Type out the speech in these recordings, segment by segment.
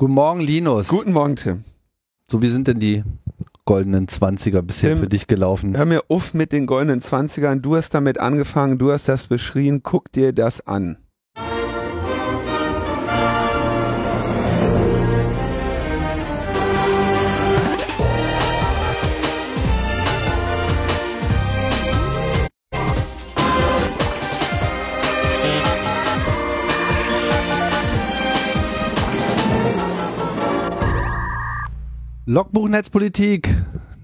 Guten Morgen, Linus. Guten Morgen, Tim. So, wie sind denn die goldenen Zwanziger bisher Tim, für dich gelaufen? Hör mir auf mit den goldenen Zwanzigern. Du hast damit angefangen, du hast das beschrien. Guck dir das an. Logbuch Netzpolitik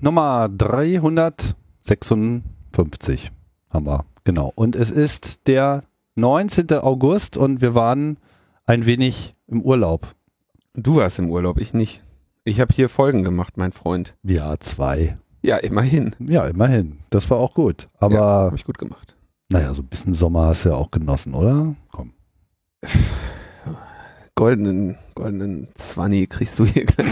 Nummer 356 haben wir, genau. Und es ist der 19. August und wir waren ein wenig im Urlaub. Du warst im Urlaub, ich nicht. Ich habe hier Folgen gemacht, mein Freund. Ja, zwei. Ja, immerhin. Ja, immerhin. Das war auch gut. Aber, ja, habe ich gut gemacht. naja, so ein bisschen Sommer hast du ja auch genossen, oder? Komm. Goldenen, goldenen Zwanni kriegst du hier gleich.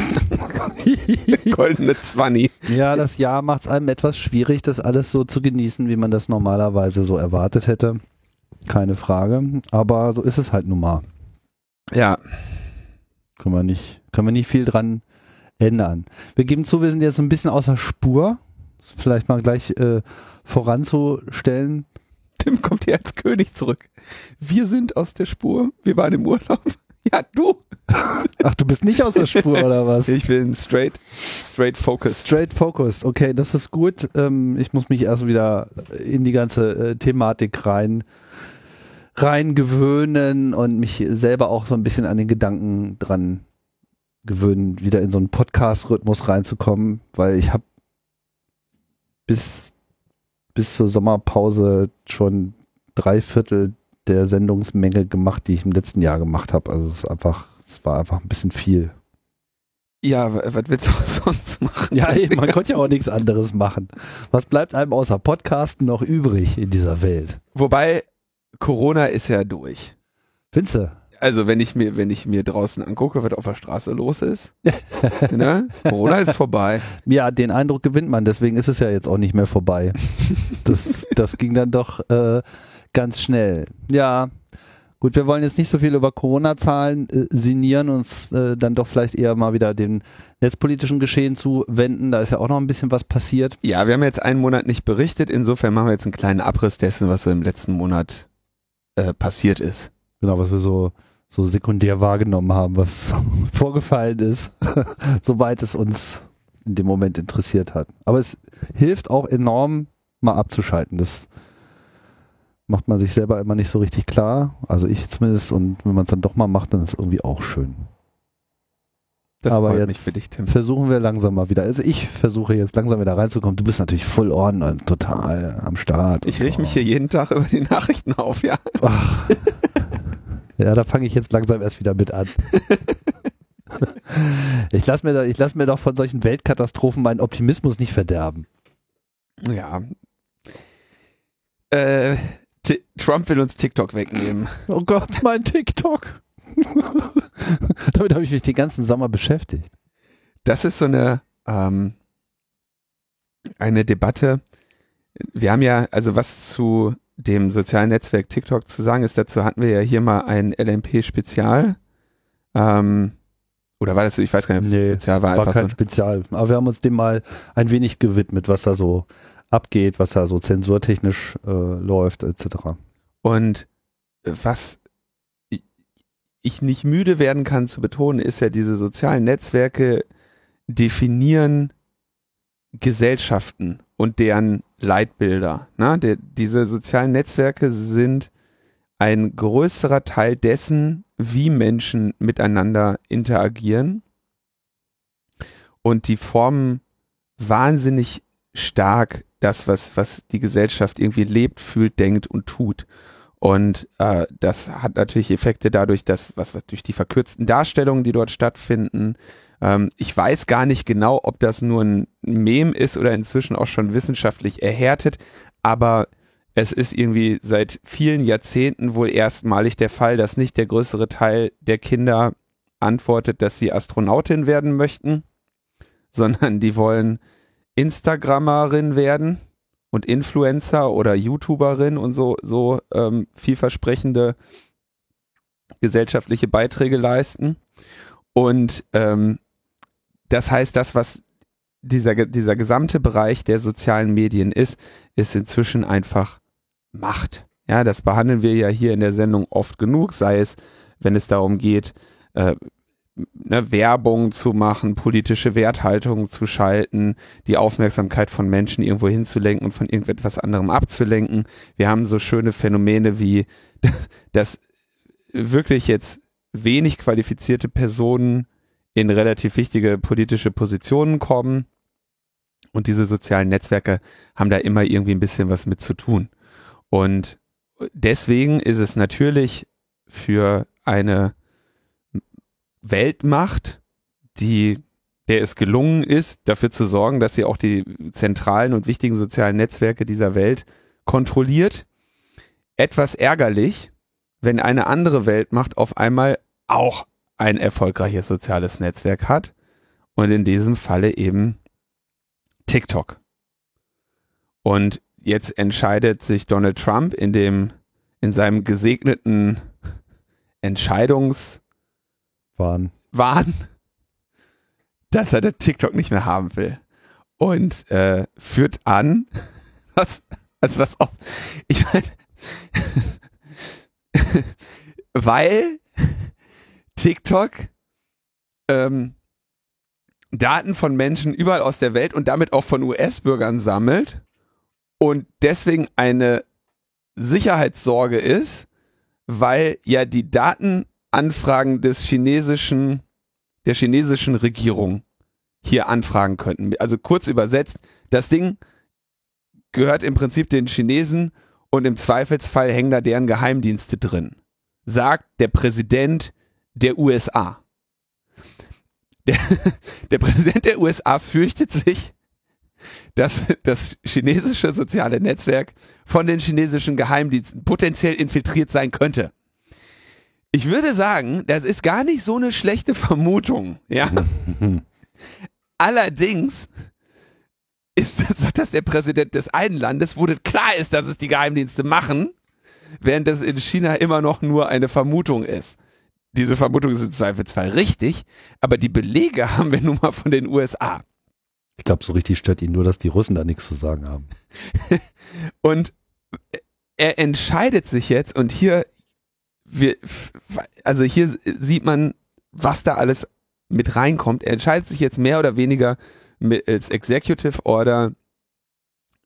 Goldene Zwanni. Ja, das Jahr macht es einem etwas schwierig, das alles so zu genießen, wie man das normalerweise so erwartet hätte. Keine Frage. Aber so ist es halt nun mal. Ja, Können wir nicht, können wir nicht viel dran ändern. Wir geben zu, wir sind jetzt ein bisschen außer Spur. Vielleicht mal gleich äh, voranzustellen. Tim kommt hier als König zurück. Wir sind aus der Spur. Wir waren im Urlaub. Ja, du. Ach, du bist nicht außer Spur oder was? Ich bin straight, straight focused. Straight focused. Okay, das ist gut. Ähm, ich muss mich erst wieder in die ganze äh, Thematik rein rein gewöhnen und mich selber auch so ein bisschen an den Gedanken dran gewöhnen, wieder in so einen Podcast-Rhythmus reinzukommen, weil ich habe bis bis zur Sommerpause schon drei Viertel der Sendungsmenge gemacht, die ich im letzten Jahr gemacht habe. Also es ist einfach, es war einfach ein bisschen viel. Ja, wa- was willst du sonst machen? Ja, eben, man konnte ja auch nichts anderes machen. Was bleibt einem außer Podcasten noch übrig in dieser Welt? Wobei, Corona ist ja durch. Findest du? Also wenn ich mir, wenn ich mir draußen angucke, was auf der Straße los ist, ne? Corona ist vorbei. Ja, den Eindruck gewinnt man, deswegen ist es ja jetzt auch nicht mehr vorbei. Das, das ging dann doch äh, ganz schnell. Ja, gut, wir wollen jetzt nicht so viel über Corona-Zahlen äh, sinnieren, uns äh, dann doch vielleicht eher mal wieder dem netzpolitischen Geschehen zuwenden. Da ist ja auch noch ein bisschen was passiert. Ja, wir haben jetzt einen Monat nicht berichtet, insofern machen wir jetzt einen kleinen Abriss dessen, was so im letzten Monat äh, passiert ist. Genau, was wir so, so sekundär wahrgenommen haben, was vorgefallen ist, soweit es uns in dem Moment interessiert hat. Aber es hilft auch enorm, mal abzuschalten. Das macht man sich selber immer nicht so richtig klar. Also ich zumindest. Und wenn man es dann doch mal macht, dann ist es irgendwie auch schön. Das Aber jetzt- mich für dich, Tim. Versuchen wir langsam mal wieder. Also ich versuche jetzt langsam wieder reinzukommen. Du bist natürlich full on und total am Start. Ich reg so. mich hier jeden Tag über die Nachrichten auf, ja. Ach. Ja, da fange ich jetzt langsam erst wieder mit an. Ich lasse mir, da- ich lass mir doch von solchen Weltkatastrophen meinen Optimismus nicht verderben. Ja. Äh, T Trump will uns TikTok wegnehmen. Oh Gott, mein TikTok. Damit habe ich mich den ganzen Sommer beschäftigt. Das ist so eine, ähm, eine Debatte. Wir haben ja, also was zu dem sozialen Netzwerk TikTok zu sagen ist, dazu hatten wir ja hier mal ein LMP-Spezial. Ähm, oder war das so, ich weiß gar nicht, ob es Nee, Spezial war, War einfach kein so. Spezial. Aber wir haben uns dem mal ein wenig gewidmet, was da so abgeht, was da so zensurtechnisch äh, läuft, etc. Und was ich nicht müde werden kann zu betonen, ist ja, diese sozialen Netzwerke definieren Gesellschaften und deren Leitbilder. Ne? Der, diese sozialen Netzwerke sind ein größerer Teil dessen, wie Menschen miteinander interagieren. Und die formen wahnsinnig stark das, was, was die Gesellschaft irgendwie lebt, fühlt, denkt und tut. Und äh, das hat natürlich Effekte dadurch, dass, was, was durch die verkürzten Darstellungen, die dort stattfinden, ähm, ich weiß gar nicht genau, ob das nur ein Mem ist oder inzwischen auch schon wissenschaftlich erhärtet, aber es ist irgendwie seit vielen Jahrzehnten wohl erstmalig der Fall, dass nicht der größere Teil der Kinder antwortet, dass sie Astronautin werden möchten, sondern die wollen Instagrammerin werden und Influencer oder YouTuberin und so, so ähm, vielversprechende gesellschaftliche Beiträge leisten. Und ähm, das heißt, das, was dieser, dieser gesamte Bereich der sozialen Medien ist, ist inzwischen einfach Macht. Ja, das behandeln wir ja hier in der Sendung oft genug, sei es, wenn es darum geht, äh, ne, Werbung zu machen, politische Werthaltungen zu schalten, die Aufmerksamkeit von Menschen irgendwo hinzulenken und von irgendetwas anderem abzulenken. Wir haben so schöne Phänomene wie, dass wirklich jetzt wenig qualifizierte Personen in relativ wichtige politische Positionen kommen. Und diese sozialen Netzwerke haben da immer irgendwie ein bisschen was mit zu tun. Und deswegen ist es natürlich für eine Weltmacht, die, der es gelungen ist, dafür zu sorgen, dass sie auch die zentralen und wichtigen sozialen Netzwerke dieser Welt kontrolliert. Etwas ärgerlich, wenn eine andere Weltmacht auf einmal auch ein erfolgreiches soziales Netzwerk hat und in diesem Falle eben TikTok. Und jetzt entscheidet sich Donald Trump in dem in seinem gesegneten Entscheidungs Wahn. Wahn, dass er das TikTok nicht mehr haben will. Und äh, führt an, was, also was auch, ich meine, weil TikTok ähm, Daten von Menschen überall aus der Welt und damit auch von US-Bürgern sammelt und deswegen eine Sicherheitssorge ist, weil ja die Datenanfragen des chinesischen, der chinesischen Regierung hier anfragen könnten. Also kurz übersetzt, das Ding gehört im Prinzip den Chinesen und im Zweifelsfall hängen da deren Geheimdienste drin. Sagt der Präsident der USA. Der, der Präsident der USA fürchtet sich, dass das chinesische soziale Netzwerk von den chinesischen Geheimdiensten potenziell infiltriert sein könnte. Ich würde sagen, das ist gar nicht so eine schlechte Vermutung, ja. Allerdings ist das, sagt das der Präsident des einen Landes, wo das klar ist, dass es die Geheimdienste machen, während das in China immer noch nur eine Vermutung ist. Diese Vermutung ist im Zweifelsfall richtig, aber die Belege haben wir nun mal von den USA. Ich glaube, so richtig stört ihn nur, dass die Russen da nichts zu sagen haben. und er entscheidet sich jetzt und hier, wir, also hier sieht man, was da alles mit reinkommt. Er entscheidet sich jetzt mehr oder weniger als Executive Order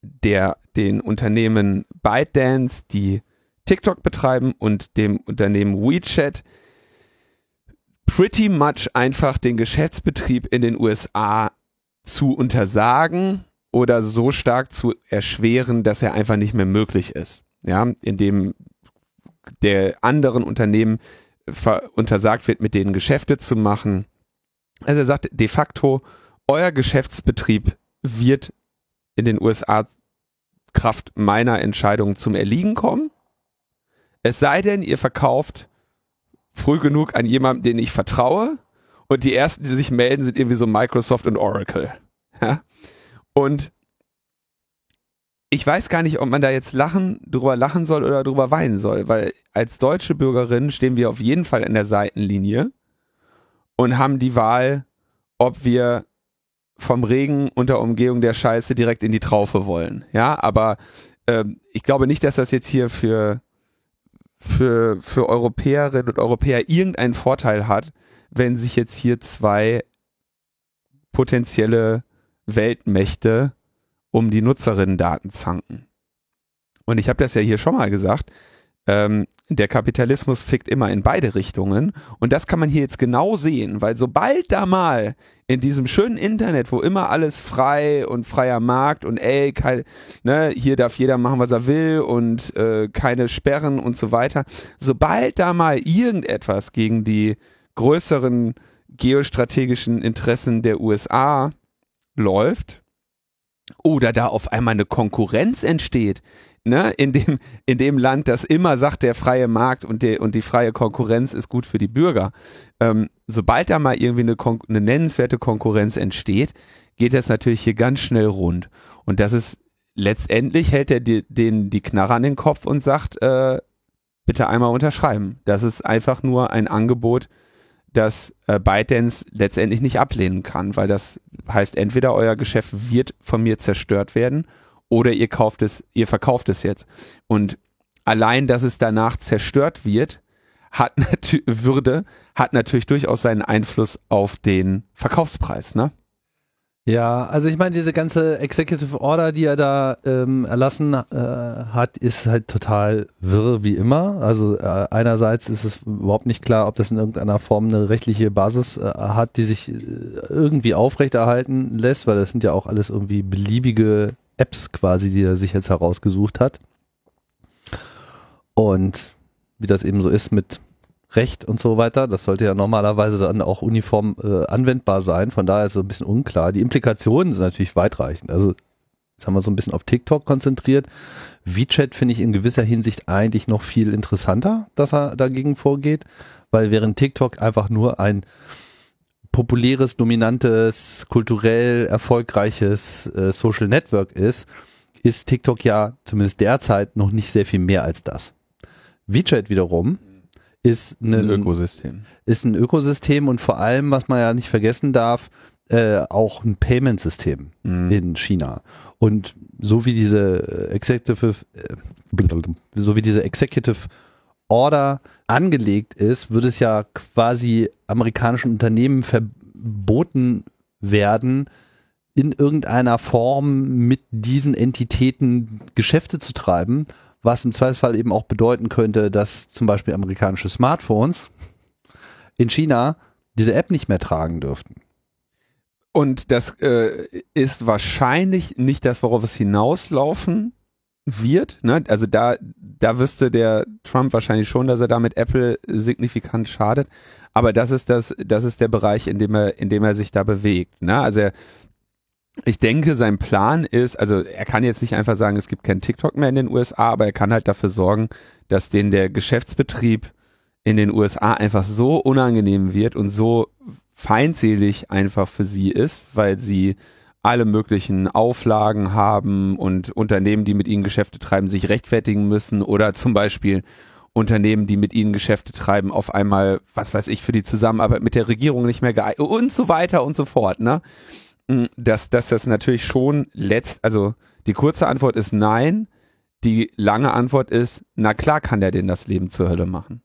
der den Unternehmen ByteDance, die TikTok betreiben und dem Unternehmen WeChat pretty much einfach den Geschäftsbetrieb in den USA zu untersagen oder so stark zu erschweren, dass er einfach nicht mehr möglich ist. Ja, indem der anderen Unternehmen untersagt wird, mit denen Geschäfte zu machen. Also er sagt de facto, euer Geschäftsbetrieb wird in den USA Kraft meiner Entscheidung zum Erliegen kommen. Es sei denn, ihr verkauft früh genug an jemanden, den ich vertraue und die ersten, die sich melden, sind irgendwie so Microsoft und Oracle. Ja? Und ich weiß gar nicht, ob man da jetzt lachen, drüber lachen soll oder drüber weinen soll, weil als deutsche Bürgerin stehen wir auf jeden Fall in der Seitenlinie und haben die Wahl, ob wir vom Regen unter Umgehung der Scheiße direkt in die Traufe wollen. Ja, aber äh, ich glaube nicht, dass das jetzt hier für für für Europäerinnen und Europäer irgendeinen Vorteil hat, wenn sich jetzt hier zwei potenzielle Weltmächte um die Nutzerinnen-Daten zanken. Und ich habe das ja hier schon mal gesagt, ähm, der Kapitalismus fickt immer in beide Richtungen. Und das kann man hier jetzt genau sehen, weil sobald da mal in diesem schönen Internet, wo immer alles frei und freier Markt und ey, kein, ne, hier darf jeder machen, was er will und äh, keine Sperren und so weiter, sobald da mal irgendetwas gegen die größeren geostrategischen Interessen der USA läuft oder da auf einmal eine Konkurrenz entsteht, ne, in dem, in dem Land, das immer sagt, der freie Markt und, die, und die freie Konkurrenz ist gut für die Bürger. Ähm, sobald da mal irgendwie eine, eine nennenswerte Konkurrenz entsteht, geht das natürlich hier ganz schnell rund. Und das ist letztendlich hält er die, den die Knarre an den Kopf und sagt, äh, bitte einmal unterschreiben. Das ist einfach nur ein Angebot dass äh, ByteDance letztendlich nicht ablehnen kann, weil das heißt, entweder euer Geschäft wird von mir zerstört werden oder ihr kauft es, ihr verkauft es jetzt. Und allein, dass es danach zerstört wird, hat würde, hat natürlich durchaus seinen Einfluss auf den Verkaufspreis, ne? Ja, also ich meine, diese ganze Executive Order, die er da ähm, erlassen äh, hat, ist halt total wirr wie immer. Also äh, einerseits ist es überhaupt nicht klar, ob das in irgendeiner Form eine rechtliche Basis äh, hat, die sich äh, irgendwie aufrechterhalten lässt, weil das sind ja auch alles irgendwie beliebige Apps quasi, die er sich jetzt herausgesucht hat. Und wie das eben so ist mit Recht und so weiter. Das sollte ja normalerweise dann auch uniform äh, anwendbar sein. Von daher ist es ein bisschen unklar. Die Implikationen sind natürlich weitreichend. Also jetzt haben wir so ein bisschen auf TikTok konzentriert. WeChat finde ich in gewisser Hinsicht eigentlich noch viel interessanter, dass er dagegen vorgeht, weil während TikTok einfach nur ein populäres, dominantes, kulturell erfolgreiches äh, Social Network ist, ist TikTok ja zumindest derzeit noch nicht sehr viel mehr als das. WeChat wiederum ist ein, ein Ökosystem. Ist ein Ökosystem und vor allem, was man ja nicht vergessen darf, äh, auch ein Payment-System mhm. in China. Und so wie diese Executive, äh, so wie diese Executive Order angelegt ist, würde es ja quasi amerikanischen Unternehmen verboten werden, in irgendeiner Form mit diesen Entitäten Geschäfte zu treiben was im Zweifelsfall eben auch bedeuten könnte, dass zum Beispiel amerikanische Smartphones in China diese App nicht mehr tragen dürften. Und das äh, ist wahrscheinlich nicht das, worauf es hinauslaufen wird. Ne? Also da, da wüsste der Trump wahrscheinlich schon, dass er damit Apple signifikant schadet. Aber das ist das, das ist der Bereich, in dem er, in dem er sich da bewegt. Ne? Also er, ich denke, sein Plan ist, also er kann jetzt nicht einfach sagen, es gibt kein TikTok mehr in den USA, aber er kann halt dafür sorgen, dass den der Geschäftsbetrieb in den USA einfach so unangenehm wird und so feindselig einfach für sie ist, weil sie alle möglichen Auflagen haben und Unternehmen, die mit ihnen Geschäfte treiben, sich rechtfertigen müssen oder zum Beispiel Unternehmen, die mit ihnen Geschäfte treiben, auf einmal, was weiß ich, für die Zusammenarbeit mit der Regierung nicht mehr geeignet und so weiter und so fort, ne? Dass, dass das natürlich schon letzt, also die kurze Antwort ist nein, die lange Antwort ist, na klar kann der denn das Leben zur Hölle machen.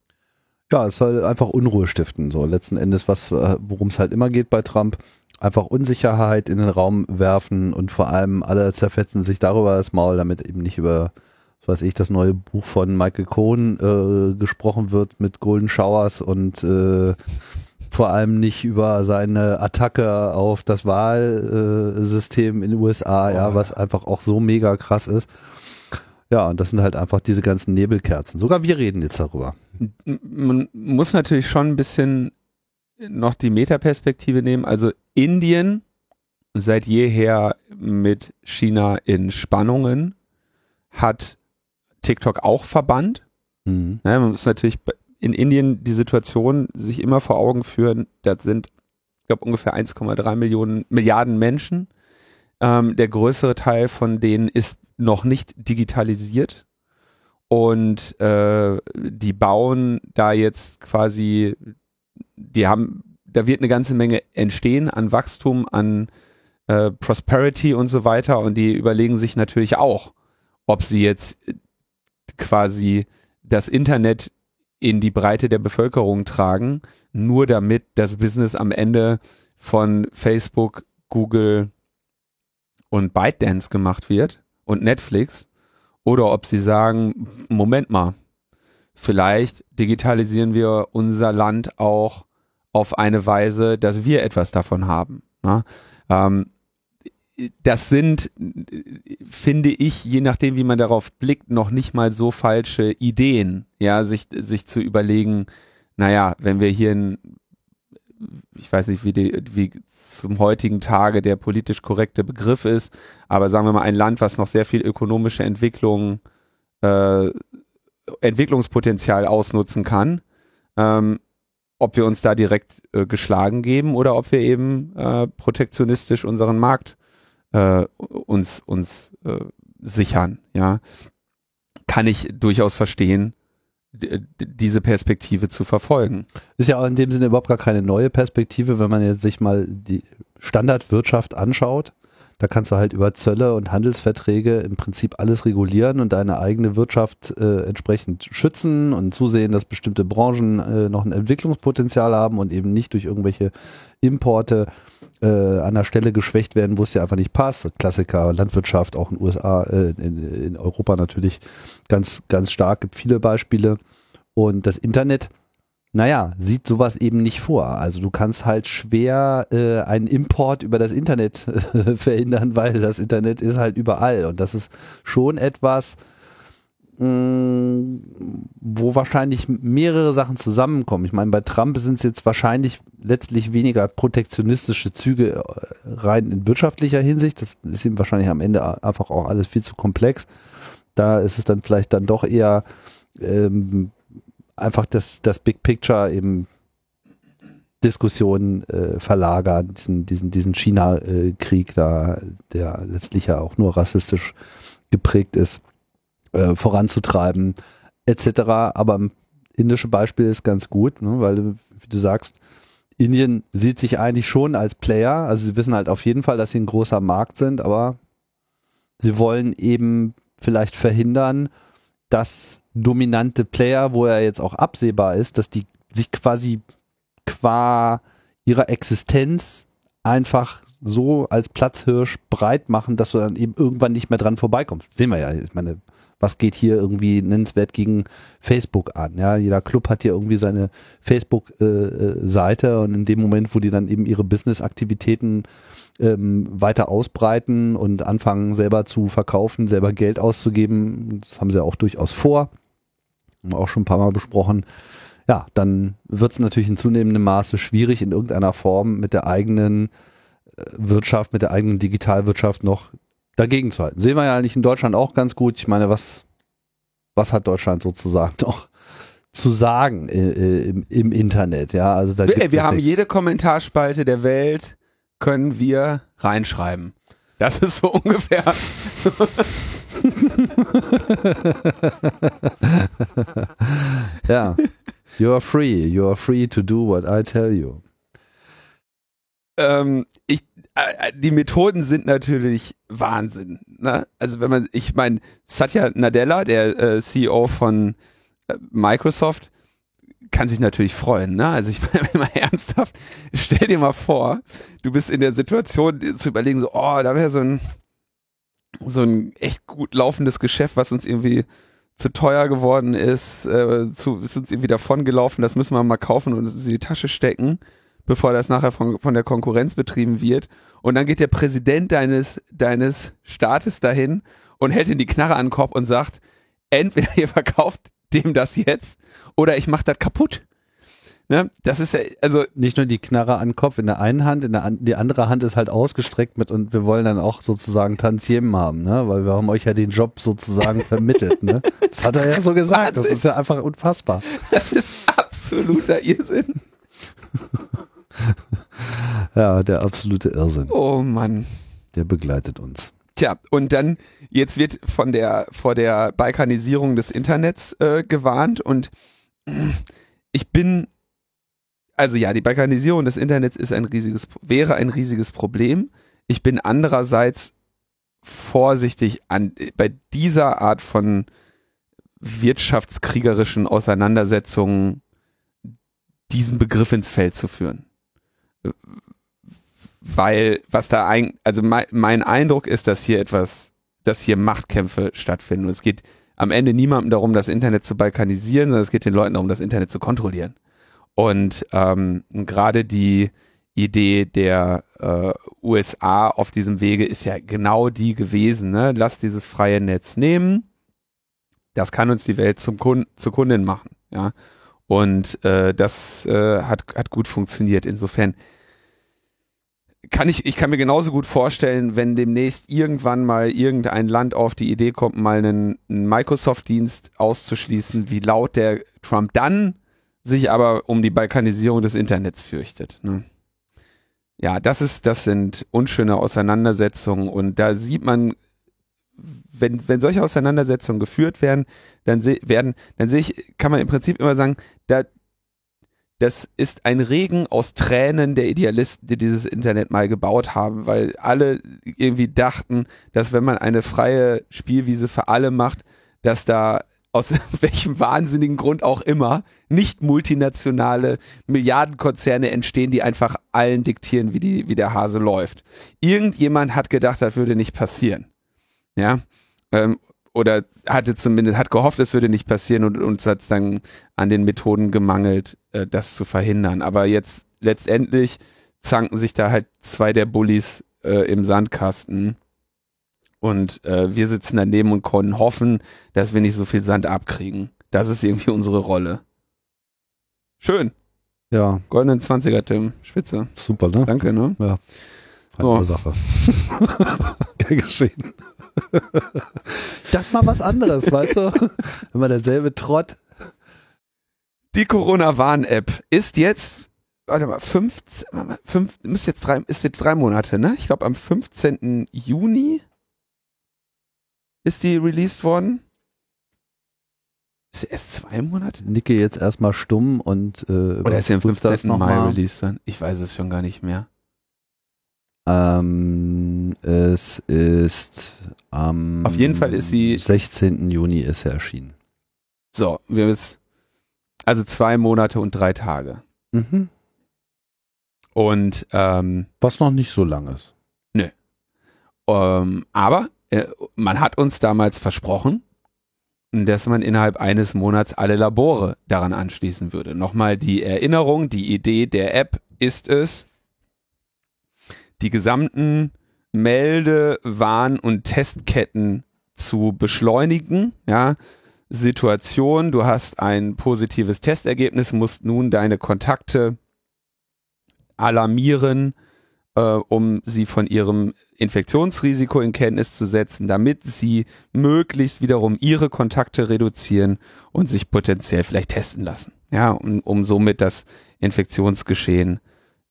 Ja, es soll einfach Unruhe stiften, so letzten Endes, was, äh, worum es halt immer geht bei Trump. Einfach Unsicherheit in den Raum werfen und vor allem alle zerfetzen sich darüber das Maul, damit eben nicht über, was weiß ich, das neue Buch von Michael Cohen äh, gesprochen wird mit Golden Showers und äh, vor allem nicht über seine Attacke auf das Wahlsystem in den USA, oh. ja, was einfach auch so mega krass ist. Ja, und das sind halt einfach diese ganzen Nebelkerzen. Sogar wir reden jetzt darüber. Man muss natürlich schon ein bisschen noch die Metaperspektive nehmen. Also Indien seit jeher mit China in Spannungen hat TikTok auch verbannt. Mhm. Ja, man muss natürlich in Indien die Situation sich immer vor Augen führen, das sind, ich glaube, ungefähr 1,3 Millionen Milliarden Menschen. Ähm, der größere Teil von denen ist noch nicht digitalisiert. Und äh, die bauen da jetzt quasi, die haben, da wird eine ganze Menge entstehen an Wachstum, an äh, Prosperity und so weiter. Und die überlegen sich natürlich auch, ob sie jetzt quasi das Internet in die Breite der Bevölkerung tragen, nur damit das Business am Ende von Facebook, Google und ByteDance gemacht wird und Netflix oder ob sie sagen, Moment mal, vielleicht digitalisieren wir unser Land auch auf eine Weise, dass wir etwas davon haben. Ne? Ähm, das sind, finde ich, je nachdem, wie man darauf blickt, noch nicht mal so falsche Ideen, ja, sich, sich zu überlegen, naja, wenn wir hier ein, ich weiß nicht, wie, die, wie zum heutigen Tage der politisch korrekte Begriff ist, aber sagen wir mal ein Land, was noch sehr viel ökonomische Entwicklung, äh, Entwicklungspotenzial ausnutzen kann, ähm, ob wir uns da direkt äh, geschlagen geben oder ob wir eben äh, protektionistisch unseren Markt äh, uns, uns äh, sichern, ja, kann ich durchaus verstehen, diese Perspektive zu verfolgen. Ist ja auch in dem Sinne überhaupt gar keine neue Perspektive, wenn man jetzt sich mal die Standardwirtschaft anschaut. Da kannst du halt über Zölle und Handelsverträge im Prinzip alles regulieren und deine eigene Wirtschaft äh, entsprechend schützen und zusehen, dass bestimmte Branchen äh, noch ein Entwicklungspotenzial haben und eben nicht durch irgendwelche Importe äh, an der Stelle geschwächt werden, wo es dir einfach nicht passt. Klassiker Landwirtschaft, auch in den USA, äh, in, in Europa natürlich ganz, ganz stark, gibt viele Beispiele. Und das Internet naja, sieht sowas eben nicht vor. Also du kannst halt schwer äh, einen Import über das Internet äh, verhindern, weil das Internet ist halt überall. Und das ist schon etwas, mh, mm, wo wahrscheinlich mehrere Sachen zusammenkommen. Ich meine, bei Trump sind es jetzt wahrscheinlich letztlich weniger protektionistische Züge äh, rein in wirtschaftlicher Hinsicht. Das ist ihm wahrscheinlich am Ende einfach auch alles viel zu komplex. Da ist es dann vielleicht dann doch eher ähm, einfach das, das Big Picture eben Diskussionen äh, verlagern, diesen, diesen, diesen China-Krieg da, der letztlich ja auch nur rassistisch geprägt ist, äh, voranzutreiben, etc. Aber das indische Beispiel ist ganz gut, ne, weil, wie du sagst, Indien sieht sich eigentlich schon als Player, also sie wissen halt auf jeden Fall, dass sie ein großer Markt sind, aber sie wollen eben vielleicht verhindern, dass dominante Player, wo er jetzt auch absehbar ist, dass die sich quasi qua ihrer Existenz einfach so als Platzhirsch breit machen, dass du dann eben irgendwann nicht mehr dran vorbeikommst. Sehen wir ja. Ich meine, was geht hier irgendwie nennenswert gegen Facebook an? Ja, jeder Club hat hier irgendwie seine Facebook-Seite äh, äh und in dem Moment, wo die dann eben ihre Business-Aktivitäten ähm, weiter ausbreiten und anfangen selber zu verkaufen, selber Geld auszugeben, das haben sie auch durchaus vor, haben wir auch schon ein paar Mal besprochen, ja, dann wird es natürlich in zunehmendem Maße schwierig, in irgendeiner Form mit der eigenen äh, Wirtschaft, mit der eigenen Digitalwirtschaft noch dagegen zu halten. Sehen wir ja eigentlich in Deutschland auch ganz gut. Ich meine, was, was hat Deutschland sozusagen noch zu sagen äh, im, im, Internet? Ja, also da wir, wir haben jede Kommentarspalte der Welt können wir reinschreiben. Das ist so ungefähr. Ja. You are free. You are free to do what I tell you. Ähm, ich, äh, die Methoden sind natürlich Wahnsinn. Ne? Also wenn man, ich meine, Satya Nadella, der äh, CEO von äh, Microsoft, kann sich natürlich freuen, ne? Also ich meine mal ernsthaft, stell dir mal vor, du bist in der Situation zu überlegen, so, oh, da wäre so ein so ein echt gut laufendes Geschäft, was uns irgendwie zu teuer geworden ist, äh, zu, ist uns irgendwie davon gelaufen, das müssen wir mal kaufen und in die Tasche stecken, bevor das nachher von, von der Konkurrenz betrieben wird. Und dann geht der Präsident deines, deines Staates dahin und hält in die Knarre an den Kopf und sagt, entweder ihr verkauft dem das jetzt oder ich mach das kaputt. Ne? Das ist ja, also. Nicht nur die Knarre an Kopf in der einen Hand, in der an, die andere Hand ist halt ausgestreckt mit und wir wollen dann auch sozusagen Tantiemen haben, ne? Weil wir haben euch ja den Job sozusagen vermittelt, ne? Das hat er ja so gesagt. Das ist ja einfach unfassbar. Das ist absoluter Irrsinn. ja, der absolute Irrsinn. Oh Mann. Der begleitet uns. Tja, und dann, jetzt wird von der, vor der Balkanisierung des Internets äh, gewarnt und ich bin, also ja, die Balkanisierung des Internets ist ein riesiges, wäre ein riesiges Problem. Ich bin andererseits vorsichtig an, bei dieser Art von wirtschaftskriegerischen Auseinandersetzungen diesen Begriff ins Feld zu führen weil was da ein, also mein, mein Eindruck ist, dass hier etwas, dass hier Machtkämpfe stattfinden. Und es geht am Ende niemandem darum, das Internet zu balkanisieren, sondern es geht den Leuten darum, das Internet zu kontrollieren. Und ähm, gerade die Idee der äh, USA auf diesem Wege ist ja genau die gewesen. Ne? Lass dieses freie Netz nehmen. Das kann uns die Welt zum Kunden, zur Kundin machen. Ja. Und äh, das äh, hat, hat gut funktioniert. Insofern kann ich, ich kann mir genauso gut vorstellen, wenn demnächst irgendwann mal irgendein Land auf die Idee kommt, mal einen, einen Microsoft-Dienst auszuschließen, wie laut der Trump dann sich aber um die Balkanisierung des Internets fürchtet. Ne? Ja, das ist, das sind unschöne Auseinandersetzungen und da sieht man, wenn, wenn solche Auseinandersetzungen geführt werden, dann se werden, dann sehe ich, kann man im Prinzip immer sagen, da, das ist ein Regen aus Tränen der Idealisten, die dieses Internet mal gebaut haben, weil alle irgendwie dachten, dass wenn man eine freie Spielwiese für alle macht, dass da aus welchem wahnsinnigen Grund auch immer nicht multinationale Milliardenkonzerne entstehen, die einfach allen diktieren, wie die, wie der Hase läuft. Irgendjemand hat gedacht, das würde nicht passieren. Ja. Ähm, oder hatte zumindest, hat gehofft, es würde nicht passieren und uns hat es dann an den Methoden gemangelt, äh, das zu verhindern. Aber jetzt letztendlich zanken sich da halt zwei der Bullies äh, im Sandkasten und äh, wir sitzen daneben und können hoffen, dass wir nicht so viel Sand abkriegen. Das ist irgendwie unsere Rolle. Schön. Ja. Goldenen 20er, Tim. Spitze. Super, ne? Danke, ne? Ja. Keine Oh. Sache. Gern geschehen. Das mal was anderes, weißt du? Immer derselbe Trott. Die Corona-Warn-App ist jetzt, warte mal, 15, warte mal, fünf, ist jetzt drei, ist jetzt drei Monate, ne? Ich glaube am 15. Juni ist die released worden. Ist sie erst zwei Monate? Nicke jetzt erstmal stumm und äh, Oder ist sie am überprüft das 15. noch Mai released worden? Ich weiß es schon gar nicht mehr. Ähm, es ist am Auf jeden Fall ist sie- 16. Juni ist er erschienen. So, wir haben jetzt also zwei Monate und drei Tage. Mhm. Und ähm, Was noch nicht so lang ist. ähm, aber äh, man hat uns damals versprochen, dass man innerhalb eines Monats alle Labore daran anschließen würde. Nochmal die Erinnerung, die Idee der App ist es, die gesamten Melde-, Warn- und Testketten zu beschleunigen. Ja, Situation, du hast ein positives Testergebnis, musst nun deine Kontakte alarmieren, äh, um sie von ihrem Infektionsrisiko in Kenntnis zu setzen, damit sie möglichst wiederum ihre Kontakte reduzieren und sich potenziell vielleicht testen lassen. Ja, um, um somit das Infektionsgeschehen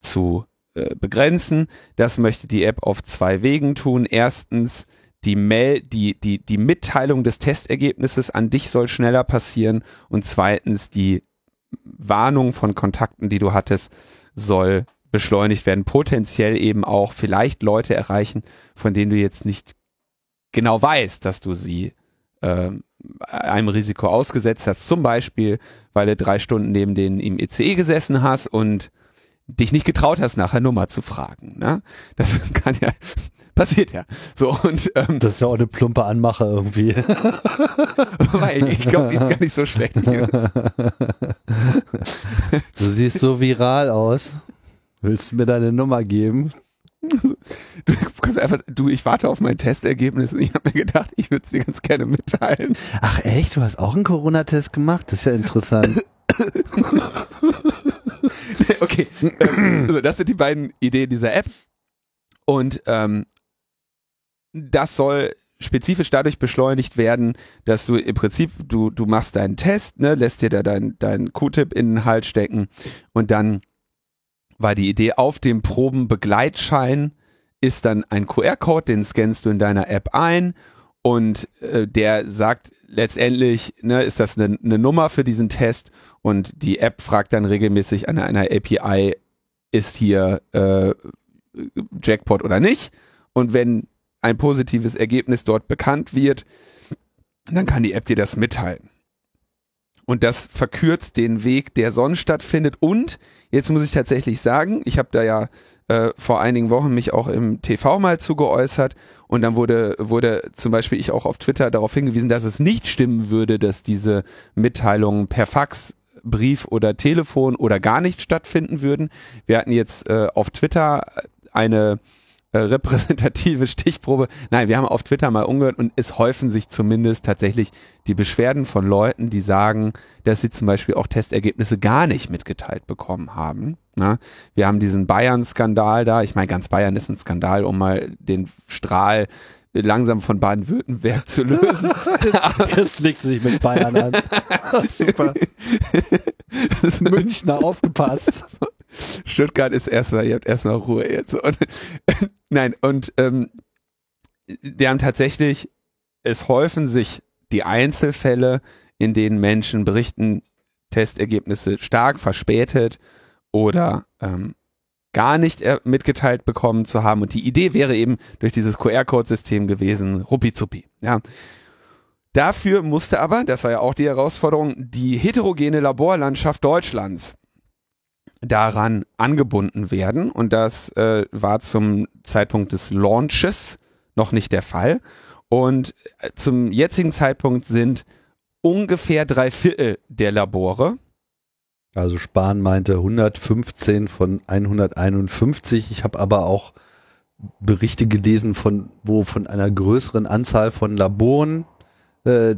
zu äh, begrenzen. Das möchte die App auf zwei Wegen tun. Erstens, die, Mail, die, die, die Mitteilung des Testergebnisses an dich soll schneller passieren und zweitens die Warnung von Kontakten, die du hattest, soll beschleunigt werden, potenziell eben auch vielleicht Leute erreichen, von denen du jetzt nicht genau weißt, dass du sie ähm, einem Risiko ausgesetzt hast. Zum Beispiel, weil du drei Stunden neben denen im ECE gesessen hast und dich nicht getraut hast, nach der Nummer zu fragen. Ne? Das kann ja, passiert ja. So, und ähm, Das ist ja auch eine plumpe Anmache irgendwie. weil ich glaube, gar nicht so schlecht. Du siehst so viral aus. Willst du mir deine Nummer geben? Du kannst einfach, du, ich warte auf mein Testergebnis und ich habe mir gedacht, ich würde es dir ganz gerne mitteilen. Ach echt, du hast auch einen Corona-Test gemacht? Das ist ja interessant. okay, ähm, also das sind die beiden Ideen dieser App. Und ähm, das soll spezifisch dadurch beschleunigt werden, dass du im Prinzip, du, du machst deinen Test, ne, lässt dir da deinen dein Q-Tip in den Hals stecken und dann war die Idee, auf dem Probenbegleitschein ist dann ein QR-Code, den scannst du in deiner App ein und äh, der sagt letztendlich, ne, ist das eine, eine Nummer für diesen Test und die App fragt dann regelmäßig an einer API, ist hier äh, Jackpot oder nicht und wenn ein positives Ergebnis dort bekannt wird, dann kann die App dir das mitteilen. Und das verkürzt den Weg, der sonst stattfindet. Und jetzt muss ich tatsächlich sagen, ich habe da ja äh, vor einigen Wochen mich auch im TV mal zu geäußert und dann wurde, wurde zum Beispiel ich auch auf Twitter darauf hingewiesen, dass es nicht stimmen würde, dass diese Mitteilungen per Fax, Brief oder Telefon oder gar nicht stattfinden würden. Wir hatten jetzt äh, auf Twitter eine äh, repräsentative Stichprobe. Nein, wir haben auf Twitter mal umgehört und es häufen sich zumindest tatsächlich die Beschwerden von Leuten, die sagen, dass sie zum Beispiel auch Testergebnisse gar nicht mitgeteilt bekommen haben. Na, wir haben diesen Bayern-Skandal da. Ich meine, ganz Bayern ist ein Skandal, um mal den Strahl langsam von Baden-Württemberg zu lösen. Jetzt legst du dich mit Bayern an. Super. Münchner aufgepasst. Stuttgart ist erstmal, ihr habt erstmal Ruhe jetzt. Und, nein, und ähm, die haben tatsächlich es häufen sich die Einzelfälle, in denen Menschen berichten, Testergebnisse stark verspätet oder ähm, gar nicht mitgeteilt bekommen zu haben. Und die Idee wäre eben durch dieses QR-Code-System gewesen, ruppizupi. Ja. Dafür musste aber, das war ja auch die Herausforderung, die heterogene Laborlandschaft Deutschlands daran angebunden werden. Und das äh, war zum Zeitpunkt des Launches noch nicht der Fall. Und äh, zum jetzigen Zeitpunkt sind ungefähr drei Viertel der Labore. Also Spahn meinte 115 von 151. Ich habe aber auch Berichte gelesen von, wo von einer größeren Anzahl von Laboren äh,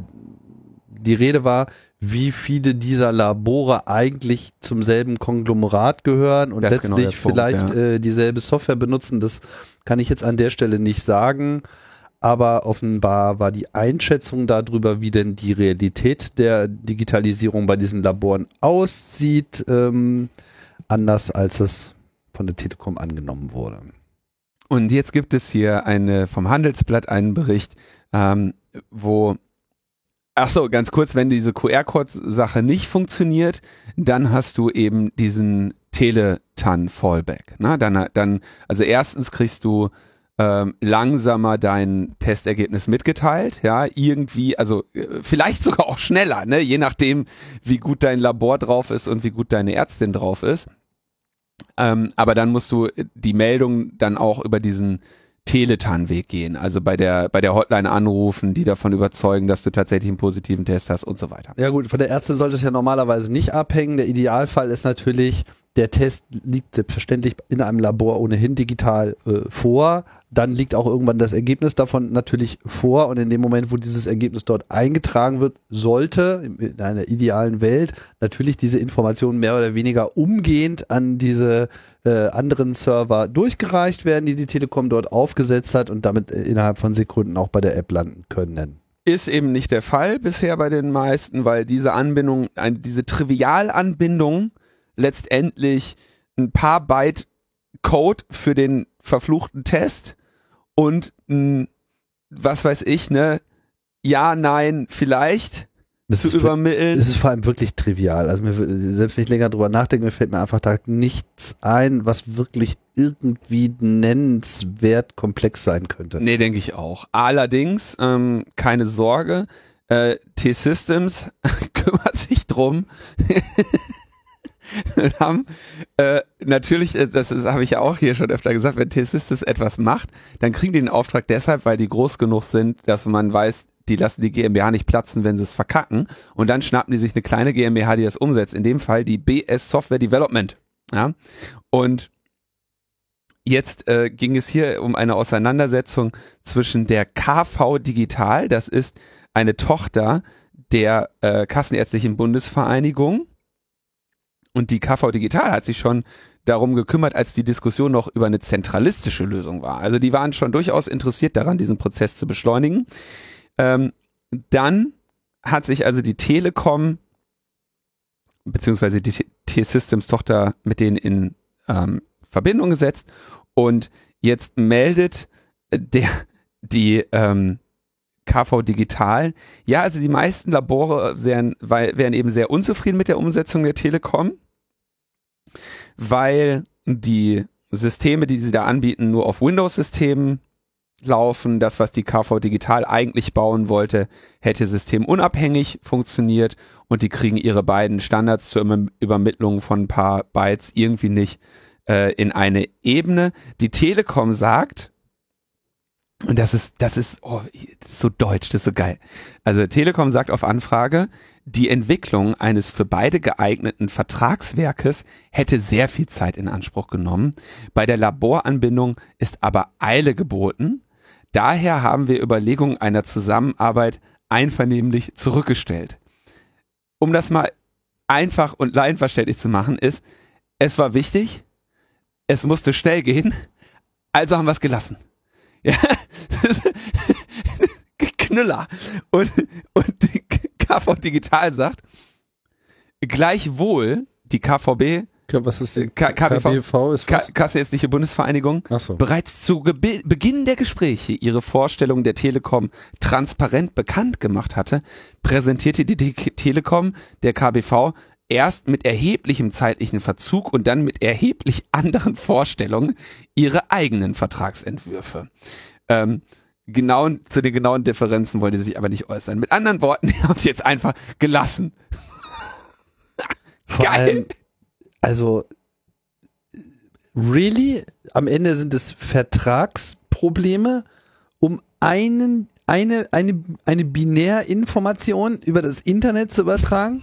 die Rede war, wie viele dieser Labore eigentlich zum selben Konglomerat gehören und das letztlich genau vielleicht Punkt, ja. äh, dieselbe Software benutzen. Das kann ich jetzt an der Stelle nicht sagen aber offenbar war die Einschätzung darüber, wie denn die Realität der Digitalisierung bei diesen Laboren aussieht, ähm, anders als es von der Telekom angenommen wurde. Und jetzt gibt es hier eine vom Handelsblatt einen Bericht, ähm, wo Ach so, ganz kurz, wenn diese QR-Code-Sache nicht funktioniert, dann hast du eben diesen Teletan-Fallback. Ne? Dann, dann, also erstens kriegst du ähm, langsamer dein Testergebnis mitgeteilt, ja, irgendwie, also äh, vielleicht sogar auch schneller, ne, je nachdem, wie gut dein Labor drauf ist und wie gut deine Ärztin drauf ist. Ähm, aber dann musst du die Meldung dann auch über diesen Teletan-Weg gehen, also bei der, bei der Hotline anrufen, die davon überzeugen, dass du tatsächlich einen positiven Test hast und so weiter. Ja gut, von der Ärztin sollte es ja normalerweise nicht abhängen. Der Idealfall ist natürlich, der Test liegt selbstverständlich in einem Labor ohnehin digital äh, vor. Dann liegt auch irgendwann das Ergebnis davon natürlich vor. Und in dem Moment, wo dieses Ergebnis dort eingetragen wird, sollte in einer idealen Welt natürlich diese Information mehr oder weniger umgehend an diese äh, anderen Server durchgereicht werden, die die Telekom dort aufgesetzt hat und damit äh, innerhalb von Sekunden auch bei der App landen können. Ist eben nicht der Fall bisher bei den meisten, weil diese Anbindung, diese Trivialanbindung letztendlich ein paar Byte Code für den verfluchten Test und mh, was weiß ich, ne? Ja, nein, vielleicht das zu übermitteln. Das ist vor allem wirklich trivial. Also mir, selbst wenn ich länger drüber nachdenke, mir fällt mir einfach da nichts ein, was wirklich irgendwie nennenswert komplex sein könnte. Nee, denke ich auch. Allerdings, ähm, keine Sorge, äh, T-Systems kümmert sich drum. und haben äh, natürlich, äh, das, habe ich ja auch hier schon öfter gesagt, wenn T-Systems etwas macht, dann kriegen die den Auftrag deshalb, weil die groß genug sind, dass man weiß, die lassen die GmbH nicht platzen, wenn sie es verkacken. Und dann schnappen die sich eine kleine GmbH, die das umsetzt. In dem Fall die BS Software Development. Ja. Und jetzt äh, ging es hier um eine Auseinandersetzung zwischen der KV Digital, das ist eine Tochter der äh, Kassenärztlichen Bundesvereinigung. Und die KV Digital hat sich schon darum gekümmert, als die Diskussion noch über eine zentralistische Lösung war. Also die waren schon durchaus interessiert daran, diesen Prozess zu beschleunigen. Ähm, dann hat sich also die Telekom beziehungsweise die T-Systems Tochter mit denen in ähm, Verbindung gesetzt und jetzt meldet der die ähm, KV Digital, ja, also die meisten Labore wären, wären eben sehr unzufrieden mit der Umsetzung der Telekom, weil die Systeme, die sie da anbieten, nur auf Windows-Systemen laufen. Das, was die KV Digital eigentlich bauen wollte, hätte systemunabhängig funktioniert und die kriegen ihre beiden Standards zur Übermittlung von ein paar Bytes irgendwie nicht äh, in eine Ebene. Die Telekom sagt, und das ist, das ist, oh, das ist so deutsch, das ist so geil. Also Telekom sagt auf Anfrage, die Entwicklung eines für beide geeigneten Vertragswerkes hätte sehr viel Zeit in Anspruch genommen. Bei der Laboranbindung ist aber Eile geboten. Daher haben wir Überlegungen einer Zusammenarbeit einvernehmlich zurückgestellt. Um das mal einfach und laienverständlich zu machen, ist, es war wichtig, es musste schnell gehen, also haben wir es gelassen. Ja, Knüller. Und, und die KV Digital sagt, gleichwohl, die KVB Was ist die K KBV, KBV ist? Kassenärztliche Bundesvereinigung, so. bereits zu Gebe Beginn der Gespräche ihre Vorstellung der Telekom transparent bekannt gemacht hatte, präsentierte die Te Telekom der KBV erst mit erheblichem zeitlichen Verzug und dann mit erheblich anderen Vorstellungen ihre eigenen Vertragsentwürfe. Ähm, genau, zu den genauen Differenzen wollte sie sich aber nicht äußern. Mit anderen Worten, die haben sie jetzt einfach gelassen. Vor Geil. allem, also, really? Am Ende sind es Vertragsprobleme, um einen, eine, eine, eine Binärinformation über das Internet zu übertragen?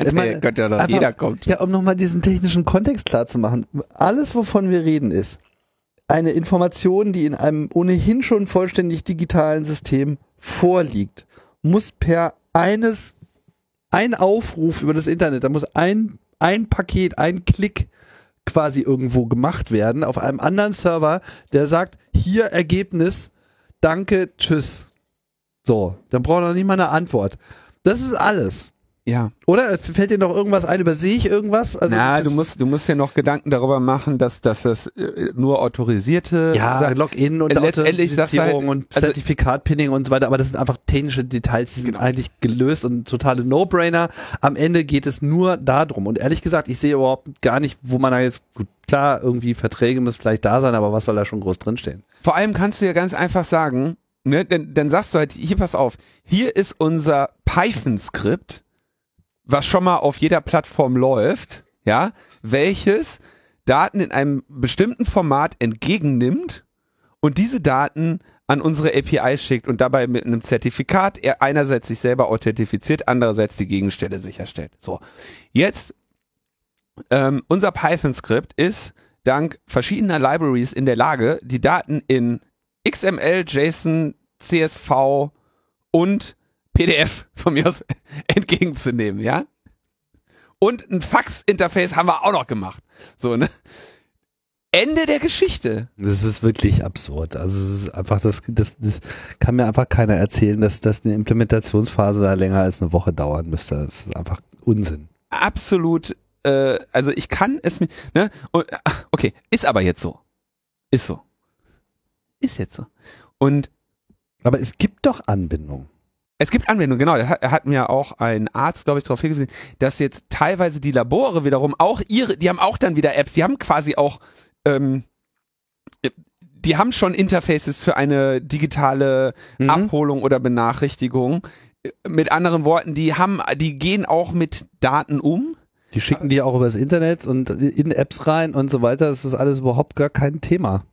Ich meine, Könnte ja einfach- jeder kommt. Ja, um nochmal diesen technischen Kontext klar zu machen. Alles, wovon wir reden, ist eine Information, die in einem ohnehin schon vollständig digitalen System vorliegt, muss per eines, ein Aufruf über das Internet, da muss ein, ein Paket, ein Klick quasi irgendwo gemacht werden auf einem anderen Server, der sagt, hier Ergebnis, danke, tschüss. So, dann braucht er nicht mal eine Antwort. Das ist alles. Ja. Oder fällt dir noch irgendwas ein? Übersehe ich irgendwas? Also Na, du musst, du musst ja noch Gedanken darüber machen, dass, dass das äh, nur autorisierte ja Login und Äh, du halt- Authentifizierung und also- Zertifikatpinning und so weiter, aber das sind einfach technische Details, die sind Genau. eigentlich gelöst und totale No-Brainer. Am Ende geht es nur darum. Und ehrlich gesagt, ich sehe überhaupt gar nicht, wo man da jetzt, gut, klar, irgendwie Verträge müssen vielleicht da sein, aber was soll da schon groß drinstehen? Vor allem kannst du ja ganz einfach sagen, ne, dann, dann sagst du halt, hier pass auf, hier ist unser Python-Skript, was schon mal auf jeder Plattform läuft, ja, welches Daten in einem bestimmten Format entgegennimmt und diese Daten an unsere API schickt und dabei mit einem Zertifikat er einerseits sich selber authentifiziert, andererseits die Gegenstelle sicherstellt. So, jetzt ähm, unser Python-Skript ist dank verschiedener Libraries in der Lage, die Daten in XML, JSON, CSV und PDF von mir aus entgegenzunehmen, ja? Und ein Fax-Interface haben wir auch noch gemacht. So, ne? Ende der Geschichte. Das ist wirklich absurd. Also es ist einfach, das, das, das kann mir einfach keiner erzählen, dass, dass eine Implementationsphase da länger als eine Woche dauern müsste. Das ist einfach Unsinn. Absolut, äh, also ich kann es mir, ne? Und, ach, okay, ist aber jetzt so. Ist so. Ist jetzt so. Und Aber es gibt doch Anbindung. Es gibt Anwendungen, genau. Da hat, mir auch ein Arzt, glaube ich, darauf hingewiesen, dass jetzt teilweise die Labore wiederum auch ihre, die haben auch dann wieder Apps, die haben quasi auch, ähm, die haben schon Interfaces für eine digitale Mhm. Abholung oder Benachrichtigung. Mit anderen Worten, die haben, die gehen auch mit Daten um. Die schicken die auch übers Internet und in Apps rein und so weiter. Das ist alles überhaupt gar kein Thema.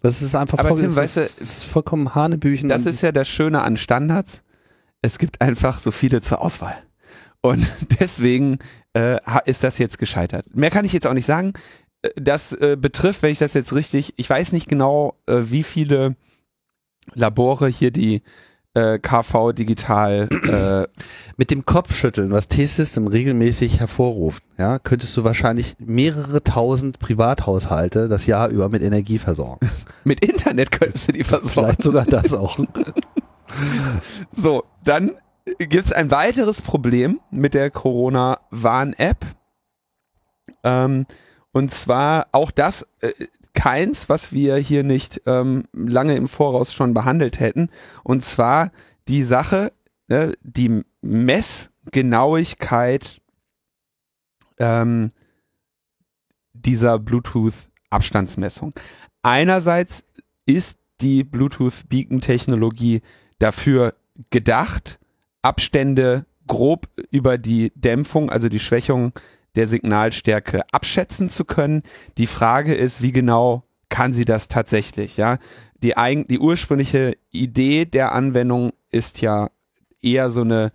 Das ist einfach voll, Tim, das weißt du, ist, vollkommen Hanebüchen. Das ist ja das Schöne an Standards. Es gibt einfach so viele zur Auswahl. Und deswegen äh, ist das jetzt gescheitert. Mehr kann ich jetzt auch nicht sagen. Äh, Das äh, betrifft, wenn ich das jetzt richtig, ich weiß nicht genau, äh, wie viele Labore hier die äh, KV digital äh, mit dem Kopfschütteln, was T-System regelmäßig hervorruft, ja, könntest du wahrscheinlich mehrere tausend Privathaushalte das Jahr über mit Energie versorgen. mit Internet könntest du die versorgen. Vielleicht sogar das auch. So, dann gibt es ein weiteres Problem mit der Corona-Warn-App. Ähm, und zwar auch das äh, keins, was wir hier nicht ähm, lange im Voraus schon behandelt hätten. Und zwar die Sache, ne, die Messgenauigkeit ähm, dieser Bluetooth-Abstandsmessung. Einerseits ist die Bluetooth-Beacon-Technologie dafür gedacht, Abstände grob über die Dämpfung, also die Schwächung der Signalstärke abschätzen zu können. Die Frage ist, wie genau kann sie das tatsächlich, ja? Die, eigen, die ursprüngliche Idee der Anwendung ist ja eher so eine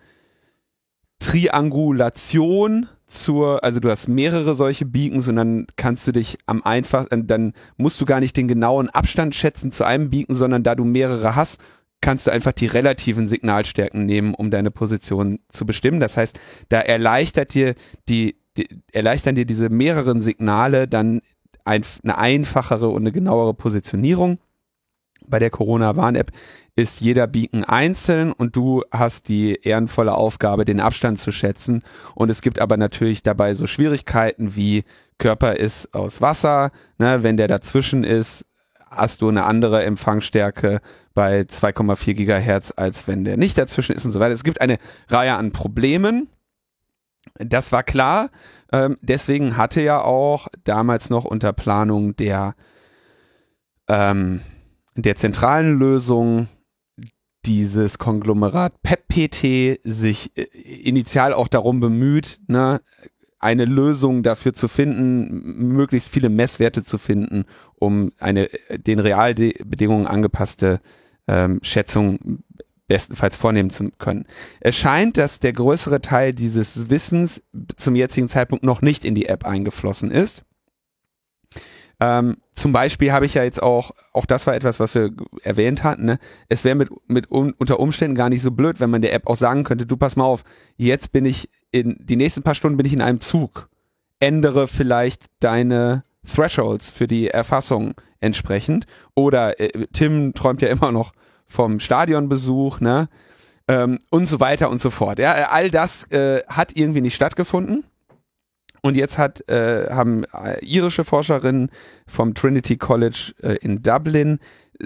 Triangulation zur, also du hast mehrere solche Beacons und dann kannst du dich am einfachsten, dann musst du gar nicht den genauen Abstand schätzen zu einem Beacon, sondern da du mehrere hast, kannst du einfach die relativen Signalstärken nehmen, um deine Position zu bestimmen. Das heißt, da erleichtert dir die, die erleichtern dir diese mehreren Signale dann ein, eine einfachere und eine genauere Positionierung. bei der Corona-Warn-App ist jeder Beacon einzeln und du hast die ehrenvolle Aufgabe, den Abstand zu schätzen. Und es gibt aber natürlich dabei so Schwierigkeiten wie Körper ist aus Wasser, ne, wenn der dazwischen ist, hast du eine andere Empfangsstärke bei 2,4 Gigahertz, als wenn der nicht dazwischen ist und so weiter. Es gibt eine Reihe an Problemen. Das war klar. Ähm, deswegen hatte ja auch damals noch unter Planung der, ähm, der zentralen Lösung dieses Konglomerat PEPPT sich äh, initial auch darum bemüht, ne, eine Lösung dafür zu finden, möglichst viele Messwerte zu finden, um eine den Realbedingungen angepasste ähm, Schätzung bestenfalls vornehmen zu können. Es scheint, dass der größere Teil dieses Wissens zum jetzigen Zeitpunkt noch nicht in die App eingeflossen ist. Ähm, zum Beispiel habe ich ja jetzt auch, auch das war etwas, was wir erwähnt hatten, ne? es wäre mit, mit un, unter Umständen gar nicht so blöd, wenn man der App auch sagen könnte, du pass mal auf, jetzt bin ich in, die nächsten paar Stunden bin ich in einem Zug, ändere vielleicht deine Thresholds für die Erfassung entsprechend oder äh, Tim träumt ja immer noch vom Stadionbesuch, ne? Ähm, und so weiter und so fort. Ja, all das äh, hat irgendwie nicht stattgefunden. Und jetzt hat, äh, haben äh, irische Forscherinnen vom Trinity College äh, in Dublin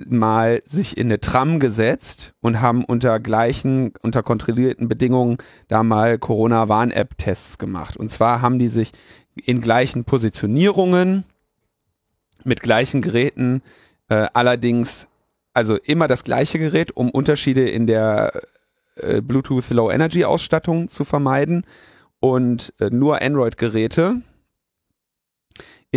mal sich in eine Tram gesetzt und haben unter gleichen, unter kontrollierten Bedingungen da mal Corona-Warn-App-Tests gemacht. Und zwar haben die sich in gleichen Positionierungen mit gleichen Geräten, äh, allerdings also immer das gleiche Gerät, um Unterschiede in der äh, Bluetooth Low Energy Ausstattung zu vermeiden und äh, nur Android-Geräte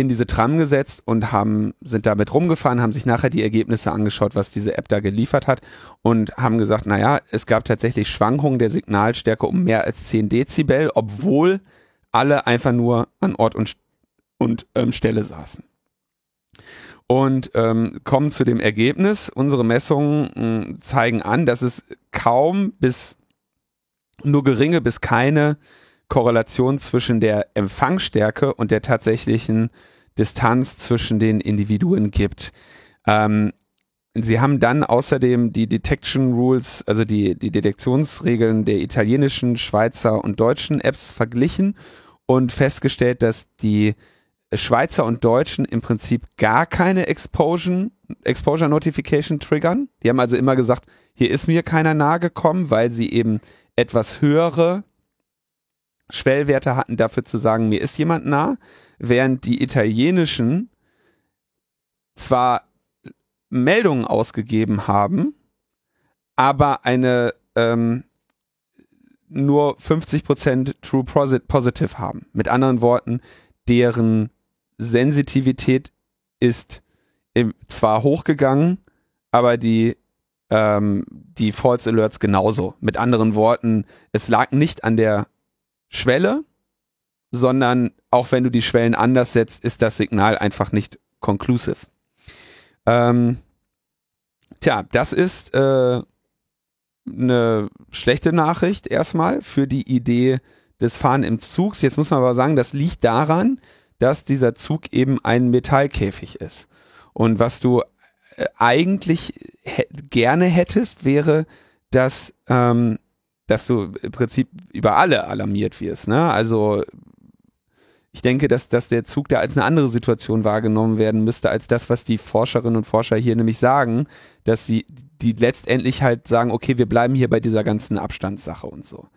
in diese Tram gesetzt und haben, sind damit rumgefahren, haben sich nachher die Ergebnisse angeschaut, was diese App da geliefert hat und haben gesagt, naja, es gab tatsächlich Schwankungen der Signalstärke um mehr als 10 Dezibel, obwohl alle einfach nur an Ort und, und ähm, Stelle saßen. Und ähm, kommen zu dem Ergebnis, unsere Messungen mh, hm, zeigen an, dass es kaum bis nur geringe bis keine Korrelation zwischen der Empfangsstärke und der tatsächlichen Distanz zwischen den Individuen gibt. Ähm, sie haben dann außerdem die Detection Rules, also die, die Detektionsregeln der italienischen, Schweizer und deutschen Apps verglichen und festgestellt, dass die Schweizer und Deutschen im Prinzip gar keine Exposure, Notification triggern. Die haben also immer gesagt, hier ist mir keiner nahe gekommen, weil sie eben etwas höhere Schwellwerte hatten, dafür zu sagen, mir ist jemand nah, während die italienischen zwar Meldungen ausgegeben haben, aber eine ähm, nur 50% True Positive haben. Mit anderen Worten, deren Sensitivität ist zwar hochgegangen, aber die ähm, die False Alerts genauso. Mit anderen Worten, es lag nicht an der Schwelle, sondern auch wenn du die Schwellen anders setzt, ist das Signal einfach nicht conclusive. Ähm, tja, das ist äh, eine schlechte Nachricht erstmal für die Idee des Fahren im Zugs. Jetzt muss man aber sagen, das liegt daran, dass dieser Zug eben ein Metallkäfig ist. Und was du äh, eigentlich gerne hättest, wäre, dass ähm, dass du im Prinzip über alle alarmiert wirst. Ne? Also ich denke, dass, dass der Zug da als eine andere Situation wahrgenommen werden müsste, als das, was die Forscherinnen und Forscher hier nämlich sagen, dass sie die letztendlich halt sagen, okay, wir bleiben hier bei dieser ganzen Abstandssache und so.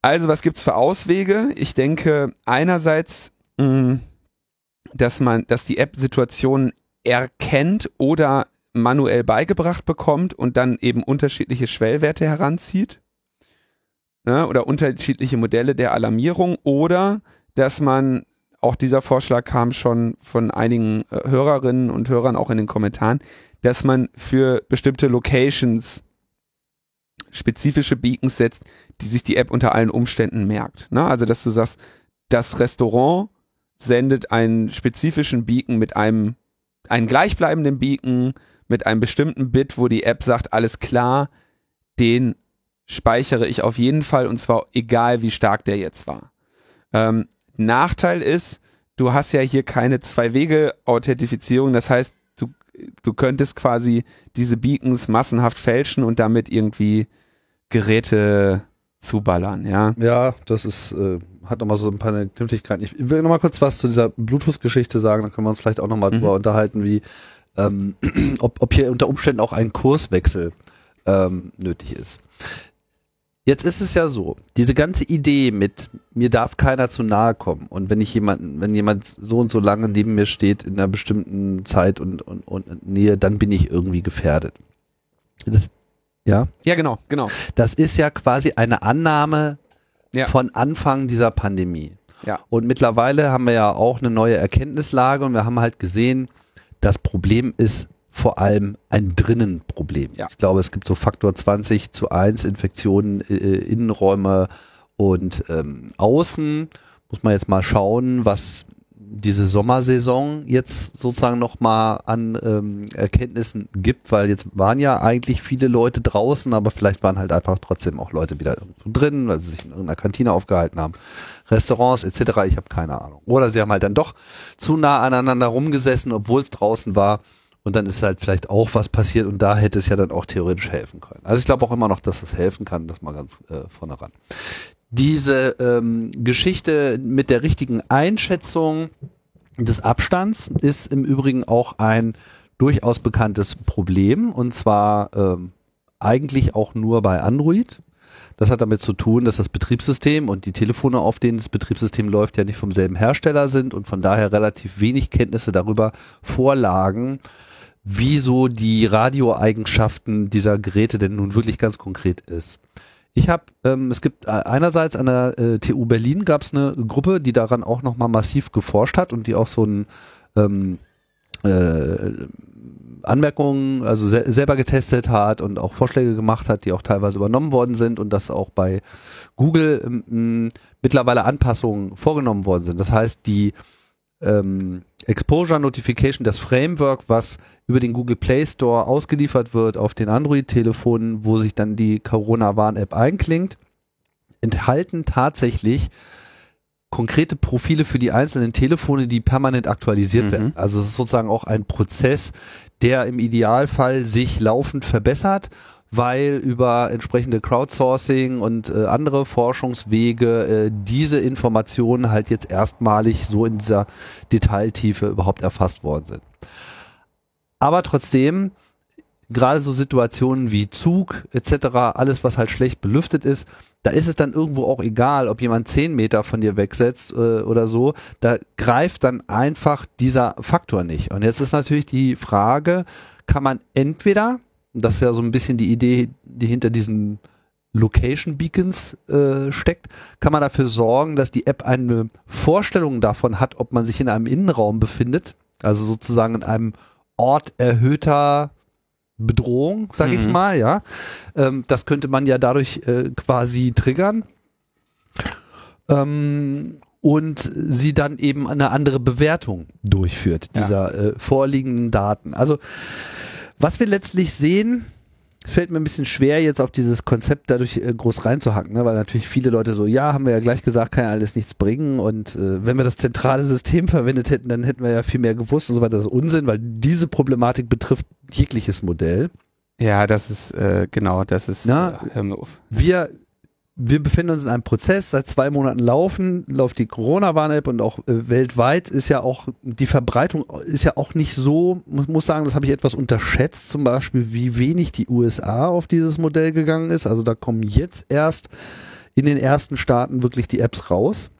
Also, was gibt's für Auswege? Ich denke, einerseits, mh, mm, dass man, dass die App Situationen erkennt oder manuell beigebracht bekommt und dann eben unterschiedliche Schwellwerte heranzieht ne, oder unterschiedliche Modelle der Alarmierung oder dass man, auch dieser Vorschlag kam schon von einigen äh, Hörerinnen und Hörern auch in den Kommentaren, dass man für bestimmte Locations spezifische Beacons setzt, die sich die App unter allen Umständen merkt. Ne? Also dass du sagst, das Restaurant sendet einen spezifischen Beacon mit einem einen gleichbleibenden Beacon mit einem bestimmten Bit, wo die App sagt, alles klar, den speichere ich auf jeden Fall und zwar egal, wie stark der jetzt war. Ähm, Nachteil ist, du hast ja hier keine Zwei-Wege-Authentifizierung, das heißt, du du könntest quasi diese Beacons massenhaft fälschen und damit irgendwie Geräte zuballern, ja. Ja, das ist, äh, hat nochmal so ein paar Kniffligkeiten. Ich will nochmal kurz was zu dieser Bluetooth-Geschichte sagen, dann können wir uns vielleicht auch nochmal mhm. drüber unterhalten, wie, ähm, ob, ob hier unter Umständen auch ein Kurswechsel ähm, nötig ist. Jetzt ist es ja so, diese ganze Idee mit mir darf keiner zu nahe kommen und wenn ich jemanden, wenn jemand so und so lange neben mir steht in einer bestimmten Zeit und, und, und Nähe, dann bin ich irgendwie gefährdet. Das, ja? Ja, genau, genau. Das ist ja quasi eine Annahme ja. von Anfang dieser Pandemie. Ja. Und mittlerweile haben wir ja auch eine neue Erkenntnislage und wir haben halt gesehen, das Problem ist vor allem ein Drinnenproblem. Ja. Ich glaube, es gibt so Faktor 20 zu 1 Infektionen, äh, Innenräume und ähm, Außen. Muss man jetzt mal schauen, was diese Sommersaison jetzt sozusagen nochmal an ähm, Erkenntnissen gibt, weil jetzt waren ja eigentlich viele Leute draußen, aber vielleicht waren halt einfach trotzdem auch Leute wieder irgendwo drin, weil sie sich in irgendeiner Kantine aufgehalten haben, Restaurants etc. Ich habe keine Ahnung. Oder sie haben halt dann doch zu nah aneinander rumgesessen, obwohl es draußen war und dann ist halt vielleicht auch was passiert und da hätte es ja dann auch theoretisch helfen können. Also ich glaube auch immer noch, dass es helfen kann, das mal ganz äh, vorne ran. Diese ähm, Geschichte mit der richtigen Einschätzung des Abstands ist im Übrigen auch ein durchaus bekanntes Problem und zwar ähm, eigentlich auch nur bei Android. Das hat damit zu tun, dass das Betriebssystem und die Telefone, auf denen das Betriebssystem läuft, ja nicht vom selben Hersteller sind und von daher relativ wenig Kenntnisse darüber vorlagen, wie so die Radioeigenschaften dieser Geräte denn nun wirklich ganz konkret ist. Ich habe, ähm, es gibt äh, einerseits an der äh, TU Berlin gab es eine Gruppe, die daran auch nochmal massiv geforscht hat und die auch so ein ähm, äh, Anmerkungen, also se selber getestet hat und auch Vorschläge gemacht hat, die auch teilweise übernommen worden sind und dass auch bei Google ähm, mittlerweile Anpassungen vorgenommen worden sind. Das heißt, die ähm, Exposure Notification, das Framework, was über den Google Play Store ausgeliefert wird auf den Android-Telefonen, wo sich dann die Corona-Warn-App einklingt, enthalten tatsächlich konkrete Profile für die einzelnen Telefone, die permanent aktualisiert mhm. werden. Also es ist sozusagen auch ein Prozess, der im Idealfall sich laufend verbessert weil über entsprechende Crowdsourcing und äh, andere Forschungswege äh, diese Informationen halt jetzt erstmalig so in dieser Detailtiefe überhaupt erfasst worden sind. Aber trotzdem, gerade so Situationen wie Zug etc., alles was halt schlecht belüftet ist, da ist es dann irgendwo auch egal, ob jemand zehn Meter von dir wegsetzt äh, oder so, da greift dann einfach dieser Faktor nicht. Und jetzt ist natürlich die Frage, kann man entweder das ist ja so ein bisschen die Idee, die hinter diesen Location Beacons äh, steckt, kann man dafür sorgen, dass die App eine Vorstellung davon hat, ob man sich in einem Innenraum befindet, also sozusagen in einem Ort erhöhter Bedrohung, sage mhm. ich mal, ja. Ähm, das könnte man ja dadurch äh, quasi triggern. Ähm, und sie dann eben eine andere Bewertung durchführt, dieser ja. äh, vorliegenden Daten. Also was wir letztlich sehen, fällt mir ein bisschen schwer, jetzt auf dieses Konzept dadurch äh, groß reinzuhacken, ne? weil natürlich viele Leute so, ja, haben wir ja gleich gesagt, kann ja alles nichts bringen und äh, wenn wir das zentrale System verwendet hätten, dann hätten wir ja viel mehr gewusst und so weiter. Das ist Unsinn, weil diese Problematik betrifft jegliches Modell. Ja, das ist äh, genau, das ist. Na, äh, wir wir befinden uns in einem Prozess, seit zwei Monaten laufen, läuft die Corona-Warn-App und auch äh, weltweit ist ja auch, die Verbreitung ist ja auch nicht so, muss sagen, das habe ich etwas unterschätzt, zum Beispiel, wie wenig die USA auf dieses Modell gegangen ist. Also da kommen jetzt erst in den ersten Staaten wirklich die Apps raus.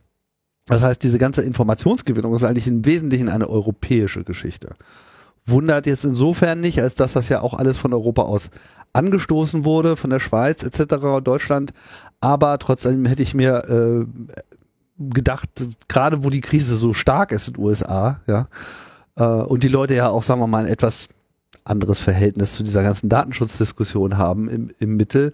Das heißt, diese ganze Informationsgewinnung ist eigentlich im Wesentlichen eine europäische Geschichte. Wundert jetzt insofern nicht, als dass das ja auch alles von Europa aus angestoßen wurde, von der Schweiz etc., Deutschland. Aber trotzdem hätte ich mir äh, gedacht, gerade wo die Krise so stark ist in den USA, ja, äh, und die Leute ja auch, sagen wir mal, ein etwas anderes Verhältnis zu dieser ganzen Datenschutzdiskussion haben im, im Mittel,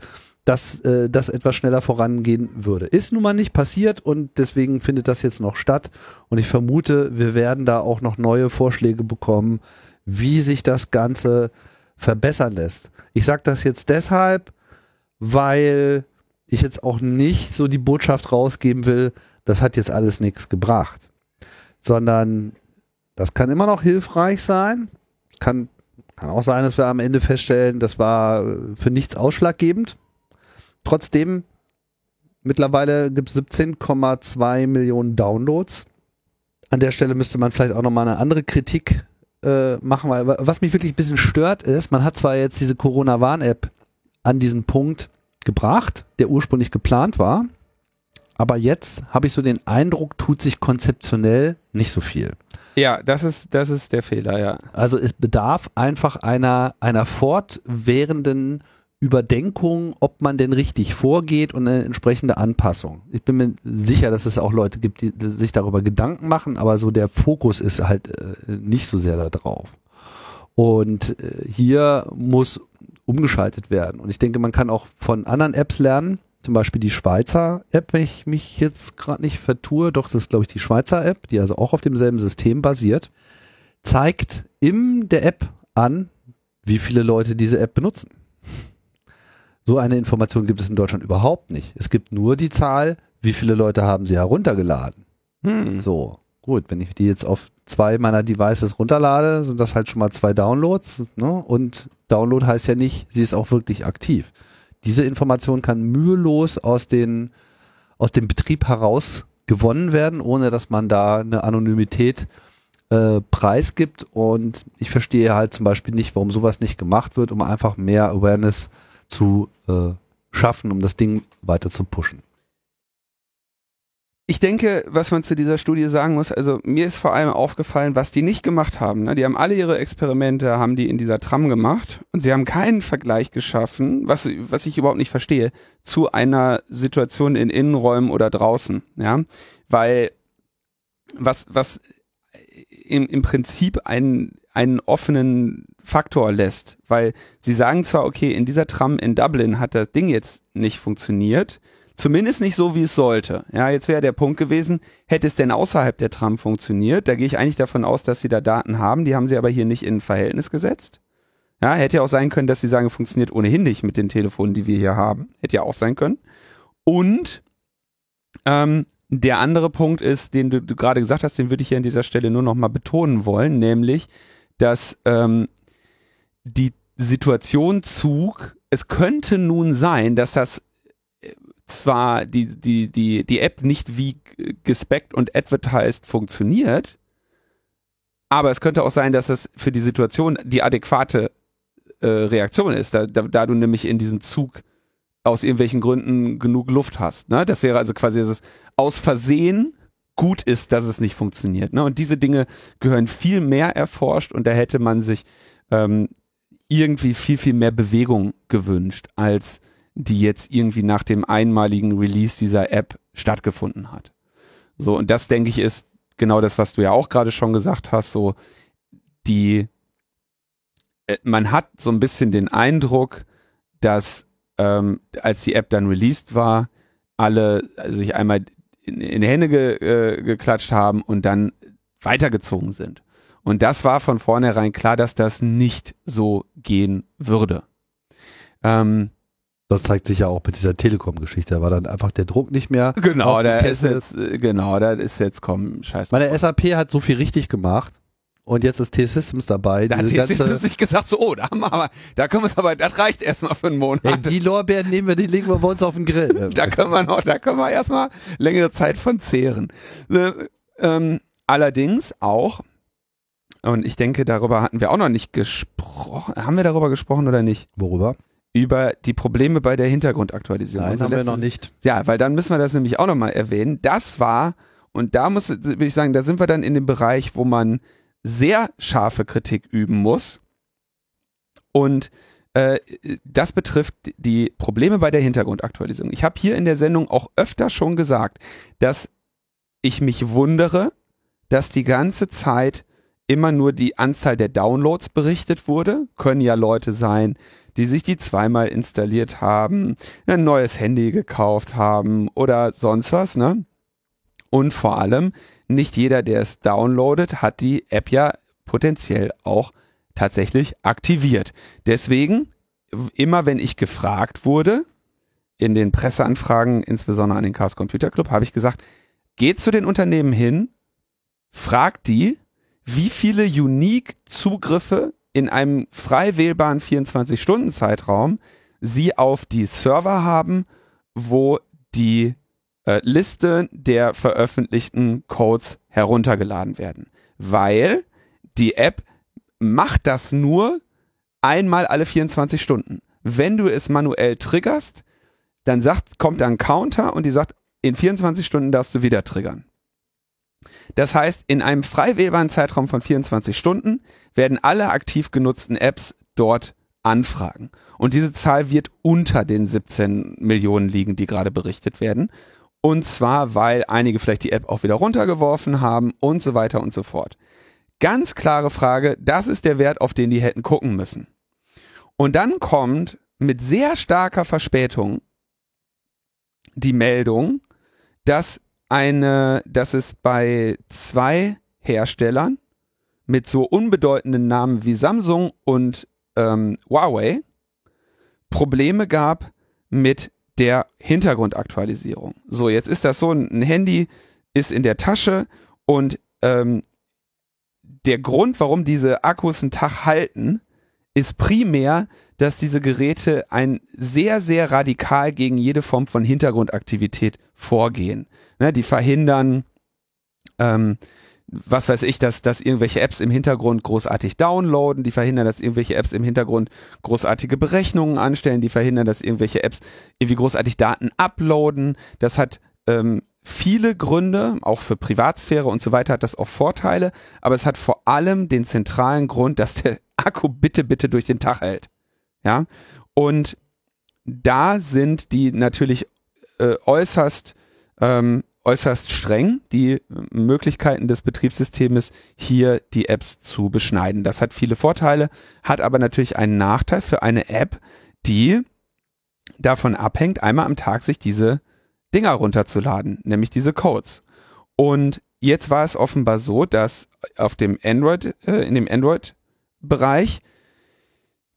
dass äh, das etwas schneller vorangehen würde. Ist nun mal nicht passiert und deswegen findet das jetzt noch statt. Und ich vermute, wir werden da auch noch neue Vorschläge bekommen, wie sich das Ganze verbessern lässt. Ich sage das jetzt deshalb, weil ich jetzt auch nicht so die Botschaft rausgeben will, das hat jetzt alles nichts gebracht, sondern das kann immer noch hilfreich sein, kann Kann auch sein, dass wir am Ende feststellen, das war äh, für nichts ausschlaggebend. Trotzdem, mittlerweile gibt es 17,2 Millionen Downloads. An der Stelle müsste man vielleicht auch nochmal eine andere Kritik äh, machen, weil was mich wirklich ein bisschen stört ist, man hat zwar jetzt diese Corona-Warn-App an diesen Punkt gebracht, der ursprünglich geplant war, aber jetzt habe ich so den Eindruck, tut sich konzeptionell nicht so viel. Ja, das ist, das ist der Fehler, ja. Also es bedarf einfach einer, einer fortwährenden Überdenkung, ob man denn richtig vorgeht und eine entsprechende Anpassung. Ich bin mir sicher, dass es auch Leute gibt, die sich darüber Gedanken machen, aber so der Fokus ist halt äh, nicht so sehr da drauf. Und äh, hier muss umgeschaltet werden. Und ich denke, man kann auch von anderen Apps lernen, zum Beispiel die Schweizer App, wenn ich mich jetzt gerade nicht vertue, doch das ist glaube ich die Schweizer App, die also auch auf demselben System basiert, zeigt in der App an, wie viele Leute diese App benutzen. So eine Information gibt es in Deutschland überhaupt nicht. Es gibt nur die Zahl, wie viele Leute haben sie heruntergeladen. Hm. So, gut, wenn ich die jetzt auf zwei meiner Devices runterlade, sind das halt schon mal zwei Downloads. Ne? Und Download heißt ja nicht, sie ist auch wirklich aktiv. Diese Information kann mühelos aus, den, aus dem Betrieb heraus gewonnen werden, ohne dass man da eine Anonymität äh, preisgibt. Und ich verstehe halt zum Beispiel nicht, warum sowas nicht gemacht wird, um einfach mehr Awareness zu äh, schaffen, um das Ding weiter zu pushen. Ich denke, was man zu dieser Studie sagen muss, also mir ist vor allem aufgefallen, was die nicht gemacht haben. Ne? Die haben alle ihre Experimente, haben die in dieser Tram gemacht und sie haben keinen Vergleich geschaffen, was, was ich überhaupt nicht verstehe, zu einer Situation in Innenräumen oder draußen. Ja, weil was, was im, im Prinzip einen, einen offenen Faktor lässt, weil sie sagen zwar, okay, in dieser Tram in Dublin hat das Ding jetzt nicht funktioniert, Zumindest nicht so, wie es sollte. Ja, jetzt wäre der Punkt gewesen, hätte es denn außerhalb der Tram funktioniert? Da gehe ich eigentlich davon aus, dass sie da Daten haben, die haben sie aber hier nicht in Verhältnis gesetzt. Ja, hätte ja auch sein können, dass sie sagen, funktioniert ohnehin nicht mit den Telefonen, die wir hier haben. Hätte ja auch sein können. Und ähm, der andere Punkt ist, den du, du gerade gesagt hast, den würde ich hier an dieser Stelle nur noch mal betonen wollen, nämlich, dass ähm, die Situation Zug, es könnte nun sein, dass das zwar die, die, die, die App nicht wie gespeckt und advertised funktioniert, aber es könnte auch sein, dass es für die Situation die adäquate äh, Reaktion ist, da, da, da du nämlich in diesem Zug aus irgendwelchen Gründen genug Luft hast. Ne? Das wäre also quasi, dass es aus Versehen gut ist, dass es nicht funktioniert. Ne? Und diese Dinge gehören viel mehr erforscht und da hätte man sich ähm, irgendwie viel, viel mehr Bewegung gewünscht, als die jetzt irgendwie nach dem einmaligen Release dieser App stattgefunden hat. So, und das denke ich ist genau das, was du ja auch gerade schon gesagt hast, so die, äh, man hat so ein bisschen den Eindruck, dass ähm, als die App dann released war, alle sich einmal in, in die Hände ge, äh, geklatscht haben und dann weitergezogen sind. Und das war von vornherein klar, dass das nicht so gehen würde. Ähm, das zeigt sich ja auch mit dieser Telekom-Geschichte. Da war dann einfach der Druck nicht mehr. Genau, da ist jetzt, äh, genau, da ist jetzt, komm, scheiße. Meine SAP hat so viel richtig gemacht. Und jetzt ist T-Systems dabei. Da hat T-Systems sich gesagt, so, oh, da haben wir aber, da können wir es aber, das reicht erstmal für einen Monat. Hey, die Lorbeeren nehmen wir, die legen wir bei uns auf den Grill. da können wir noch, da können wir erstmal längere Zeit von zehren. Äh, ähm, allerdings auch, und ich denke, darüber hatten wir auch noch nicht gesprochen. Haben wir darüber gesprochen oder nicht? Worüber? über die Probleme bei der Hintergrundaktualisierung. Nein, also haben wir noch nicht. Ja, weil dann müssen wir das nämlich auch nochmal erwähnen. Das war, und da muss, würde ich sagen, da sind wir dann in dem Bereich, wo man sehr scharfe Kritik üben muss. Und äh, das betrifft die Probleme bei der Hintergrundaktualisierung. Ich habe hier in der Sendung auch öfter schon gesagt, dass ich mich wundere, dass die ganze Zeit immer nur die Anzahl der Downloads berichtet wurde. Können ja Leute sein, die sich die zweimal installiert haben, ein neues Handy gekauft haben oder sonst was, ne? Und vor allem, nicht jeder, der es downloadet, hat die App ja potenziell auch tatsächlich aktiviert. Deswegen, immer wenn ich gefragt wurde, in den Presseanfragen, insbesondere an den Chaos Computer Club, habe ich gesagt, geht zu den Unternehmen hin, fragt die, wie viele Unique Zugriffe in einem frei wählbaren 24-Stunden-Zeitraum sie auf die Server haben, wo die äh, Liste der veröffentlichten Codes heruntergeladen werden. Weil die App macht das nur einmal alle 24 Stunden. Wenn du es manuell triggerst, dann sagt, kommt ein Counter und die sagt, in 24 Stunden darfst du wieder triggern. Das heißt, in einem frei wählbaren Zeitraum von 24 Stunden werden alle aktiv genutzten Apps dort anfragen. Und diese Zahl wird unter den 17 Millionen liegen, die gerade berichtet werden. Und zwar, weil einige vielleicht die App auch wieder runtergeworfen haben und so weiter und so fort. Ganz klare Frage, das ist der Wert, auf den die hätten gucken müssen. Und dann kommt mit sehr starker Verspätung die Meldung, dass eine, dass es bei zwei Herstellern mit so unbedeutenden Namen wie Samsung und ähm, Huawei Probleme gab mit der Hintergrundaktualisierung. So, jetzt ist das so, ein Handy ist in der Tasche und ähm, der Grund, warum diese Akkus einen Tag halten, ist primär, dass diese Geräte ein sehr, sehr radikal gegen jede Form von Hintergrundaktivität vorgehen. Ne, die verhindern, ähm, was weiß ich, dass, dass irgendwelche Apps im Hintergrund großartig downloaden, die verhindern, dass irgendwelche Apps im Hintergrund großartige Berechnungen anstellen, die verhindern, dass irgendwelche Apps irgendwie großartig Daten uploaden. Das hat ähm, viele Gründe, auch für Privatsphäre und so weiter hat das auch Vorteile, aber es hat vor allem den zentralen Grund, dass der Akku bitte, bitte durch den Tag hält. Ja, und da sind die natürlich äh, äußerst, ähm, äußerst streng, die Möglichkeiten des Betriebssystems hier die Apps zu beschneiden. Das hat viele Vorteile, hat aber natürlich einen Nachteil für eine App, die davon abhängt, einmal am Tag sich diese Dinger runterzuladen, nämlich diese Codes. Und jetzt war es offenbar so, dass auf dem Android, äh, in dem Android-Bereich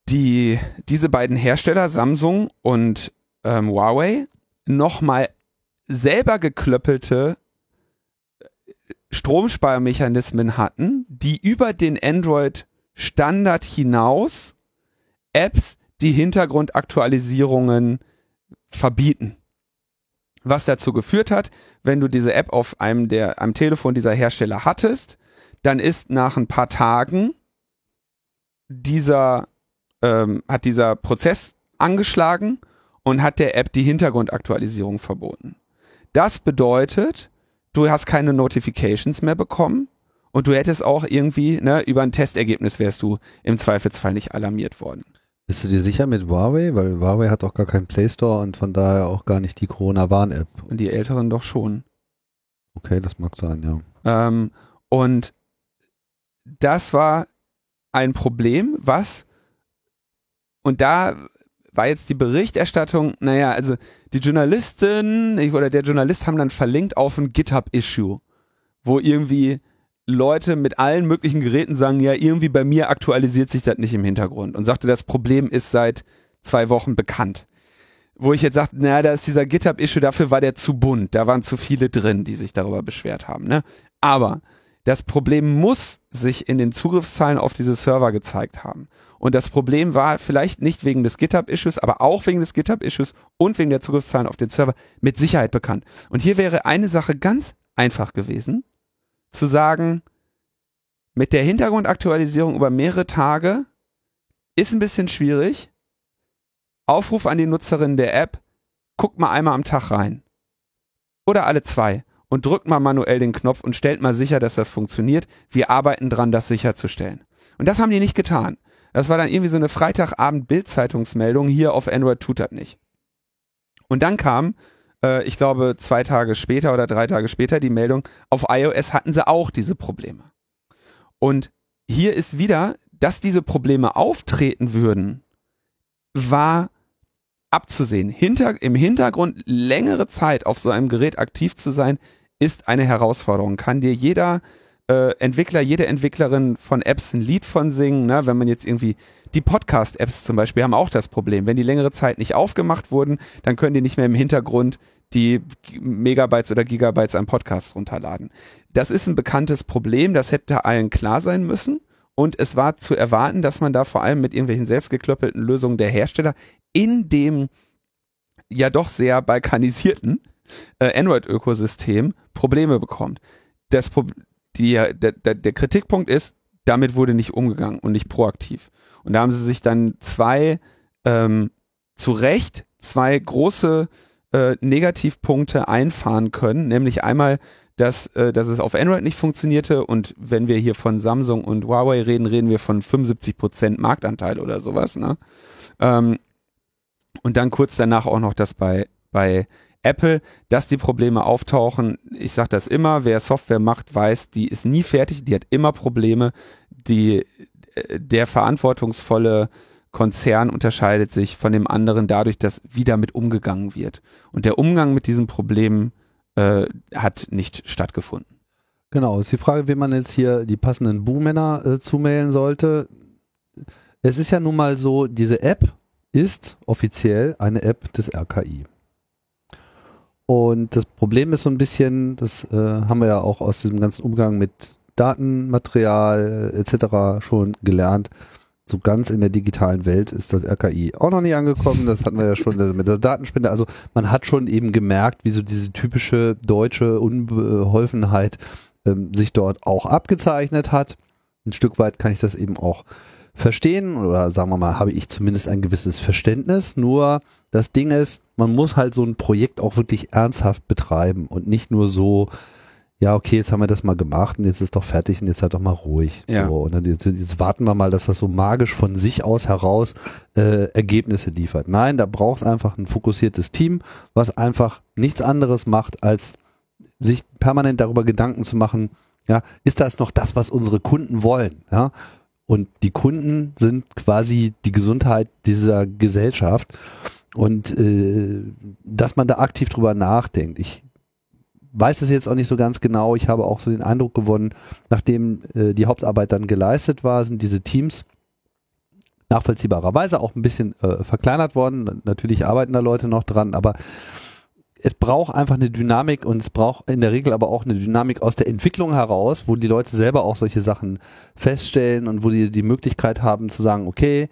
die, diese beiden Hersteller, Samsung und ähm, Huawei, nochmal selber geklöppelte äh, Stromsparmechanismen hatten, die über den Android-Standard hinaus Apps die Hintergrundaktualisierungen verbieten. Was dazu geführt hat, wenn du diese App auf einem der, einem Telefon dieser Hersteller hattest, dann ist nach ein paar Tagen dieser, ähm, hat dieser Prozess angeschlagen und hat der App die Hintergrundaktualisierung verboten. Das bedeutet, du hast keine Notifications mehr bekommen und du hättest auch irgendwie, ne, über ein Testergebnis wärst du im Zweifelsfall nicht alarmiert worden. Bist du dir sicher mit Huawei? Weil Huawei hat auch gar keinen Play Store und von daher auch gar nicht die Corona-Warn-App. Und die Älteren doch schon. Okay, das mag sein, ja. Ähm, und das war ein Problem, was, und da war jetzt die Berichterstattung, naja, also die Journalistin oder der Journalist haben dann verlinkt auf ein GitHub-Issue, wo irgendwie Leute mit allen möglichen Geräten sagen, ja, irgendwie bei mir aktualisiert sich das nicht im Hintergrund und sagte, das Problem ist seit zwei Wochen bekannt. Wo ich jetzt sagte, naja, da ist dieser GitHub-Issue, dafür war der zu bunt, da waren zu viele drin, die sich darüber beschwert haben. Ne? Aber das Problem muss sich in den Zugriffszahlen auf diese Server gezeigt haben. Und das Problem war vielleicht nicht wegen des GitHub-Issues, aber auch wegen des GitHub-Issues und wegen der Zugriffszahlen auf den Server mit Sicherheit bekannt. Und hier wäre eine Sache ganz einfach gewesen zu sagen, mit der Hintergrundaktualisierung über mehrere Tage ist ein bisschen schwierig. Aufruf an die Nutzerin der App, guckt mal einmal am Tag rein. Oder alle zwei und drückt mal manuell den Knopf und stellt mal sicher, dass das funktioniert. Wir arbeiten dran, das sicherzustellen. Und das haben die nicht getan. Das war dann irgendwie so eine Freitagabend-Bildzeitungsmeldung, hier auf Android tut das nicht. Und dann kam äh, ich glaube, zwei Tage später oder drei Tage später die Meldung, auf iOS hatten sie auch diese Probleme. Und hier ist wieder, dass diese Probleme auftreten würden, war abzusehen. Hinter, Im Hintergrund längere Zeit auf so einem Gerät aktiv zu sein, ist eine Herausforderung. Kann dir jeder äh, Entwickler, jede Entwicklerin von Apps ein Lied von singen. Ne? Wenn man jetzt irgendwie die Podcast-Apps zum Beispiel haben auch das Problem. Wenn die längere Zeit nicht aufgemacht wurden, dann können die nicht mehr im Hintergrund die Megabytes oder Gigabytes an Podcasts runterladen. Das ist ein bekanntes Problem, das hätte allen klar sein müssen. und es war zu erwarten, dass man da vor allem mit irgendwelchen selbstgeklöppelten Lösungen der Hersteller in dem ja doch sehr balkanisierten äh, Android-Ökosystem Probleme bekommt. Das Pro die, der, der, der Kritikpunkt ist, damit wurde nicht umgegangen und nicht proaktiv. Und da haben sie sich dann zwei ähm, zu Recht zwei große äh, Negativpunkte einfahren können, nämlich einmal, dass, äh, dass es auf Android nicht funktionierte und wenn wir hier von Samsung und Huawei reden, reden wir von 75 Prozent Marktanteil oder sowas. Ne? Ähm, und dann kurz danach auch noch das bei, bei Apple, dass die Probleme auftauchen. Ich sage das immer, wer Software macht, weiß, die ist nie fertig, die hat immer Probleme. Die, äh, der verantwortungsvolle Konzern unterscheidet sich von dem anderen dadurch, dass wie damit umgegangen wird. Und der Umgang mit diesen Problemen äh, hat nicht stattgefunden. Genau, ist die Frage, wie man jetzt hier die passenden Buhmänner äh, zumailen sollte. Es ist ja nun mal so, diese App ist offiziell eine App des RKI. Und das Problem ist so ein bisschen, das äh, haben wir ja auch aus diesem ganzen Umgang mit Datenmaterial äh, etc. schon gelernt. So ganz in der digitalen Welt ist das RKI auch noch nicht angekommen. Das hatten wir ja schon mit der Datenspende. Also man hat schon eben gemerkt, wie so diese typische deutsche Unbeholfenheit ähm, sich dort auch abgezeichnet hat. Ein Stück weit kann ich das eben auch verstehen oder sagen wir mal, habe ich zumindest ein gewisses Verständnis. Nur das Ding ist, man muss halt so ein Projekt auch wirklich ernsthaft betreiben und nicht nur so, ja, okay, jetzt haben wir das mal gemacht und jetzt ist doch fertig und jetzt halt doch mal ruhig. Ja. So, und dann jetzt, jetzt warten wir mal, dass das so magisch von sich aus heraus äh, Ergebnisse liefert. Nein, da braucht es einfach ein fokussiertes Team, was einfach nichts anderes macht, als sich permanent darüber Gedanken zu machen, ja, ist das noch das, was unsere Kunden wollen? Ja, und die Kunden sind quasi die Gesundheit dieser Gesellschaft. Und äh, dass man da aktiv drüber nachdenkt. Ich weiß es jetzt auch nicht so ganz genau. Ich habe auch so den Eindruck gewonnen, nachdem äh, die Hauptarbeit dann geleistet war, sind diese Teams nachvollziehbarerweise auch ein bisschen äh, verkleinert worden. Natürlich arbeiten da Leute noch dran, aber es braucht einfach eine Dynamik und es braucht in der Regel aber auch eine Dynamik aus der Entwicklung heraus, wo die Leute selber auch solche Sachen feststellen und wo die die Möglichkeit haben zu sagen, okay,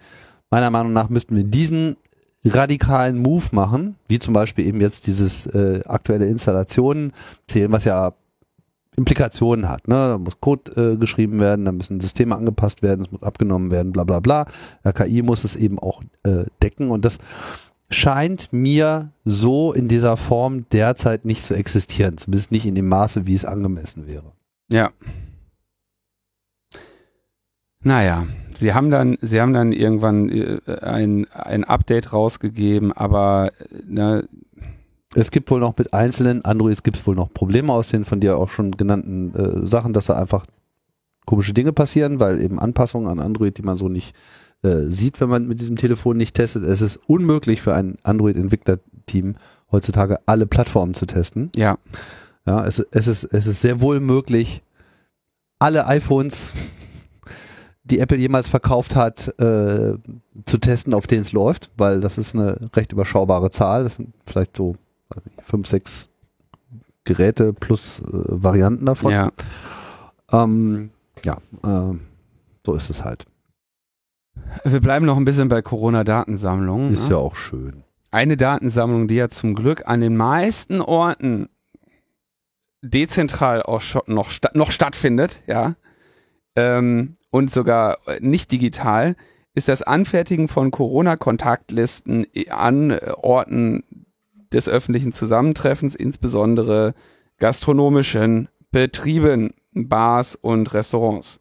meiner Meinung nach müssten wir diesen radikalen Move machen, wie zum Beispiel eben jetzt dieses äh, aktuelle Installationen zählen, was ja Implikationen hat. Ne? Da muss Code äh, geschrieben werden, da müssen Systeme angepasst werden, es muss abgenommen werden, bla bla bla. Der KI muss es eben auch äh, decken und das scheint mir so in dieser Form derzeit nicht zu existieren, zumindest nicht in dem Maße, wie es angemessen wäre. Ja. Naja, sie haben dann, sie haben dann irgendwann äh, ein, ein Update rausgegeben, aber ne, es gibt wohl noch mit einzelnen Androids gibt es wohl noch Probleme aus den von dir auch schon genannten äh, Sachen, dass da einfach komische Dinge passieren, weil eben Anpassungen an Android, die man so nicht äh, sieht, wenn man mit diesem Telefon nicht testet. Es ist unmöglich für ein Android-Entwicklerteam heutzutage alle Plattformen zu testen. Ja. Ja, es, es, ist, es ist sehr wohl möglich, alle iPhones, die Apple jemals verkauft hat, äh, zu testen, auf denen es läuft, weil das ist eine recht überschaubare Zahl. Das sind vielleicht so nicht, fünf, sechs Geräte plus äh, Varianten davon. Ja. Ähm, ja, äh, so ist es halt. Wir bleiben noch ein bisschen bei Corona-Datensammlung. Ist ne? ja auch schön. Eine Datensammlung, die ja zum Glück an den meisten Orten dezentral auch noch, sta noch stattfindet, ja, ähm, und sogar nicht digital, ist das Anfertigen von Corona-Kontaktlisten an Orten des öffentlichen Zusammentreffens, insbesondere gastronomischen Betrieben, Bars und Restaurants.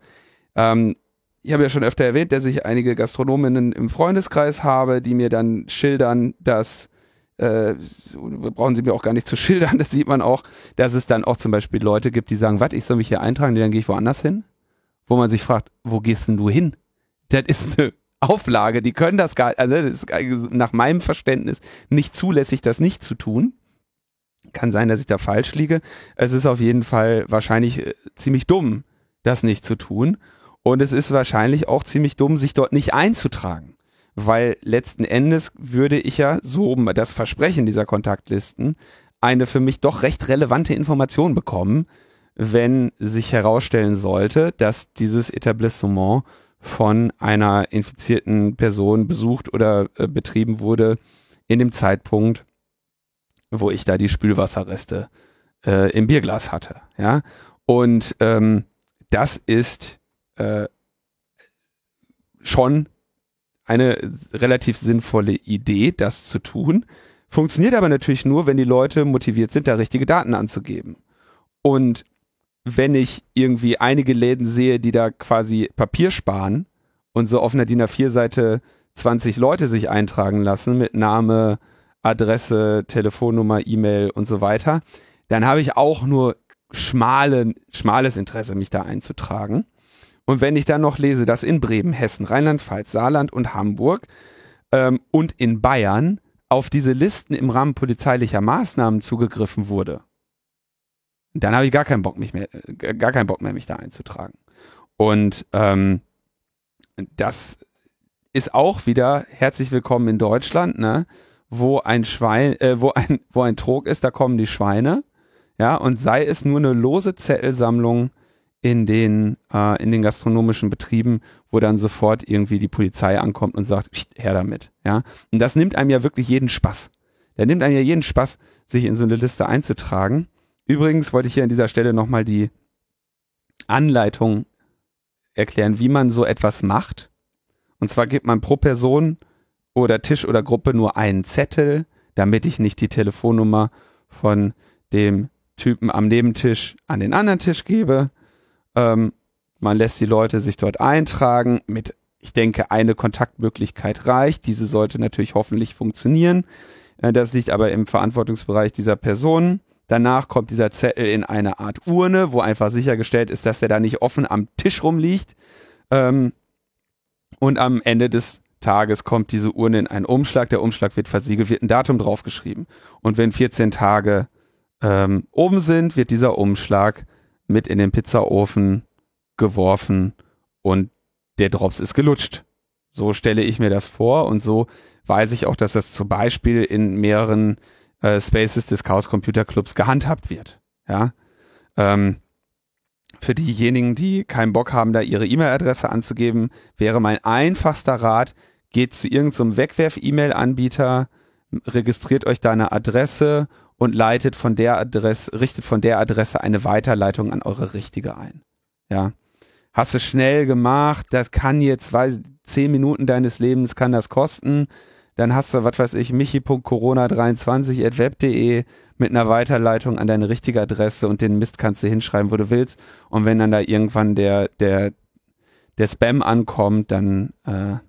Ähm, ich habe ja schon öfter erwähnt, dass ich einige Gastronominnen im Freundeskreis habe, die mir dann schildern, dass äh, brauchen sie mir auch gar nicht zu schildern, das sieht man auch, dass es dann auch zum Beispiel Leute gibt, die sagen, was, ich soll mich hier eintragen, dann gehe ich woanders hin. Wo man sich fragt, wo gehst denn du hin? Das ist eine Auflage, die können das gar, also das ist nach meinem Verständnis nicht zulässig, das nicht zu tun. Kann sein, dass ich da falsch liege. Es ist auf jeden Fall wahrscheinlich äh, ziemlich dumm, das nicht zu tun. Und es ist wahrscheinlich auch ziemlich dumm, sich dort nicht einzutragen. Weil letzten Endes würde ich ja, so das Versprechen dieser Kontaktlisten, eine für mich doch recht relevante Information bekommen, wenn sich herausstellen sollte, dass dieses Etablissement von einer infizierten Person besucht oder äh, betrieben wurde in dem Zeitpunkt, wo ich da die Spülwasserreste äh, im Bierglas hatte. Ja, und ähm, das ist äh, schon eine relativ sinnvolle Idee, das zu tun. Funktioniert aber natürlich nur, wenn die Leute motiviert sind, da richtige Daten anzugeben. Und wenn ich irgendwie einige Läden sehe, die da quasi Papier sparen und so auf einer DIN A4-Seite 20 Leute sich eintragen lassen mit Name, Adresse, Telefonnummer, E-Mail und so weiter, dann habe ich auch nur schmale, schmales Interesse, mich da einzutragen. Und wenn ich dann noch lese, dass in Bremen, Hessen, Rheinland-Pfalz, Saarland und Hamburg ähm, und in Bayern auf diese Listen im Rahmen polizeilicher Maßnahmen zugegriffen wurde, dann habe ich gar keinen Bock mich mehr, äh, gar keinen Bock mehr, mich da einzutragen. Und ähm, das ist auch wieder herzlich willkommen in Deutschland, ne? Wo ein Schwein, äh, wo ein, wo ein Trog ist, da kommen die Schweine, ja, und sei es nur eine lose Zettelsammlung in den, äh, in den gastronomischen Betrieben, wo dann sofort irgendwie die Polizei ankommt und sagt, her damit, ja. Und das nimmt einem ja wirklich jeden Spaß. Der nimmt einem ja jeden Spaß, sich in so eine Liste einzutragen. Übrigens wollte ich hier an dieser Stelle nochmal die Anleitung erklären, wie man so etwas macht. Und zwar gibt man pro Person oder Tisch oder Gruppe nur einen Zettel, damit ich nicht die Telefonnummer von dem Typen am Nebentisch an den anderen Tisch gebe. Ähm, man lässt die Leute sich dort eintragen mit, ich denke, eine Kontaktmöglichkeit reicht. Diese sollte natürlich hoffentlich funktionieren. Äh, das liegt aber im Verantwortungsbereich dieser Person. Danach kommt dieser Zettel in eine Art Urne, wo einfach sichergestellt ist, dass der da nicht offen am Tisch rumliegt. Ähm, und am Ende des Tages kommt diese Urne in einen Umschlag. Der Umschlag wird versiegelt, wird ein Datum draufgeschrieben. Und wenn 14 Tage ähm, oben sind, wird dieser Umschlag mit in den Pizzaofen geworfen und der Drops ist gelutscht. So stelle ich mir das vor und so weiß ich auch, dass das zum Beispiel in mehreren äh, Spaces des Chaos Computer Clubs gehandhabt wird. Ja. Ähm, für diejenigen, die keinen Bock haben, da ihre E-Mail-Adresse anzugeben, wäre mein einfachster Rat, geht zu irgendeinem so Wegwerf-E-Mail-Anbieter, registriert euch da eine Adresse und leitet von der Adresse, richtet von der Adresse eine Weiterleitung an eure richtige ein. Ja. Hast du schnell gemacht, das kann jetzt, weiß, zehn Minuten deines Lebens kann das kosten dann hast du, was weiß ich, michi.corona23.web.de mit einer Weiterleitung an deine richtige Adresse und den Mist kannst du hinschreiben, wo du willst. Und wenn dann da irgendwann der, der, der Spam ankommt, dann äh,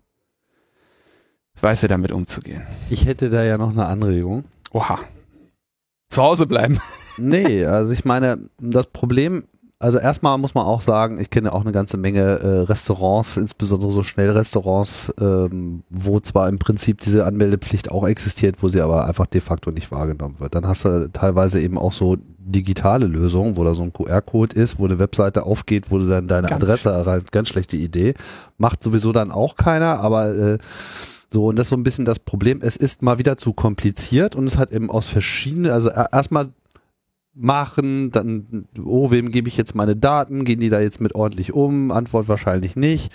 weißt du damit umzugehen. Ich hätte da ja noch eine Anregung. Oha. Zu Hause bleiben. nee, also ich meine, das Problem also erstmal muss man auch sagen, ich kenne auch eine ganze Menge äh, Restaurants, insbesondere so Schnellrestaurants, ähm, wo zwar im Prinzip diese Anmeldepflicht auch existiert, wo sie aber einfach de facto nicht wahrgenommen wird. Dann hast du teilweise eben auch so digitale Lösungen, wo da so ein QR-Code ist, wo eine Webseite aufgeht, wo du dann deine ganz Adresse erreichst. Ganz schlechte Idee. Macht sowieso dann auch keiner, aber äh, so, und das ist so ein bisschen das Problem. Es ist mal wieder zu kompliziert und es hat eben aus verschiedenen, also erstmal machen, dann, oh, wem gebe ich jetzt meine Daten? Gehen die da jetzt mit ordentlich um? Antwort wahrscheinlich nicht.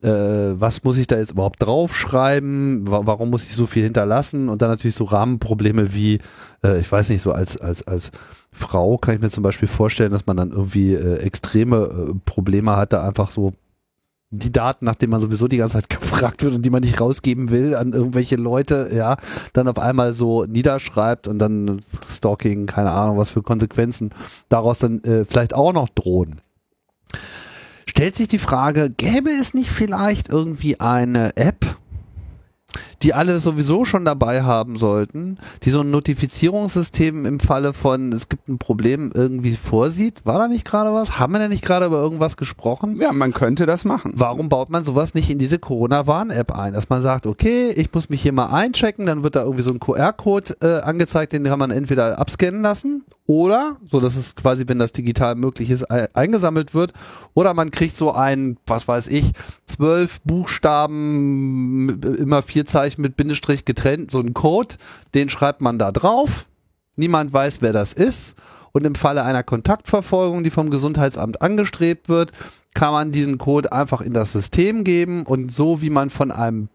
Äh, was muss ich da jetzt überhaupt draufschreiben? Wa warum muss ich so viel hinterlassen? Und dann natürlich so Rahmenprobleme wie, äh, ich weiß nicht, so als, als, als Frau kann ich mir zum Beispiel vorstellen, dass man dann irgendwie äh, extreme äh, Probleme hat, da einfach so die Daten, nachdem man sowieso die ganze Zeit gefragt wird und die man nicht rausgeben will an irgendwelche Leute, ja, dann auf einmal so niederschreibt und dann Stalking, keine Ahnung, was für Konsequenzen daraus dann äh, vielleicht auch noch drohen. Stellt sich die Frage, gäbe es nicht vielleicht irgendwie eine App, die alle sowieso schon dabei haben sollten, die so ein Notifizierungssystem im Falle von, es gibt ein Problem irgendwie vorsieht. War da nicht gerade was? Haben wir denn nicht gerade über irgendwas gesprochen? Ja, man könnte das machen. Warum baut man sowas nicht in diese Corona-Warn-App ein? Dass man sagt, okay, ich muss mich hier mal einchecken, dann wird da irgendwie so ein QR-Code äh, angezeigt, den kann man entweder abscannen lassen oder, so dass es quasi, wenn das digital möglich ist, eingesammelt wird, oder man kriegt so ein, was weiß ich, zwölf Buchstaben, immer vier Zeichen mit Bindestrich getrennt, so ein Code, den schreibt man da drauf, Niemand weiß, wer das ist. Und im Falle einer Kontaktverfolgung, die vom Gesundheitsamt angestrebt wird, kann man diesen Code einfach in das System geben und so wie man von einem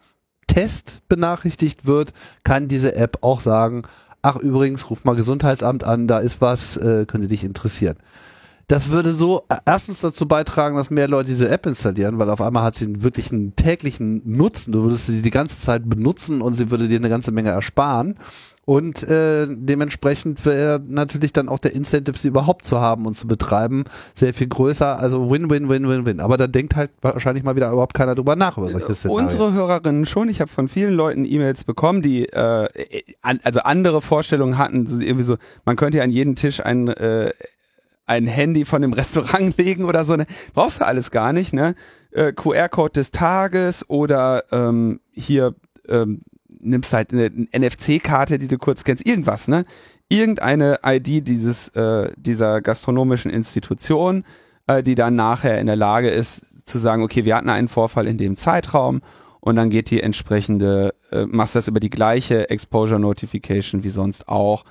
Test benachrichtigt wird, kann diese App auch sagen, ach übrigens, ruf mal Gesundheitsamt an, da ist was, äh, könnte dich interessieren. Das würde so erstens dazu beitragen, dass mehr Leute diese App installieren, weil auf einmal hat sie einen wirklichen täglichen Nutzen. Du würdest sie die ganze Zeit benutzen und sie würde dir eine ganze Menge ersparen. Und äh, dementsprechend wäre natürlich dann auch der Incentive, sie überhaupt zu haben und zu betreiben, sehr viel größer. Also Win, Win, Win, Win, Win. Aber da denkt halt wahrscheinlich mal wieder überhaupt keiner drüber nach über solche Szenarien. Unsere Hörerinnen schon. Ich habe von vielen Leuten E-Mails bekommen, die äh, an, also andere Vorstellungen hatten. Irgendwie so, man könnte ja an jeden Tisch ein äh, ein Handy von dem Restaurant legen oder so. Ne? Brauchst du alles gar nicht. Ne? Äh, QR-Code des Tages oder ähm, hier ähm, nimmst halt eine NFC-Karte, die du kurz kennst, irgendwas, ne? Irgendeine ID dieses, äh, dieser gastronomischen Institution, äh, die dann nachher in der Lage ist zu sagen, okay, wir hatten einen Vorfall in dem Zeitraum und dann geht die entsprechende, äh, machst das über die gleiche Exposure Notification wie sonst auch.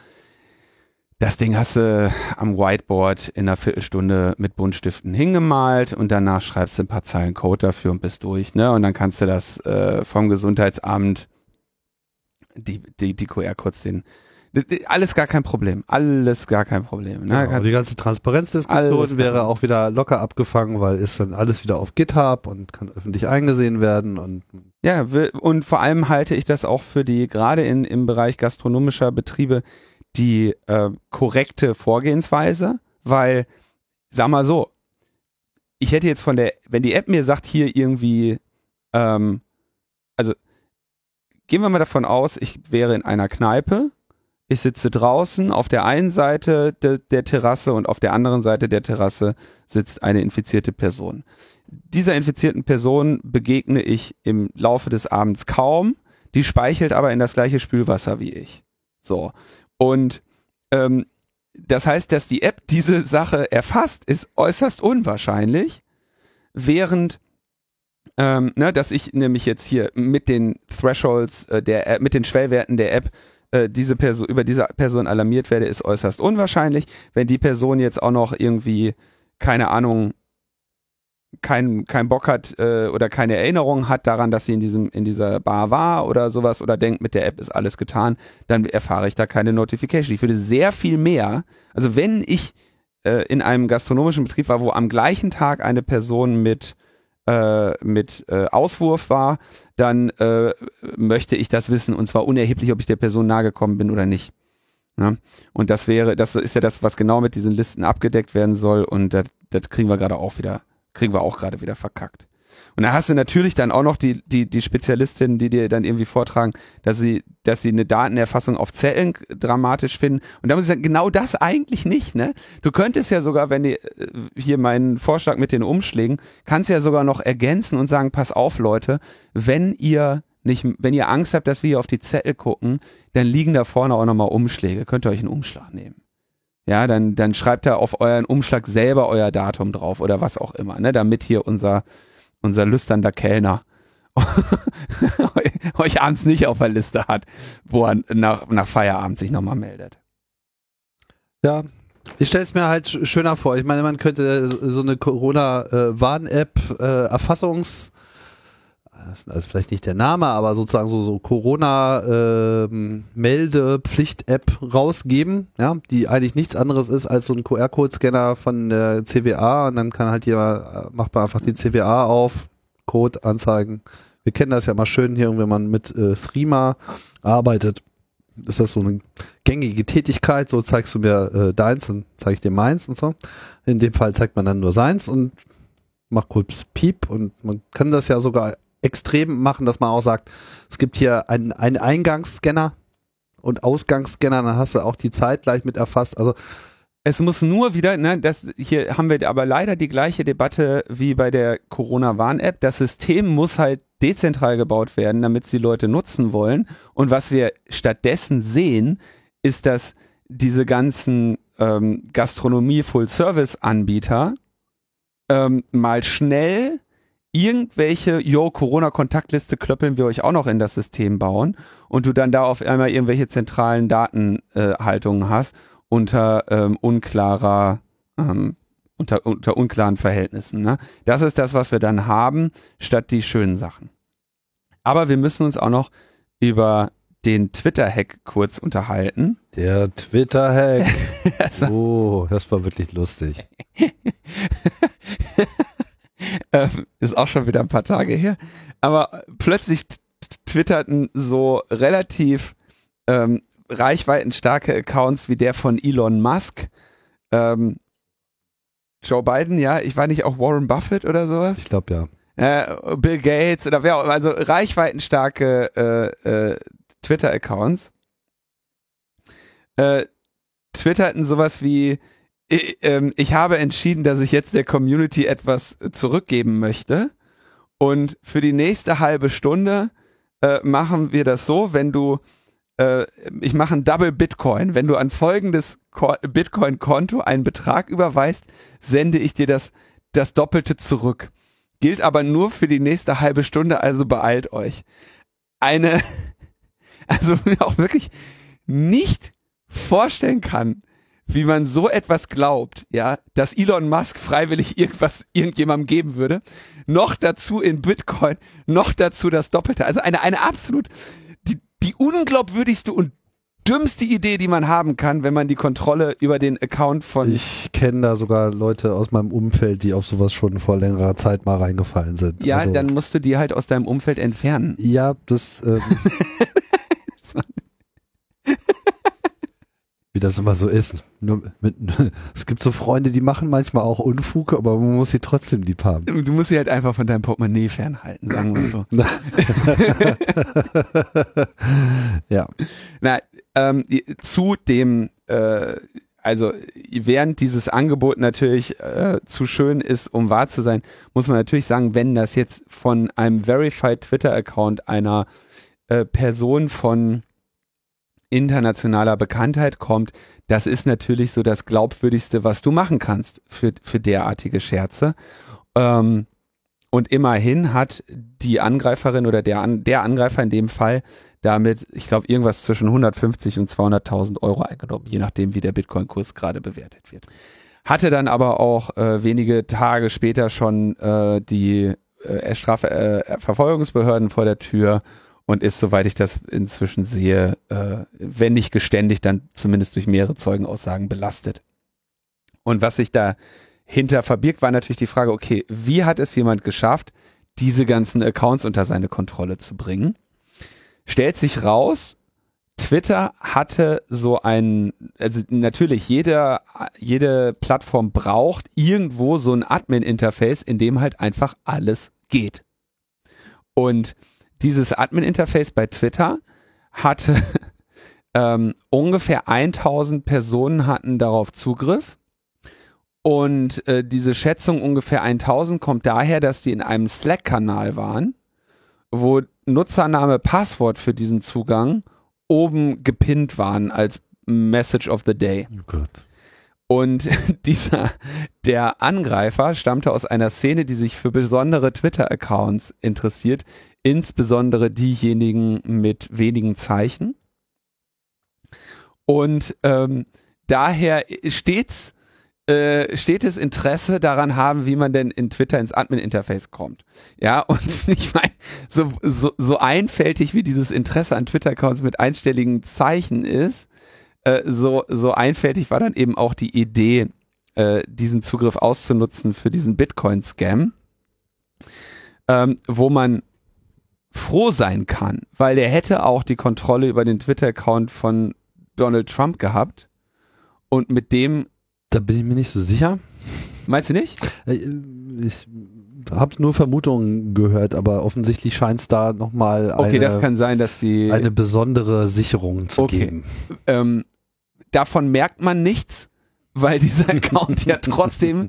Das Ding hast du am Whiteboard in einer Viertelstunde mit Buntstiften hingemalt und danach schreibst du ein paar Zeilen Code dafür und bist durch, ne? Und dann kannst du das äh, vom Gesundheitsamt die, die, die QR-Codes den. Alles gar kein Problem. Alles gar kein Problem. Ne? Genau, die ganze Transparenzdiskussion wäre auch wieder locker abgefangen, weil ist dann alles wieder auf GitHub und kann öffentlich eingesehen werden und ja, und vor allem halte ich das auch für die, gerade in, im Bereich gastronomischer Betriebe, die äh, korrekte Vorgehensweise, weil, sag mal so, ich hätte jetzt von der, wenn die App mir sagt, hier irgendwie, ähm, also Gehen wir mal davon aus, ich wäre in einer Kneipe. Ich sitze draußen auf der einen Seite de, der Terrasse und auf der anderen Seite der Terrasse sitzt eine infizierte Person. Dieser infizierten Person begegne ich im Laufe des Abends kaum. Die speichelt aber in das gleiche Spülwasser wie ich. So. Und ähm, das heißt, dass die App diese Sache erfasst, ist äußerst unwahrscheinlich, während ähm, ne, dass ich nämlich jetzt hier mit den Thresholds äh, der App, mit den Schwellwerten der App äh, diese Person über diese Person alarmiert werde, ist äußerst unwahrscheinlich. Wenn die Person jetzt auch noch irgendwie keine Ahnung kein, kein Bock hat äh, oder keine Erinnerung hat daran, dass sie in diesem in dieser Bar war oder sowas oder denkt, mit der App ist alles getan, dann erfahre ich da keine Notification. Ich würde sehr viel mehr, also wenn ich äh, in einem gastronomischen Betrieb war, wo am gleichen Tag eine Person mit äh, mit äh, Auswurf war, dann äh, möchte ich das wissen und zwar unerheblich, ob ich der Person nahe gekommen bin oder nicht. Ja? Und das wäre, das ist ja das, was genau mit diesen Listen abgedeckt werden soll und das, das kriegen wir gerade auch wieder, kriegen wir auch gerade wieder verkackt. Und da hast du natürlich dann auch noch die, die, die Spezialistinnen, die dir dann irgendwie vortragen, dass sie, dass sie eine Datenerfassung auf Zellen dramatisch finden. Und da muss ich sagen, genau das eigentlich nicht, ne? Du könntest ja sogar, wenn die, äh, hier meinen Vorschlag mit den Umschlägen, kannst ja sogar noch ergänzen und sagen, pass auf, Leute, wenn ihr nicht, wenn ihr Angst habt, dass wir hier auf die Zettel gucken, dann liegen da vorne auch nochmal Umschläge. Könnt ihr euch einen Umschlag nehmen. Ja, dann, dann schreibt er auf euren Umschlag selber euer Datum drauf oder was auch immer, ne, damit hier unser, unser lüsternder Kellner euch abends nicht auf der Liste hat, wo er nach, nach Feierabend sich nochmal meldet. Ja, ich stelle es mir halt schöner vor. Ich meine, man könnte so eine Corona-Warn-App, äh, ist vielleicht nicht der Name, aber sozusagen so, so Corona-Melde-Pflicht-App ähm, rausgeben, ja, die eigentlich nichts anderes ist als so ein QR-Code-Scanner von der CWA und dann kann halt jemand, äh, macht man einfach die CWA auf, Code anzeigen. Wir kennen das ja mal schön hier, wenn man mit äh, Threema arbeitet. Ist das so eine gängige Tätigkeit? So zeigst du mir äh, deins, dann zeige ich dir meins und so. In dem Fall zeigt man dann nur seins und macht kurz Piep und man kann das ja sogar extrem machen, dass man auch sagt, es gibt hier einen, einen Eingangsscanner und Ausgangsscanner, dann hast du auch die Zeit gleich mit erfasst. Also es muss nur wieder, ne, das hier haben wir aber leider die gleiche Debatte wie bei der Corona-Warn-App. Das System muss halt dezentral gebaut werden, damit es die Leute nutzen wollen. Und was wir stattdessen sehen, ist, dass diese ganzen ähm, Gastronomie-Full-Service-Anbieter ähm, mal schnell irgendwelche, yo, Corona-Kontaktliste klöppeln wir euch auch noch in das System bauen und du dann da auf einmal irgendwelche zentralen Datenhaltungen äh, hast unter ähm, unklarer, ähm, unter, unter unklaren Verhältnissen. Ne? Das ist das, was wir dann haben, statt die schönen Sachen. Aber wir müssen uns auch noch über den Twitter-Hack kurz unterhalten. Der Twitter-Hack. oh, das war wirklich lustig. ähm, ist auch schon wieder ein paar Tage her. Aber plötzlich twitterten so relativ ähm, reichweitenstarke Accounts wie der von Elon Musk, ähm, Joe Biden, ja, ich war nicht auch Warren Buffett oder sowas? Ich glaube ja. Äh, Bill Gates oder wer auch immer, also reichweitenstarke äh, äh, Twitter-Accounts äh, twitterten sowas wie ich, ähm, ich habe entschieden, dass ich jetzt der Community etwas zurückgeben möchte. Und für die nächste halbe Stunde äh, machen wir das so, wenn du, äh, ich mache ein Double Bitcoin. Wenn du an folgendes Bitcoin-Konto einen Betrag überweist, sende ich dir das, das Doppelte zurück. Gilt aber nur für die nächste halbe Stunde, also beeilt euch. Eine, also mir auch wirklich nicht vorstellen kann, wie man so etwas glaubt, ja, dass Elon Musk freiwillig irgendwas irgendjemandem geben würde, noch dazu in Bitcoin, noch dazu das Doppelte. Also eine, eine absolut, die, die unglaubwürdigste und dümmste Idee, die man haben kann, wenn man die Kontrolle über den Account von. Ich kenne da sogar Leute aus meinem Umfeld, die auf sowas schon vor längerer Zeit mal reingefallen sind. Ja, also, dann musst du die halt aus deinem Umfeld entfernen. Ja, das. Ähm, wie das immer so ist. Nur mit, es gibt so Freunde, die machen manchmal auch Unfug, aber man muss sie trotzdem lieb haben. Du musst sie halt einfach von deinem Portemonnaie fernhalten, sagen wir so. ja. Na, ähm, zu dem, äh, also während dieses Angebot natürlich äh, zu schön ist, um wahr zu sein, muss man natürlich sagen, wenn das jetzt von einem Verified Twitter-Account einer äh, Person von internationaler Bekanntheit kommt, das ist natürlich so das glaubwürdigste, was du machen kannst für, für derartige Scherze. Ähm, und immerhin hat die Angreiferin oder der, der Angreifer in dem Fall damit, ich glaube, irgendwas zwischen 150 und 200.000 Euro eingenommen, je nachdem, wie der Bitcoin-Kurs gerade bewertet wird. Hatte dann aber auch äh, wenige Tage später schon äh, die äh, Strafverfolgungsbehörden äh, vor der Tür und ist, soweit ich das inzwischen sehe, äh, wenn nicht geständig, dann zumindest durch mehrere Zeugenaussagen belastet. Und was sich dahinter verbirgt, war natürlich die Frage, okay, wie hat es jemand geschafft, diese ganzen Accounts unter seine Kontrolle zu bringen? Stellt sich raus, Twitter hatte so ein, also natürlich jede, jede Plattform braucht irgendwo so ein Admin-Interface, in dem halt einfach alles geht. Und dieses Admin-Interface bei Twitter hatte ähm, ungefähr 1000 Personen hatten darauf Zugriff. Und äh, diese Schätzung ungefähr 1000 kommt daher, dass die in einem Slack-Kanal waren, wo Nutzername, Passwort für diesen Zugang oben gepinnt waren als Message of the Day. Oh Gott. Und dieser, der Angreifer stammte aus einer Szene, die sich für besondere Twitter-Accounts interessiert, insbesondere diejenigen mit wenigen Zeichen. Und ähm, daher stets äh, stetes Interesse daran haben, wie man denn in Twitter ins Admin-Interface kommt. Ja, und ich meine, so, so, so einfältig wie dieses Interesse an Twitter-Accounts mit einstelligen Zeichen ist, äh, so, so einfältig war dann eben auch die Idee, äh, diesen Zugriff auszunutzen für diesen Bitcoin-Scam, ähm, wo man froh sein kann, weil der hätte auch die Kontrolle über den Twitter-Account von Donald Trump gehabt und mit dem. Da bin ich mir nicht so sicher. Meinst du nicht? Äh, ich habe nur Vermutungen gehört, aber offensichtlich scheint es da nochmal okay, eine, das kann sein, dass sie eine besondere Sicherung zu okay. geben. Ähm, davon merkt man nichts, weil dieser Account ja trotzdem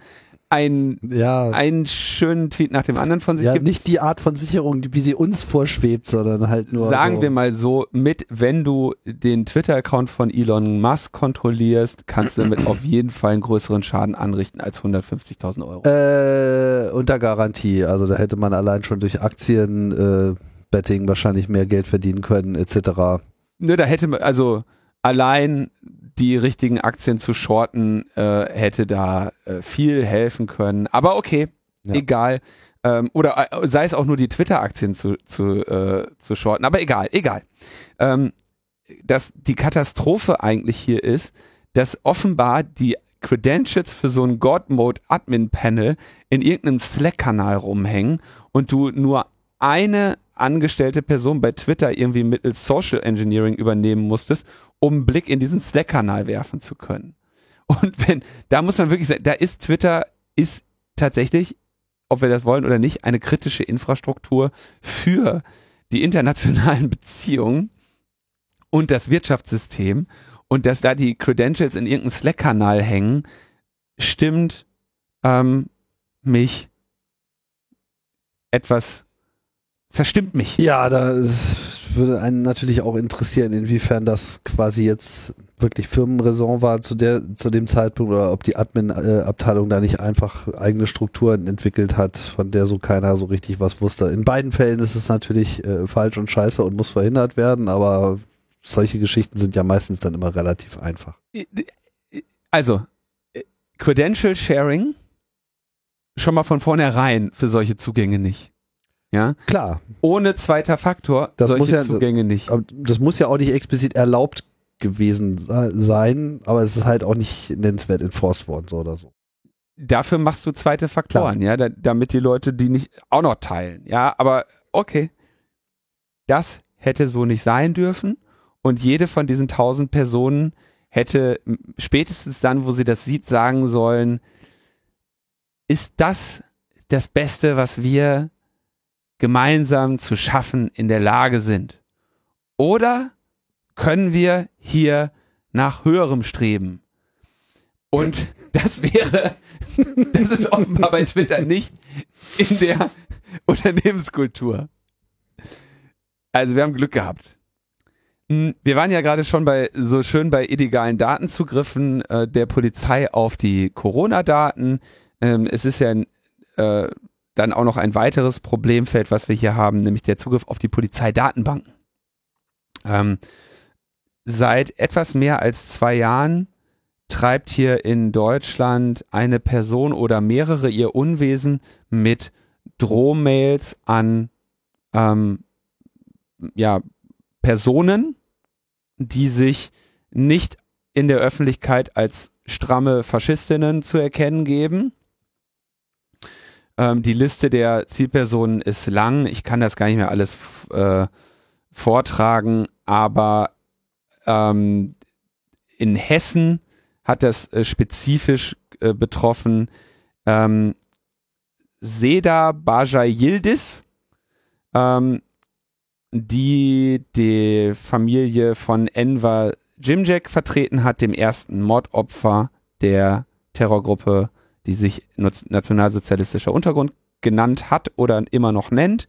ein, Ja, einen schönen Tweet nach dem anderen von sich ja gibt. nicht die Art von Sicherung, wie sie uns vorschwebt, sondern halt nur. Sagen so. wir mal so, mit, wenn du den Twitter-Account von Elon Musk kontrollierst, kannst du damit auf jeden Fall einen größeren Schaden anrichten als 150.000 Euro. Äh, unter Garantie. Also da hätte man allein schon durch Aktien, äh, Betting wahrscheinlich mehr Geld verdienen können, etc. Ne, da hätte man, also allein die richtigen Aktien zu shorten, äh, hätte da äh, viel helfen können. Aber okay, Ja. egal. Ähm, oder äh, sei es auch nur die Twitter-Aktien zu, zu, äh, zu shorten. Aber egal, egal. Ähm, dass die Katastrophe eigentlich hier ist, dass offenbar die Credentials für so ein God-Mode-Admin-Panel in irgendeinem Slack-Kanal rumhängen und du nur eine angestellte Person bei Twitter irgendwie mittels Social Engineering übernehmen musstest, um einen Blick in diesen Slack-Kanal werfen zu können. Und wenn, da muss man wirklich sagen, da ist Twitter, ist tatsächlich, ob wir das wollen oder nicht, eine kritische Infrastruktur für die internationalen Beziehungen und das Wirtschaftssystem und dass da die Credentials in irgendeinem Slack-Kanal hängen, stimmt ähm, mich etwas, verstimmt mich. Ja, da würde einen natürlich auch interessieren, inwiefern das quasi jetzt wirklich Firmenraison war zu der zu dem Zeitpunkt oder ob die Admin-Abteilung da nicht einfach eigene Strukturen entwickelt hat, von der so keiner so richtig was wusste. In beiden Fällen ist es natürlich äh, falsch und scheiße und muss verhindert werden, aber solche Geschichten sind ja meistens dann immer relativ einfach. Also, äh, Credential Sharing schon mal von vornherein für solche Zugänge nicht. Ja, Klar, ohne zweiter Faktor Das solche muss ja- Zugänge nicht. das muss ja auch nicht explizit erlaubt gewesen se- sein, aber es ist halt auch nicht nennenswert enforced worden, so oder so. Dafür machst du zweite Faktoren, ja, da, damit die Leute die nicht auch noch teilen. Ja, aber okay. Das hätte so nicht sein dürfen und jede von diesen tausend Personen hätte spätestens dann, wo sie das sieht, sagen sollen, ist das das Beste, was wir gemeinsam zu schaffen in der Lage sind? Oder können wir hier nach höherem streben? Und das wäre, das ist offenbar bei Twitter nicht in der Unternehmenskultur. Also wir haben Glück gehabt. Hm, Wir waren ja gerade schon bei so schön bei illegalen Datenzugriffen äh, der Polizei auf die Corona-Daten. Ähm, es ist ja äh, dann auch noch ein weiteres Problemfeld, was wir hier haben, nämlich der Zugriff auf die Polizeidatenbanken. Ähm, seit etwas mehr als zwei Jahren treibt hier in Deutschland eine Person oder mehrere ihr Unwesen mit Drohmails an ähm, ja, Personen, die sich nicht in der Öffentlichkeit als stramme Faschistinnen zu erkennen geben. Ähm, die Liste der Zielpersonen ist lang. Ich kann das gar nicht mehr alles äh, vortragen, aber ähm, in Hessen hat das äh, spezifisch äh, betroffen ähm, Seda Bajay Yildiz, ähm, die die Familie von Enver Jimjek vertreten hat, dem ersten Mordopfer der Terrorgruppe, die sich Nationalsozialistischer Untergrund genannt hat oder immer noch nennt.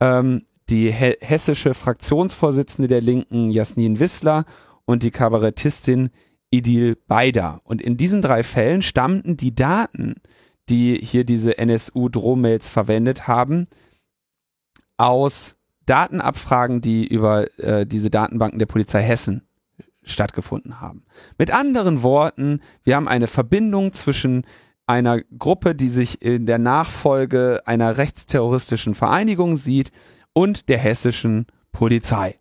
Ähm, die he hessische Fraktionsvorsitzende der Linken Jasmin Wissler und die Kabarettistin Idil Beider. Und in diesen drei Fällen stammten die Daten, die hier diese NSU-Drohmails verwendet haben, aus Datenabfragen, die über äh, diese Datenbanken der Polizei Hessen stattgefunden haben. Mit anderen Worten, wir haben eine Verbindung zwischen einer Gruppe, die sich in der Nachfolge einer rechtsterroristischen Vereinigung sieht und der hessischen Polizei.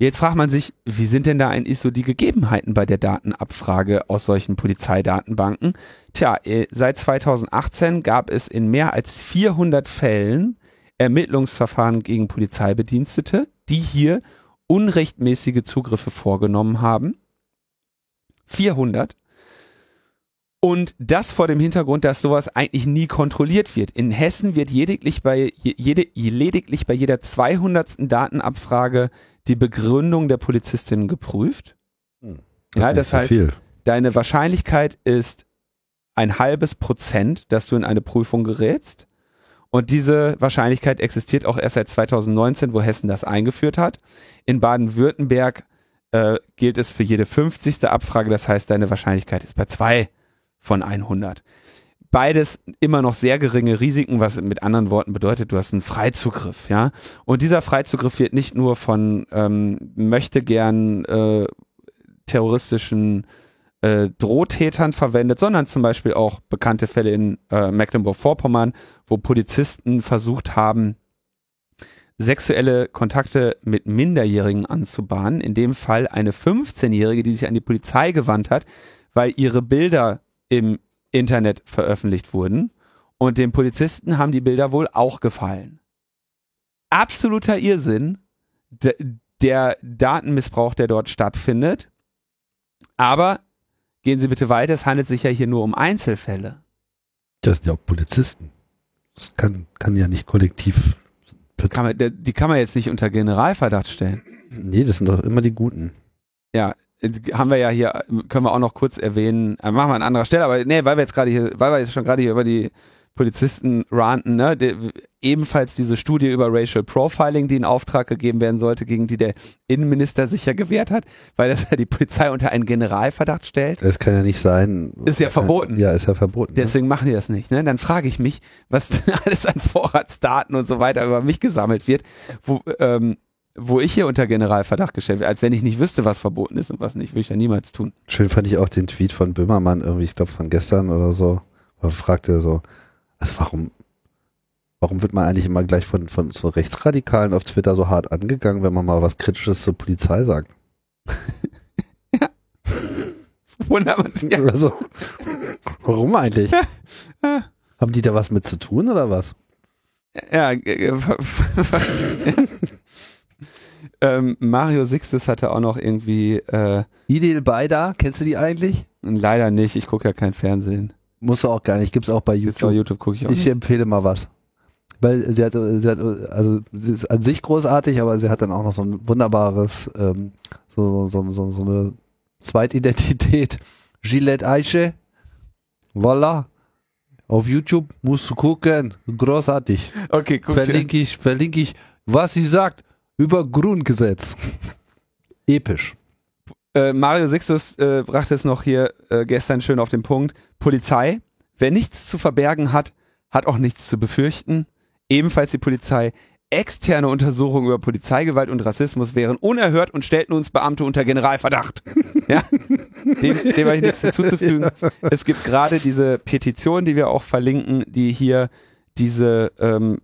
Jetzt fragt man sich, wie sind denn da eigentlich so die Gegebenheiten bei der Datenabfrage aus solchen Polizeidatenbanken? Tja, äh, seit 2018 gab es in mehr als 400 Fällen Ermittlungsverfahren gegen Polizeibedienstete, die hier unrechtmäßige Zugriffe vorgenommen haben. 400. Und das vor dem Hintergrund, dass sowas eigentlich nie kontrolliert wird. In Hessen wird lediglich bei, je- jede, lediglich bei jeder 200. Datenabfrage die Begründung der Polizistin geprüft. Ja, das heißt, viel. deine Wahrscheinlichkeit ist ein halbes Prozent, dass du in eine Prüfung gerätst. Und diese Wahrscheinlichkeit existiert auch erst seit 2019, wo Hessen das eingeführt hat. In Baden-Württemberg äh, gilt es für jede 50. Abfrage, das heißt, deine Wahrscheinlichkeit ist bei zwei von 100. Beides immer noch sehr geringe Risiken, was mit anderen Worten bedeutet, du hast einen Freizugriff, ja. Und dieser Freizugriff wird nicht nur von ähm, möchte gern äh, terroristischen äh, Drohtätern verwendet, sondern zum Beispiel auch bekannte Fälle in äh, Mecklenburg-Vorpommern, wo Polizisten versucht haben, sexuelle Kontakte mit Minderjährigen anzubahnen. In dem Fall eine 15-Jährige, die sich an die Polizei gewandt hat, weil ihre Bilder im Internet veröffentlicht wurden. Und den Polizisten haben die Bilder wohl auch gefallen. Absoluter Irrsinn, der Datenmissbrauch, der dort stattfindet. Aber gehen Sie bitte weiter, es handelt sich ja hier nur um Einzelfälle. Das sind ja auch Polizisten. Das kann, kann ja nicht kollektiv. Kann man, die kann man jetzt nicht unter Generalverdacht stellen. Nee, das sind doch immer die Guten. Ja, haben wir ja hier, können wir auch noch kurz erwähnen, äh, machen wir an anderer Stelle, aber nee, weil wir jetzt gerade hier, weil wir jetzt schon gerade hier über die Polizisten ranten, ne, de, ebenfalls diese Studie über Racial Profiling, die in Auftrag gegeben werden sollte, gegen die der Innenminister sich ja gewehrt hat, weil das ja die Polizei unter einen Generalverdacht stellt. Das kann ja nicht sein. Ist ja verboten. Ja, ist ja verboten. Ne? Deswegen ne? machen die das nicht. Ne? Dann frage ich mich, was alles an Vorratsdaten und so weiter über mich gesammelt wird, wo, ähm, wo ich hier unter Generalverdacht gestellt werde, als wenn ich nicht wüsste, was verboten ist und was nicht, würde ich ja niemals tun. Schön fand ich auch den Tweet von Böhmermann, irgendwie, ich glaube von gestern oder so, er fragte so, also warum, warum wird man eigentlich immer gleich von, von so Rechtsradikalen auf Twitter so hart angegangen, wenn man mal was Kritisches zur Polizei sagt? ja. Wundert man sich ja. Also, warum eigentlich? Haben die da was mit zu tun oder was? Ja, ähm, Mario Sixtus hatte auch noch irgendwie äh, Idil Beida, kennst du die eigentlich? Leider nicht, ich gucke ja kein Fernsehen. Muss auch gar nicht, gibt's auch bei YouTube. Auch YouTube gucke ich auch. Ich nicht. empfehle mal was. Weil sie hat, sie hat, also sie ist an sich großartig, aber sie hat dann auch noch so ein wunderbares, ähm, so, so, so, so eine Zweitidentität. Gillette Eiche. Voila. Auf YouTube musst du gucken. Großartig. Okay, guck Verlinke ich, verlinke ich, was sie sagt über Grundgesetz. Episch. Äh, Mario Sixtus äh, brachte es noch hier äh, gestern schön auf den Punkt. Polizei, wer nichts zu verbergen hat, hat auch nichts zu befürchten. Ebenfalls die Polizei. Externe Untersuchungen über Polizeigewalt und Rassismus wären unerhört und stellten uns Beamte unter Generalverdacht. Ja, dem, dem habe ich nichts hinzuzufügen. Es gibt gerade diese Petition, die wir auch verlinken, die hier diese ähm,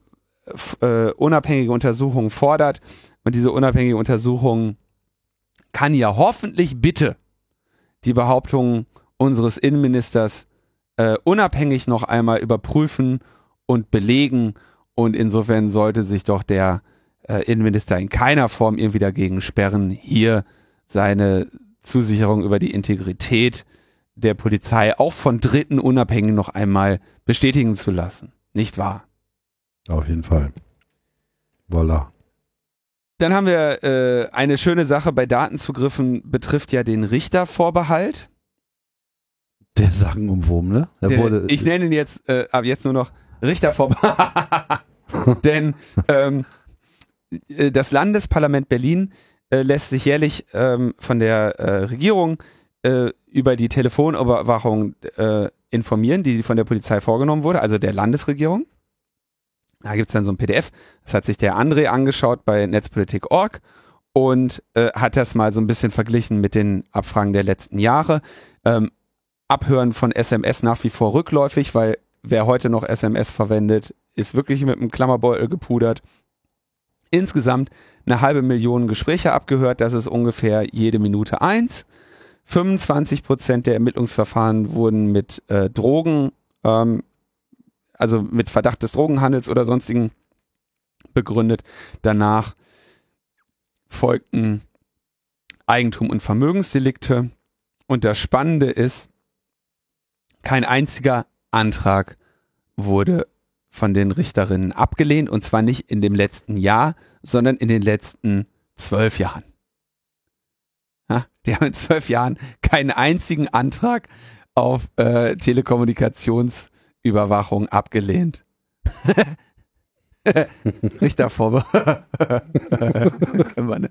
äh, unabhängige Untersuchung fordert. Und diese unabhängige Untersuchung kann ja hoffentlich bitte die Behauptungen unseres Innenministers äh, unabhängig noch einmal überprüfen und belegen. Und insofern sollte sich doch der äh, Innenminister in keiner Form irgendwie dagegen sperren, hier seine Zusicherung über die Integrität der Polizei auch von Dritten unabhängig noch einmal bestätigen zu lassen. Nicht wahr? Auf jeden Fall. Voila. Dann haben wir äh, eine schöne Sache bei Datenzugriffen, betrifft ja den Richtervorbehalt. Der sagenumwobene. Wurde, ich nenne ihn jetzt, äh, ab jetzt nur noch Richtervorbehalt. Denn ähm, äh, das Landesparlament Berlin äh, lässt sich jährlich ähm, von der äh, Regierung äh, über die Telefonüberwachung äh, informieren, die von der Polizei vorgenommen wurde, also der Landesregierung. Da gibt's dann so ein PDF, das hat sich der André angeschaut bei Netzpolitik.org und äh, hat das mal so ein bisschen verglichen mit den Abfragen der letzten Jahre. Ähm, Abhören von SMS nach wie vor rückläufig, weil wer heute noch SMS verwendet, ist wirklich mit einem Klammerbeutel gepudert. Insgesamt eine halbe Million Gespräche abgehört, das ist ungefähr jede Minute eins. 25 Prozent der Ermittlungsverfahren wurden mit äh, Drogen ähm, also mit Verdacht des Drogenhandels oder sonstigen begründet. Danach folgten Eigentum- und Vermögensdelikte. Und das Spannende ist, kein einziger Antrag wurde von den Richterinnen abgelehnt und zwar nicht in dem letzten Jahr, sondern in den letzten zwölf Jahren. Ja, die haben in zwölf Jahren keinen einzigen Antrag auf äh, Telekommunikationsüberwachung abgelehnt. Richter vorbe. ne?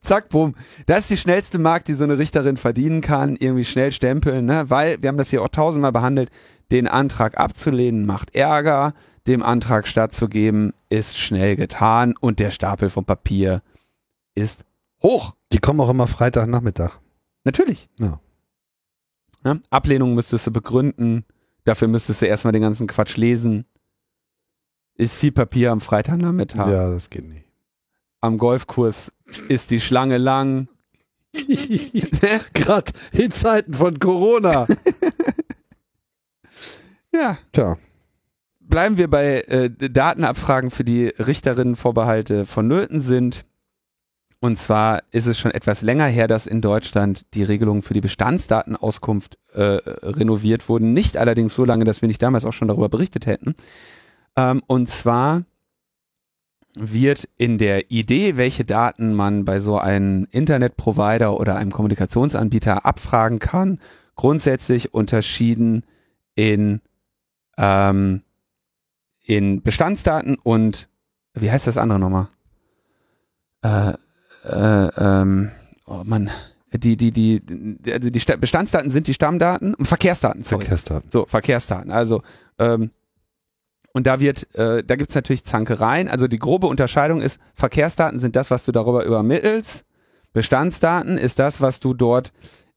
Zack, bumm. Das ist die schnellste Mark, die so eine Richterin verdienen kann. Irgendwie schnell stempeln, ne? Weil, wir haben das hier auch tausendmal behandelt, den Antrag abzulehnen macht Ärger, dem Antrag stattzugeben ist schnell getan und der Stapel vom Papier ist hoch. Die kommen auch immer Freitagnachmittag. Natürlich. Ja. Ja? Ablehnung müsstest du begründen. Dafür müsstest du erstmal den ganzen Quatsch lesen. Ist viel Papier am Freitagnachmittag. Ja, das geht nicht. Am Golfkurs ist die Schlange lang. Gerade in Zeiten von Corona. Ja. Tja. Bleiben wir bei äh, Datenabfragen für die Richterinnenvorbehalte vonnöten sind. Und zwar ist es schon etwas länger her, dass in Deutschland die Regelungen für die Bestandsdatenauskunft äh, renoviert wurden. Nicht allerdings so lange, dass wir nicht damals auch schon darüber berichtet hätten. Ähm, und zwar wird in der Idee, welche Daten man bei so einem Internetprovider oder einem Kommunikationsanbieter abfragen kann, grundsätzlich unterschieden in, ähm, in Bestandsdaten und wie heißt das andere nochmal? Äh, äh, ähm, oh Mann, die, die, die, also die Sta- Bestandsdaten sind die Stammdaten und Verkehrsdaten, sorry. Verkehrsdaten. So, Verkehrsdaten. Also, ähm, und da wird, äh, da gibt's natürlich Zankereien. Also die grobe Unterscheidung ist, Verkehrsdaten sind das, was du darüber übermittelst. Bestandsdaten ist das, was du dort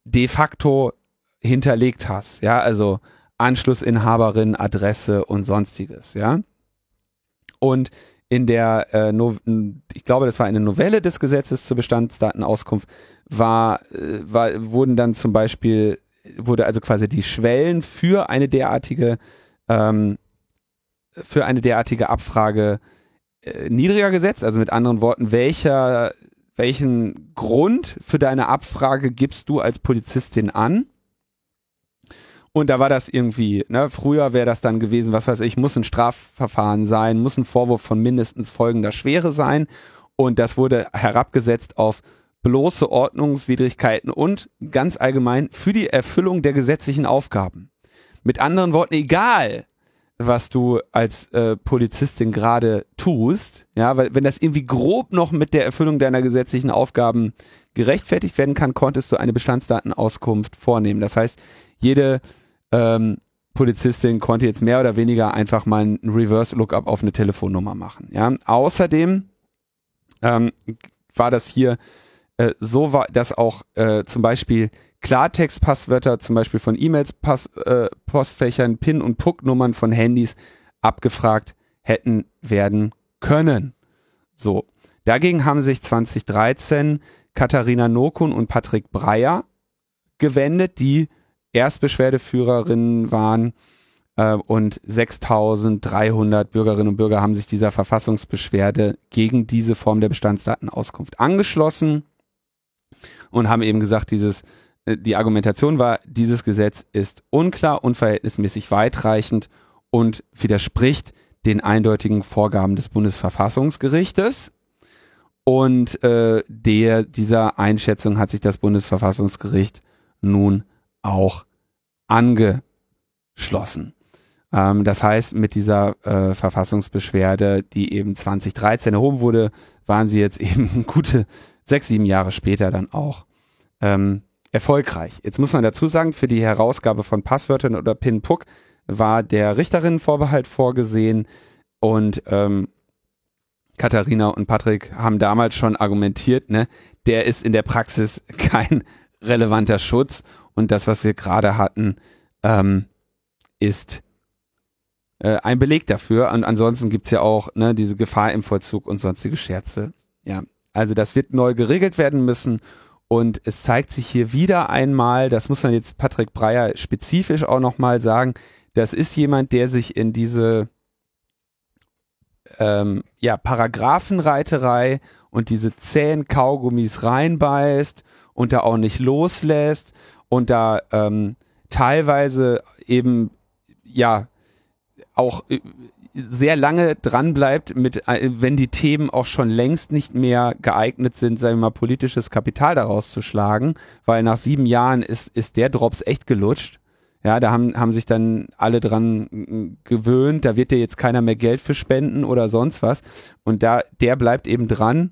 de facto hinterlegt hast. Ja, also Anschlussinhaberin, Adresse und sonstiges. Ja. Und in der, äh, no ich glaube, das war eine Novelle des Gesetzes zur Bestandsdatenauskunft, war, äh, war, wurden dann zum Beispiel, wurde also quasi die Schwellen für eine derartige ähm, für eine derartige Abfrage äh, niedriger gesetzt. Also mit anderen Worten, welcher, welchen Grund für deine Abfrage gibst du als Polizistin an? Und da war das irgendwie, ne, früher wäre das dann gewesen, was weiß ich, muss ein Strafverfahren sein, muss ein Vorwurf von mindestens folgender Schwere sein. Und das wurde herabgesetzt auf bloße Ordnungswidrigkeiten und ganz allgemein für die Erfüllung der gesetzlichen Aufgaben. Mit anderen Worten, egal, was du als äh, Polizistin gerade tust, ja, weil wenn das irgendwie grob noch mit der Erfüllung deiner gesetzlichen Aufgaben gerechtfertigt werden kann, konntest du eine Bestandsdatenauskunft vornehmen. Das heißt, jede ähm, Polizistin konnte jetzt mehr oder weniger einfach mal ein Reverse Lookup auf eine Telefonnummer machen. Ja, außerdem ähm, war das hier äh, so war, dass auch äh, zum Beispiel Klartext-Passwörter, zum Beispiel von E-Mails, äh, Postfächern, PIN- und PUC-Nummern von Handys abgefragt hätten werden können. So. Dagegen haben sich 2013 Katharina Nokun und Patrick Breyer gewendet, die Erstbeschwerdeführerinnen waren äh, und 6300 Bürgerinnen und Bürger haben sich dieser Verfassungsbeschwerde gegen diese Form der Bestandsdatenauskunft angeschlossen und haben eben gesagt, dieses äh, die Argumentation war, dieses Gesetz ist unklar, unverhältnismäßig weitreichend und widerspricht den eindeutigen Vorgaben des Bundesverfassungsgerichtes. Und äh, der, dieser Einschätzung hat sich das Bundesverfassungsgericht nun auch angeschlossen. Ähm, das heißt, mit dieser äh, Verfassungsbeschwerde, die eben 2013 erhoben wurde, waren sie jetzt eben gute sechs, sieben Jahre später dann auch ähm, erfolgreich. Jetzt muss man dazu sagen, für die Herausgabe von Passwörtern oder PIN-PUC war der Richterinnenvorbehalt vorgesehen und ähm, Katharina und Patrick haben damals schon argumentiert, ne, der ist in der Praxis kein relevanter Schutz und das, was wir gerade hatten, ähm, ist äh, ein Beleg dafür. Und ansonsten gibt's ja auch ne, diese Gefahr im Vollzug und sonstige Scherze. Ja, also das wird neu geregelt werden müssen und es zeigt sich hier wieder einmal, das muss man jetzt Patrick Breyer spezifisch auch nochmal sagen, das ist jemand, der sich in diese ähm, ja, Paragraphenreiterei und diese zähen Kaugummis reinbeißt und da auch nicht loslässt und da ähm, teilweise eben ja auch äh, sehr lange dran bleibt, mit, äh, wenn die Themen auch schon längst nicht mehr geeignet sind, sagen wir mal, politisches Kapital daraus zu schlagen, weil nach sieben Jahren ist, ist der Drops echt gelutscht. Ja, da haben, haben sich dann alle dran mm, gewöhnt, da wird dir jetzt keiner mehr Geld für spenden oder sonst was. Und da, der bleibt eben dran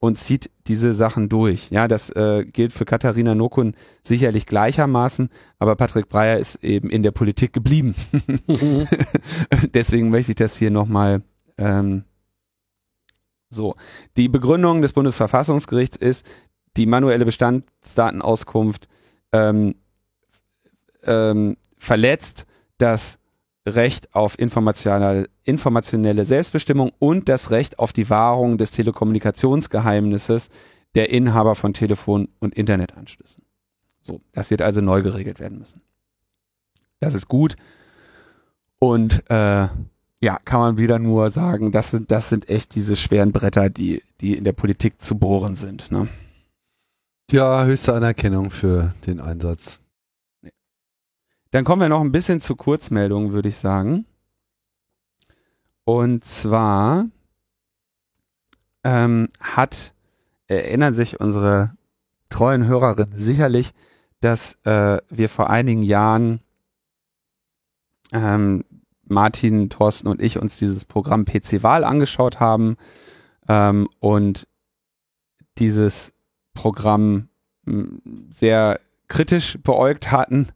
und zieht diese Sachen durch. Ja, das äh, gilt für Katharina Nokun sicherlich gleichermaßen, aber Patrick Breyer ist eben in der Politik geblieben. Deswegen möchte ich das hier nochmal ähm, so. Die Begründung des Bundesverfassungsgerichts ist, die manuelle Bestandsdatenauskunft ähm, ähm, verletzt das Recht auf informationelle, informationelle Selbstbestimmung und das Recht auf die Wahrung des Telekommunikationsgeheimnisses der Inhaber von Telefon- und Internetanschlüssen. So, das wird also neu geregelt werden müssen. Das ist gut. Und äh, ja, kann man wieder nur sagen, das sind, das sind echt diese schweren Bretter, die, die in der Politik zu bohren sind. Ne? Ja, höchste Anerkennung für den Einsatz. Dann kommen wir noch ein bisschen zu Kurzmeldungen, würde ich sagen. Und zwar ähm, hat, erinnern sich unsere treuen Hörerinnen sicherlich, dass äh, wir vor einigen Jahren ähm, Martin, Thorsten und ich uns dieses Programm PC Wahl angeschaut haben ähm, und dieses Programm sehr kritisch beäugt hatten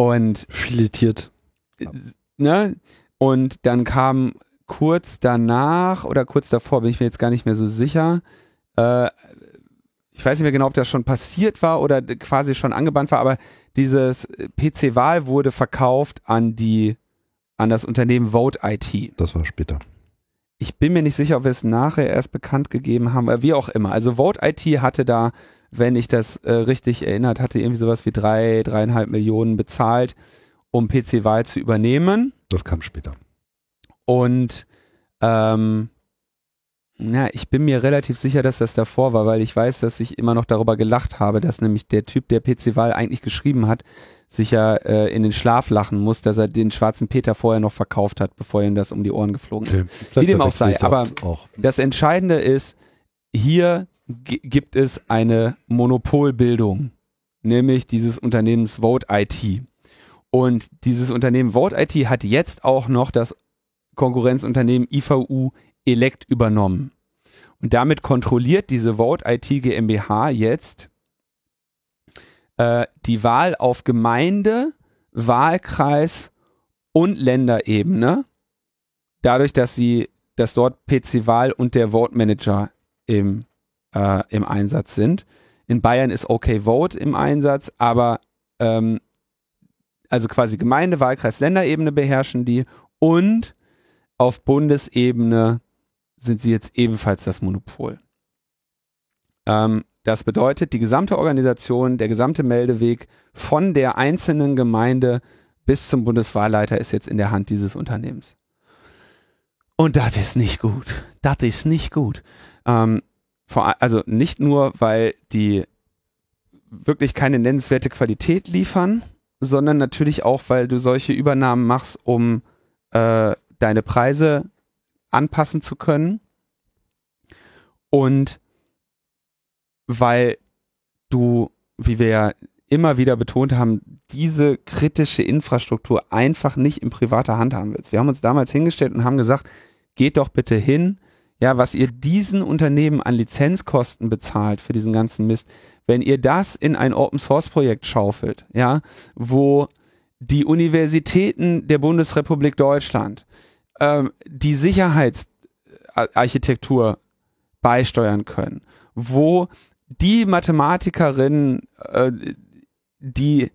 und filetiert. Ne? Und dann kam kurz danach oder kurz davor, bin ich mir jetzt gar nicht mehr so sicher, äh, ich weiß nicht mehr genau, ob das schon passiert war oder quasi schon angebannt war, aber dieses PC-Wahl wurde verkauft an die an das Unternehmen Vote IT. Das war später. Ich bin mir nicht sicher, ob wir es nachher erst bekannt gegeben haben, wie auch immer. Also Vote IT hatte da, wenn ich das äh, richtig erinnert hatte, irgendwie sowas wie drei, dreieinhalb Millionen bezahlt, um PC-Wahl zu übernehmen. Das kam später. Und ähm, na, ich bin mir relativ sicher, dass das davor war, weil ich weiß, dass ich immer noch darüber gelacht habe, dass nämlich der Typ, der PC Wahl eigentlich geschrieben hat, sich ja äh, in den Schlaf lachen muss, dass er den schwarzen Peter vorher noch verkauft hat, bevor ihm das um die Ohren geflogen ist. Okay. Wie dem auch sei. Aber auch. das Entscheidende ist, hier gibt es eine Monopolbildung, nämlich dieses Unternehmens Vote IT. Und dieses Unternehmen Vote IT hat jetzt auch noch das Konkurrenzunternehmen IVU Elect übernommen. Und damit kontrolliert diese Vote IT GmbH jetzt äh, die Wahl auf Gemeinde, Wahlkreis und Länderebene. Dadurch, dass sie, dass dort PC-Wahl und der Vote Manager im, äh, im Einsatz sind. In Bayern ist OK Vote im Einsatz, aber ähm, also quasi Gemeinde, Wahlkreis, Länderebene beherrschen die und auf Bundesebene sind sie jetzt ebenfalls das Monopol. Ähm, das bedeutet, die gesamte Organisation, der gesamte Meldeweg von der einzelnen Gemeinde bis zum Bundeswahlleiter ist jetzt in der Hand dieses Unternehmens. Und das ist nicht gut. Das ist nicht gut. Ähm, vor, also nicht nur, weil die wirklich keine nennenswerte Qualität liefern, sondern natürlich auch, weil du solche Übernahmen machst, um äh, deine Preise anpassen zu können. Und weil du, wie wir ja immer wieder betont haben, diese kritische Infrastruktur einfach nicht in privater Hand haben willst. Wir haben uns damals hingestellt und haben gesagt, geht doch bitte hin, ja, was ihr diesen Unternehmen an Lizenzkosten bezahlt für diesen ganzen Mist, wenn ihr das in ein Open Source Projekt schaufelt, ja, wo die Universitäten der Bundesrepublik Deutschland ähm, die Sicherheitsarchitektur beisteuern können, wo die Mathematikerinnen, äh, die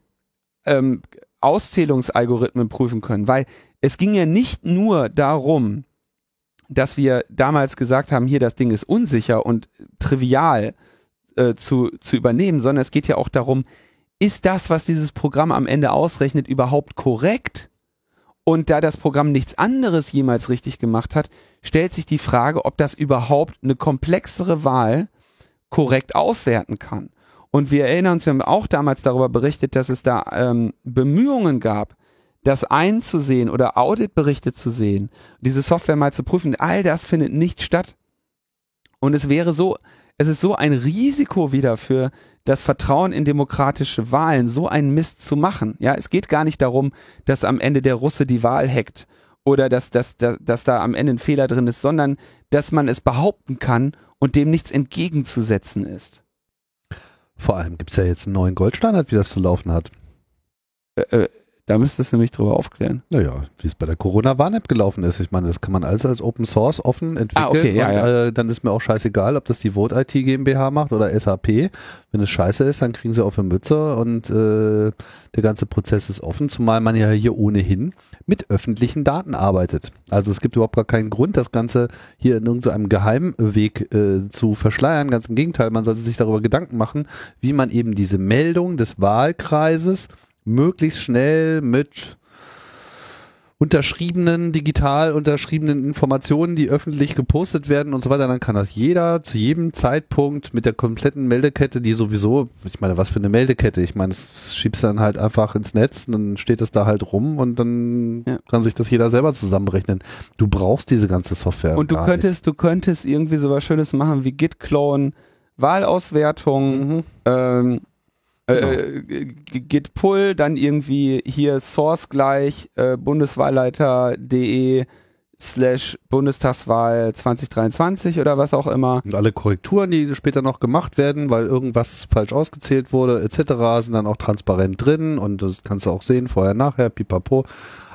ähm, Auszählungsalgorithmen prüfen können, weil es ging ja nicht nur darum, dass wir damals gesagt haben, hier das Ding ist unsicher und trivial äh, zu, zu übernehmen, sondern es geht ja auch darum, ist das, was dieses Programm am Ende ausrechnet, überhaupt korrekt? Und da das Programm nichts anderes jemals richtig gemacht hat, stellt sich die Frage, ob das überhaupt eine komplexere Wahl korrekt auswerten kann. Und wir erinnern uns, wir haben auch damals darüber berichtet, dass es da ähm, Bemühungen gab, das einzusehen oder Auditberichte zu sehen, diese Software mal zu prüfen. All das findet nicht statt. Und es wäre so, es ist so ein Risiko wieder für das Vertrauen in demokratische Wahlen, so einen Mist zu machen. Ja, es geht gar nicht darum, dass am Ende der Russe die Wahl hackt oder dass, dass, dass, dass da am Ende ein Fehler drin ist, sondern dass man es behaupten kann und dem nichts entgegenzusetzen ist. Vor allem gibt es ja jetzt einen neuen Goldstandard, wie das zu laufen hat. Äh, äh, da müsstest du mich drüber aufklären. Naja, wie es bei der Corona-Warn-App gelaufen ist. Ich meine, das kann man alles als Open Source offen entwickeln. Ah, okay, ja, und, ja. Äh, dann ist mir auch scheißegal, ob das die Vote IT GmbH macht oder SAP. Wenn es scheiße ist, dann kriegen sie auf eine Mütze und äh, der ganze Prozess ist offen, zumal man ja hier ohnehin mit öffentlichen Daten arbeitet. Also es gibt überhaupt gar keinen Grund, das Ganze hier in irgendeinem Geheimweg äh, zu verschleiern. Ganz im Gegenteil, man sollte sich darüber Gedanken machen, wie man eben diese Meldung des Wahlkreises möglichst schnell mit unterschriebenen, digital unterschriebenen Informationen, die öffentlich gepostet werden und so weiter, dann kann das jeder zu jedem Zeitpunkt mit der kompletten Meldekette, die sowieso, ich meine, was für eine Meldekette? Ich meine, das schiebst du dann halt einfach ins Netz, dann steht es da halt rum und dann Ja. kann sich das jeder selber zusammenrechnen. Du brauchst diese ganze Software. Und du könntest, du könntest irgendwie sowas Schönes machen wie Git-Clone, Wahlauswertung, nicht. Mhm. ähm, äh, G- Git Pull, dann irgendwie hier Source gleich äh, bundeswahlleiter.de slash Bundestagswahl 2023 oder was auch immer. Und alle Korrekturen, die später noch gemacht werden, weil irgendwas falsch ausgezählt wurde, etc., sind dann auch transparent drin und das kannst du auch sehen, vorher, nachher, pipapo.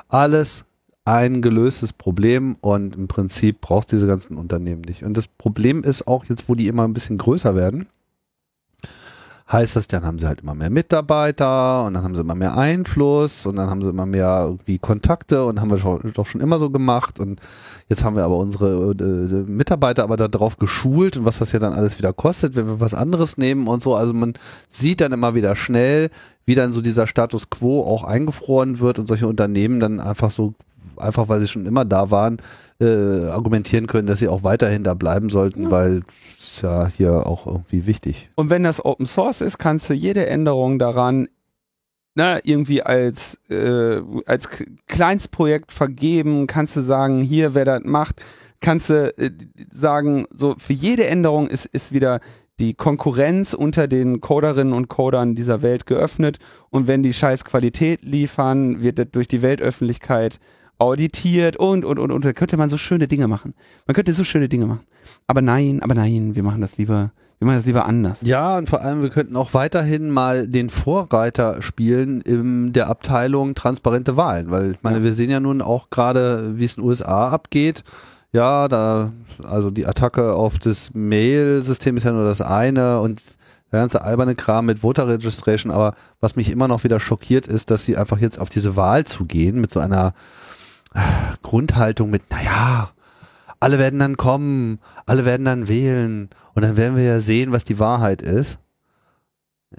Alles ein gelöstes Problem und im Prinzip brauchst du diese ganzen Unternehmen nicht. Und das Problem ist auch jetzt, wo die immer ein bisschen größer werden, heißt das, dann haben sie halt immer mehr Mitarbeiter und dann haben sie immer mehr Einfluss und dann haben sie immer mehr irgendwie Kontakte und haben wir schon, doch schon immer so gemacht und jetzt haben wir aber unsere äh, Mitarbeiter aber darauf geschult und was das ja dann alles wieder kostet, wenn wir was anderes nehmen und so. Also man sieht dann immer wieder schnell, wie dann so dieser Status quo auch eingefroren wird und solche Unternehmen dann einfach so, einfach weil sie schon immer da waren, äh, argumentieren können, dass sie auch weiterhin da bleiben sollten, Ja. weil es ja hier auch irgendwie wichtig. Und wenn das Open Source ist, kannst du jede Änderung daran na, irgendwie als, äh, als Kleinstprojekt vergeben, kannst du sagen, hier, wer das macht, kannst du äh, sagen, so für jede Änderung ist, ist wieder die Konkurrenz unter den Coderinnen und Codern dieser Welt geöffnet und wenn die scheiß Qualität liefern, wird das durch die Weltöffentlichkeit auditiert und, und, und, und, da könnte man so schöne Dinge machen. Man könnte so schöne Dinge machen. Aber nein, aber nein, wir machen das lieber, wir machen das lieber anders. Ja, und vor allem, wir könnten auch weiterhin mal den Vorreiter spielen in der Abteilung transparente Wahlen, weil ich meine, Ja. wir sehen ja nun auch gerade, wie es in den USA abgeht. Ja, da, also die Attacke auf das Mail-System ist ja nur das eine und der ganze alberne Kram mit Voter Registration, aber was mich immer noch wieder schockiert ist, dass sie einfach jetzt auf diese Wahl zugehen mit so einer Grundhaltung mit, naja, alle werden dann kommen, alle werden dann wählen und dann werden wir ja sehen, was die Wahrheit ist.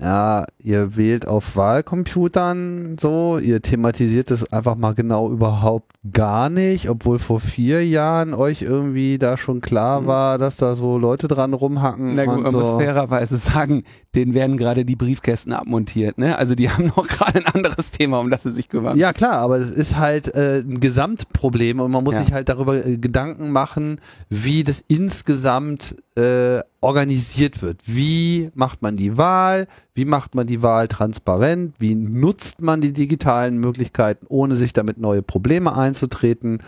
Ja, ihr wählt auf Wahlcomputern so, ihr thematisiert das einfach mal genau überhaupt gar nicht, obwohl vor vier Jahren euch irgendwie da schon klar Mhm. war, dass da so Leute dran rumhacken. Na gut, und man muss so. fairerweise sagen, denen werden gerade die Briefkästen abmontiert, ne? Also die haben noch gerade ein anderes Thema, um das sie sich kümmern. Ja klar, aber es ist halt äh, ein Gesamtproblem und man muss Ja. sich halt darüber äh, Gedanken machen, wie das insgesamt äh, organisiert wird. Wie macht man die Wahl? Wie macht man die Wahl transparent? Wie nutzt man die digitalen Möglichkeiten, ohne sich damit neue Probleme einzutreten?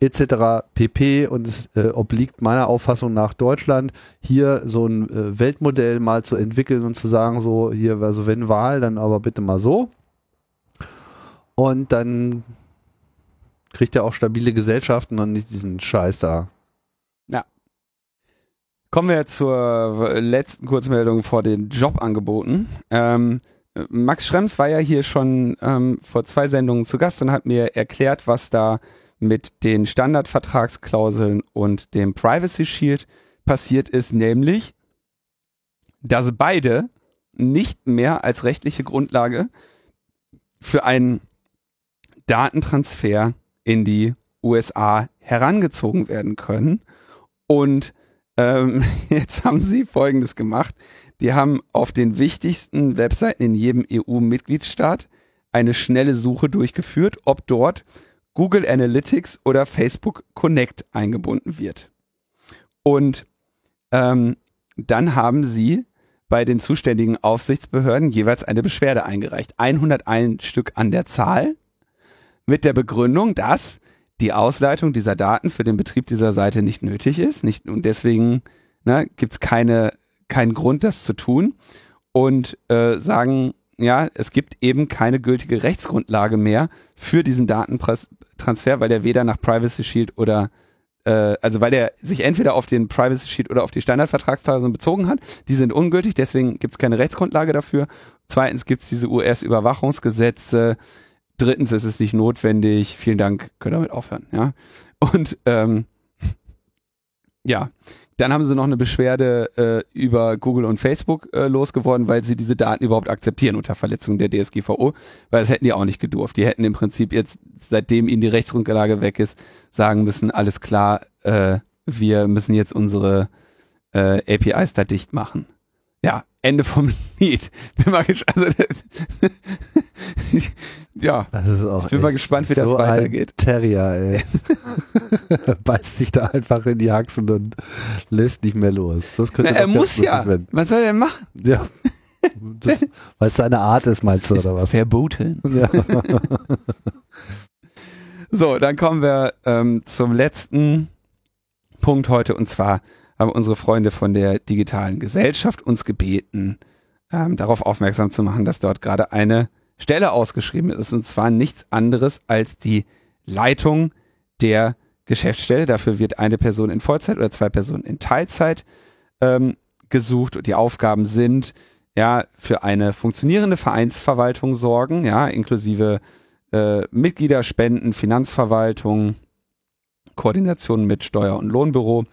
etc. pp. Und es äh, obliegt meiner Auffassung nach Deutschland, hier so ein äh, Weltmodell mal zu entwickeln und zu sagen, so hier, also wenn Wahl, dann aber bitte mal so. Und dann kriegt er auch stabile Gesellschaften und nicht diesen Scheiß da. Kommen wir zur letzten Kurzmeldung vor den Jobangeboten. Ähm, Max Schrems war ja hier schon ähm, vor zwei Sendungen zu Gast und hat mir erklärt, was da mit den Standardvertragsklauseln und dem Privacy Shield passiert ist, nämlich, dass beide nicht mehr als rechtliche Grundlage für einen Datentransfer in die USA herangezogen werden können. Und ähm, jetzt haben sie Folgendes gemacht. Die haben auf den wichtigsten Webseiten in jedem EU-Mitgliedstaat eine schnelle Suche durchgeführt, ob dort Google Analytics oder Facebook Connect eingebunden wird. Und ähm, dann haben sie bei den zuständigen Aufsichtsbehörden jeweils eine Beschwerde eingereicht. 101 Stück an der Zahl mit der Begründung, dass die Ausleitung dieser Daten für den Betrieb dieser Seite nicht nötig ist nicht, und deswegen ne, gibt es keine, keinen Grund, das zu tun und äh, sagen, ja, es gibt eben keine gültige Rechtsgrundlage mehr für diesen Datentransfer, weil der weder nach Privacy Shield oder äh, also weil der sich entweder auf den Privacy Sheet oder auf die Standardvertragsklauseln bezogen hat. Die sind ungültig, deswegen gibt es keine Rechtsgrundlage dafür. Zweitens gibt es diese US-Überwachungsgesetze. Drittens ist es nicht notwendig. Vielen Dank, könnt damit aufhören. Ja. Und ähm, ja, dann haben sie noch eine Beschwerde äh, über Google und Facebook äh, losgeworden, weil sie diese Daten überhaupt akzeptieren unter Verletzung der DSGVO, weil das hätten die auch nicht gedurft. Die hätten im Prinzip jetzt, seitdem ihnen die Rechtsgrundlage weg ist, sagen müssen, alles klar, äh, wir müssen jetzt unsere äh, APIs da dicht machen. Ende vom Lied. Bin mal. Also, ja, ich bin mal gespannt, wie das so weitergeht. Terrier, ey. Beißt sich da einfach in die Haxen und lässt nicht mehr los. Das könnte Na, er muss ja. Werden. Was soll er denn machen? Ja. Weil es seine Art ist, meinst du, oder was? Verboten. Ja. so, dann kommen wir ähm, zum letzten Punkt heute und zwar haben unsere Freunde von der digitalen Gesellschaft uns gebeten, ähm, darauf aufmerksam zu machen, dass dort gerade eine Stelle ausgeschrieben ist und zwar nichts anderes als die Leitung der Geschäftsstelle. Dafür wird eine Person in Vollzeit oder zwei Personen in Teilzeit ähm, gesucht und die Aufgaben sind ja für eine funktionierende Vereinsverwaltung sorgen, ja inklusive äh, Mitgliederspenden, Finanzverwaltung, Koordination mit Steuer- und Lohnbüro,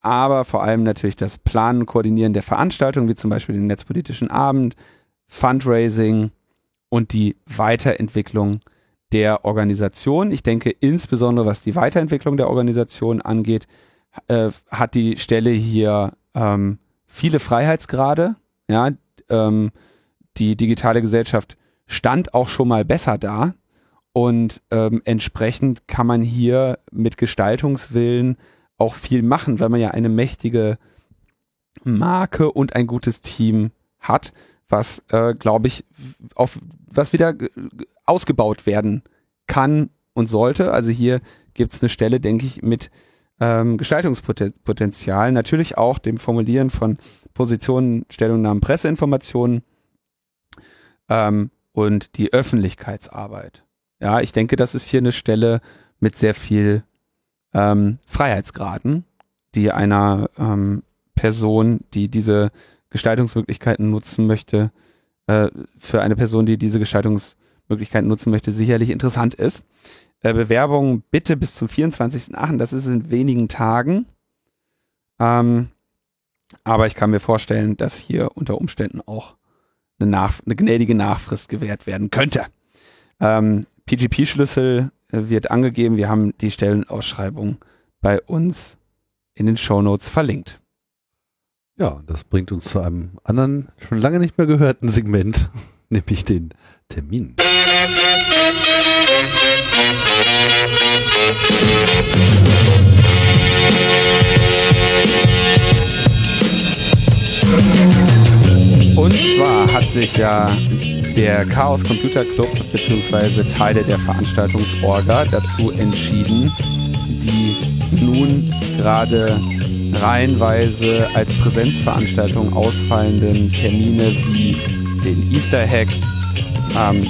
aber vor allem natürlich das Planen, Koordinieren der Veranstaltungen, wie zum Beispiel den Netzpolitischen Abend, Fundraising und die Weiterentwicklung der Organisation. Ich denke, insbesondere was die Weiterentwicklung der Organisation angeht, äh, hat die Stelle hier ähm, viele Freiheitsgrade. Ja, ähm, die digitale Gesellschaft stand auch schon mal besser da und ähm, entsprechend kann man hier mit Gestaltungswillen auch viel machen, weil man ja eine mächtige Marke und ein gutes Team hat, was, äh, glaube ich, auf was wieder ausgebaut werden kann und sollte. Also hier gibt es eine Stelle, denke ich, mit ähm, Gestaltungspotenzial. Natürlich auch dem Formulieren von Positionen, Stellungnahmen, Presseinformationen ähm, und die Öffentlichkeitsarbeit. Ja, ich denke, das ist hier eine Stelle mit sehr viel ähm, Freiheitsgraden, die einer ähm, Person, die diese Gestaltungsmöglichkeiten nutzen möchte, äh, für eine Person, die diese Gestaltungsmöglichkeiten nutzen möchte, sicherlich interessant ist. Äh, Bewerbung bitte bis zum 24.8., das ist in wenigen Tagen. Ähm, aber ich kann mir vorstellen, dass hier unter Umständen auch eine, Nach eine gnädige Nachfrist gewährt werden könnte. Ähm, PGP-Schlüssel wird angegeben. Wir haben die Stellenausschreibung bei uns in den Shownotes verlinkt. Ja, das bringt uns zu einem anderen, schon lange nicht mehr gehörten Segment, nämlich den Termin. Und zwar hat sich ja der Chaos Computer Club bzw. Teile der Veranstaltungsorga dazu entschieden, die nun gerade reihenweise als Präsenzveranstaltung ausfallenden Termine wie den Easter Hack ähm,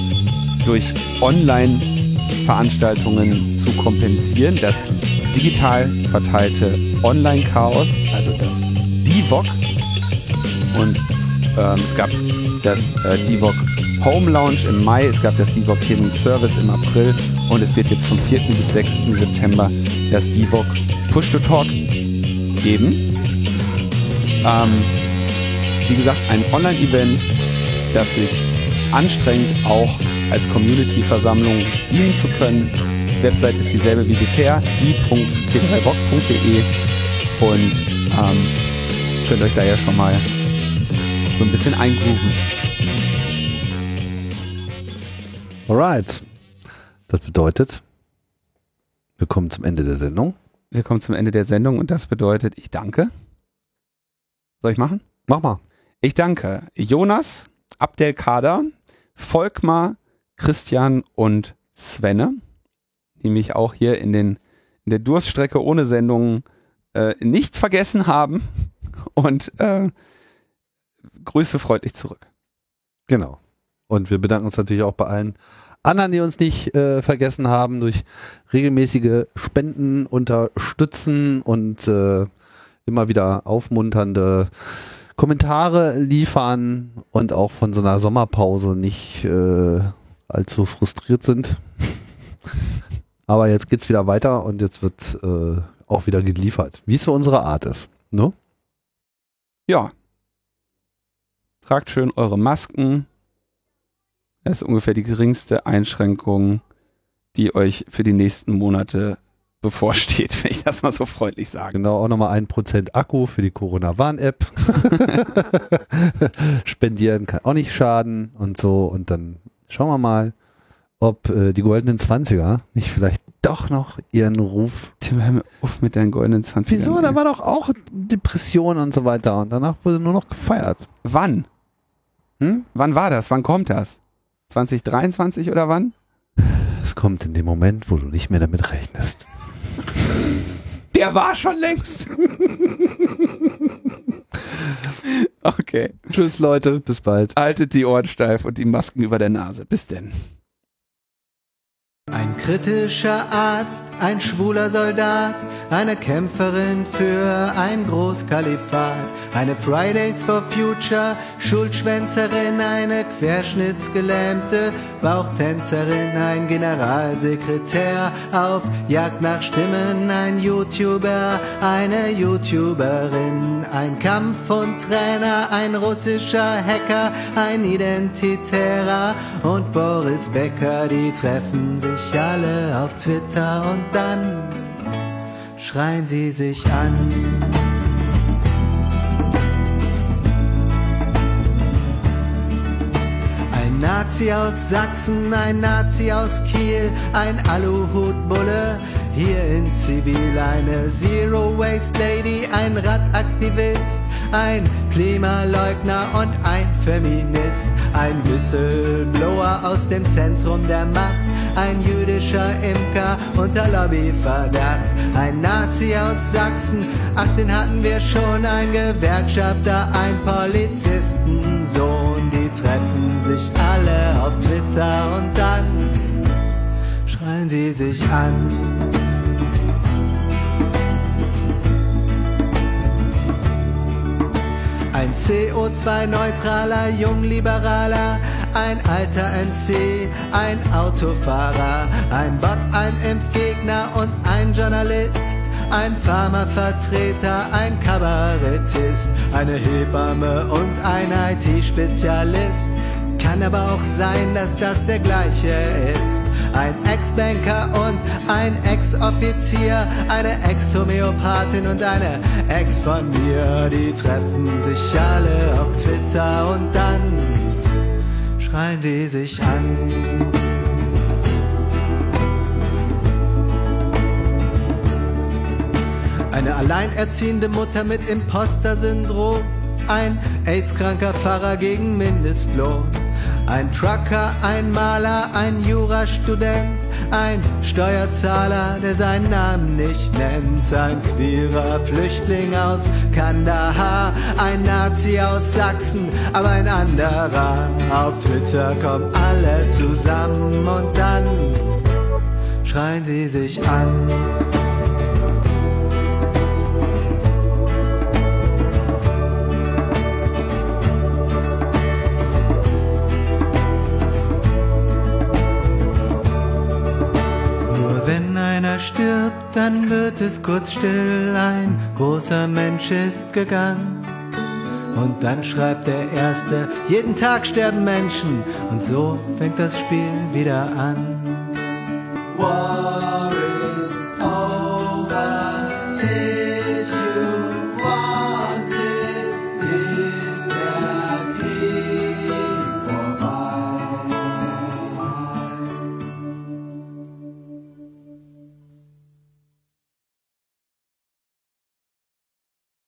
durch Online-Veranstaltungen zu kompensieren. Das digital verteilte Online-Chaos, also das DIVOC. Und ähm, es gab das äh, DIVOC Home Lounge im Mai, es gab das DIVOC Hidden Service im April und es wird jetzt vom 4. bis 6. September das DIVOC Push to Talk geben. Ähm, wie gesagt, ein Online-Event, das sich anstrengt, auch als Community-Versammlung dienen zu können. Website ist dieselbe wie bisher, die.c3bock.de und ähm, könnt euch da ja schon mal so ein bisschen eingrooven. Alright. Das bedeutet, wir kommen zum Ende der Sendung. Wir kommen zum Ende der Sendung und das bedeutet, ich danke. Soll ich machen? Mach mal. Ich danke Jonas, Abdelkader, Volkmar, Christian und Svenne, die mich auch hier in, den, in der Durststrecke ohne Sendung äh, nicht vergessen haben und äh, Grüße freundlich zurück. Genau. Und wir bedanken uns natürlich auch bei allen anderen, die uns nicht äh, vergessen haben, durch regelmäßige Spenden unterstützen und äh, immer wieder aufmunternde Kommentare liefern und auch von so einer Sommerpause nicht äh, allzu frustriert sind. Aber jetzt geht's wieder weiter und jetzt wird äh, auch wieder geliefert, wie es so unsere Art ist. Ne? Ja. Tragt schön eure Masken. Das ist ungefähr die geringste Einschränkung, die euch für die nächsten Monate bevorsteht, wenn ich das mal so freundlich sage. Genau, auch nochmal ein Prozent Akku für die Corona-Warn-App. Spendieren kann auch nicht schaden und so. Und dann schauen wir mal, ob äh, die goldenen Zwanziger nicht vielleicht doch noch ihren Ruf. Tim, hör mir auf mit deinen goldenen 20 Wieso? Da war doch auch Depression und so weiter. Und danach wurde nur noch gefeiert. Wann? Hm? Wann war das? Wann kommt das? 2023 oder wann? Es kommt in dem Moment, wo du nicht mehr damit rechnest. Der war schon längst. okay. Tschüss Leute, bis bald. Haltet die Ohren steif und die Masken über der Nase. Bis denn. Ein kritischer Arzt, ein schwuler Soldat, eine Kämpferin für ein Großkalifat, eine Fridays for Future, Schulschwänzerin, eine Querschnittsgelähmte, Bauchtänzerin, ein Generalsekretär, auf Jagd nach Stimmen, ein YouTuber, eine YouTuberin, ein Kampfhundtrainer, ein russischer Hacker, ein Identitärer und Boris Becker, die treffen sich alle auf Twitter und dann schreien sie sich an. Ein Nazi aus Sachsen, ein Nazi aus Kiel, ein Aluhutbulle, hier in Zivil eine Zero Waste Lady, ein Radaktivist, ein Klimaleugner und ein Feminist, ein Whistleblower aus dem Zentrum der Macht, ein jüdischer Imker unter Lobbyverdacht, ein Nazi aus Sachsen, 18 hatten wir schon, ein Gewerkschafter, ein Polizistensohn, die treffen sich alle auf Twitter und dann schreien sie sich an. Ein CO2-neutraler Jungliberaler, ein alter MC, ein Autofahrer, ein Bot, ein Impfgegner und ein Journalist, ein Pharmavertreter, ein Kabarettist, eine Hebamme und ein IT-Spezialist. Kann aber auch sein, dass das der gleiche ist ein Ex-Banker und ein Ex-Offizier, eine Ex-Homöopathin und eine Ex von mir. Die treffen sich alle auf Twitter und dann schreien sie sich an. Eine alleinerziehende Mutter mit Imposter-Syndrom, ein AIDS-kranker Pfarrer gegen Mindestlohn. Ein Trucker, ein Maler, ein Jurastudent, ein Steuerzahler, der seinen Namen nicht nennt, ein queerer Flüchtling aus Kandahar, ein Nazi aus Sachsen, aber ein anderer. Auf Twitter kommen alle zusammen und dann schreien sie sich an. Stirbt, dann wird es kurz still, ein großer Mensch ist gegangen. Und dann schreibt der Erste, jeden Tag sterben Menschen. Und so fängt das Spiel wieder an. Wow.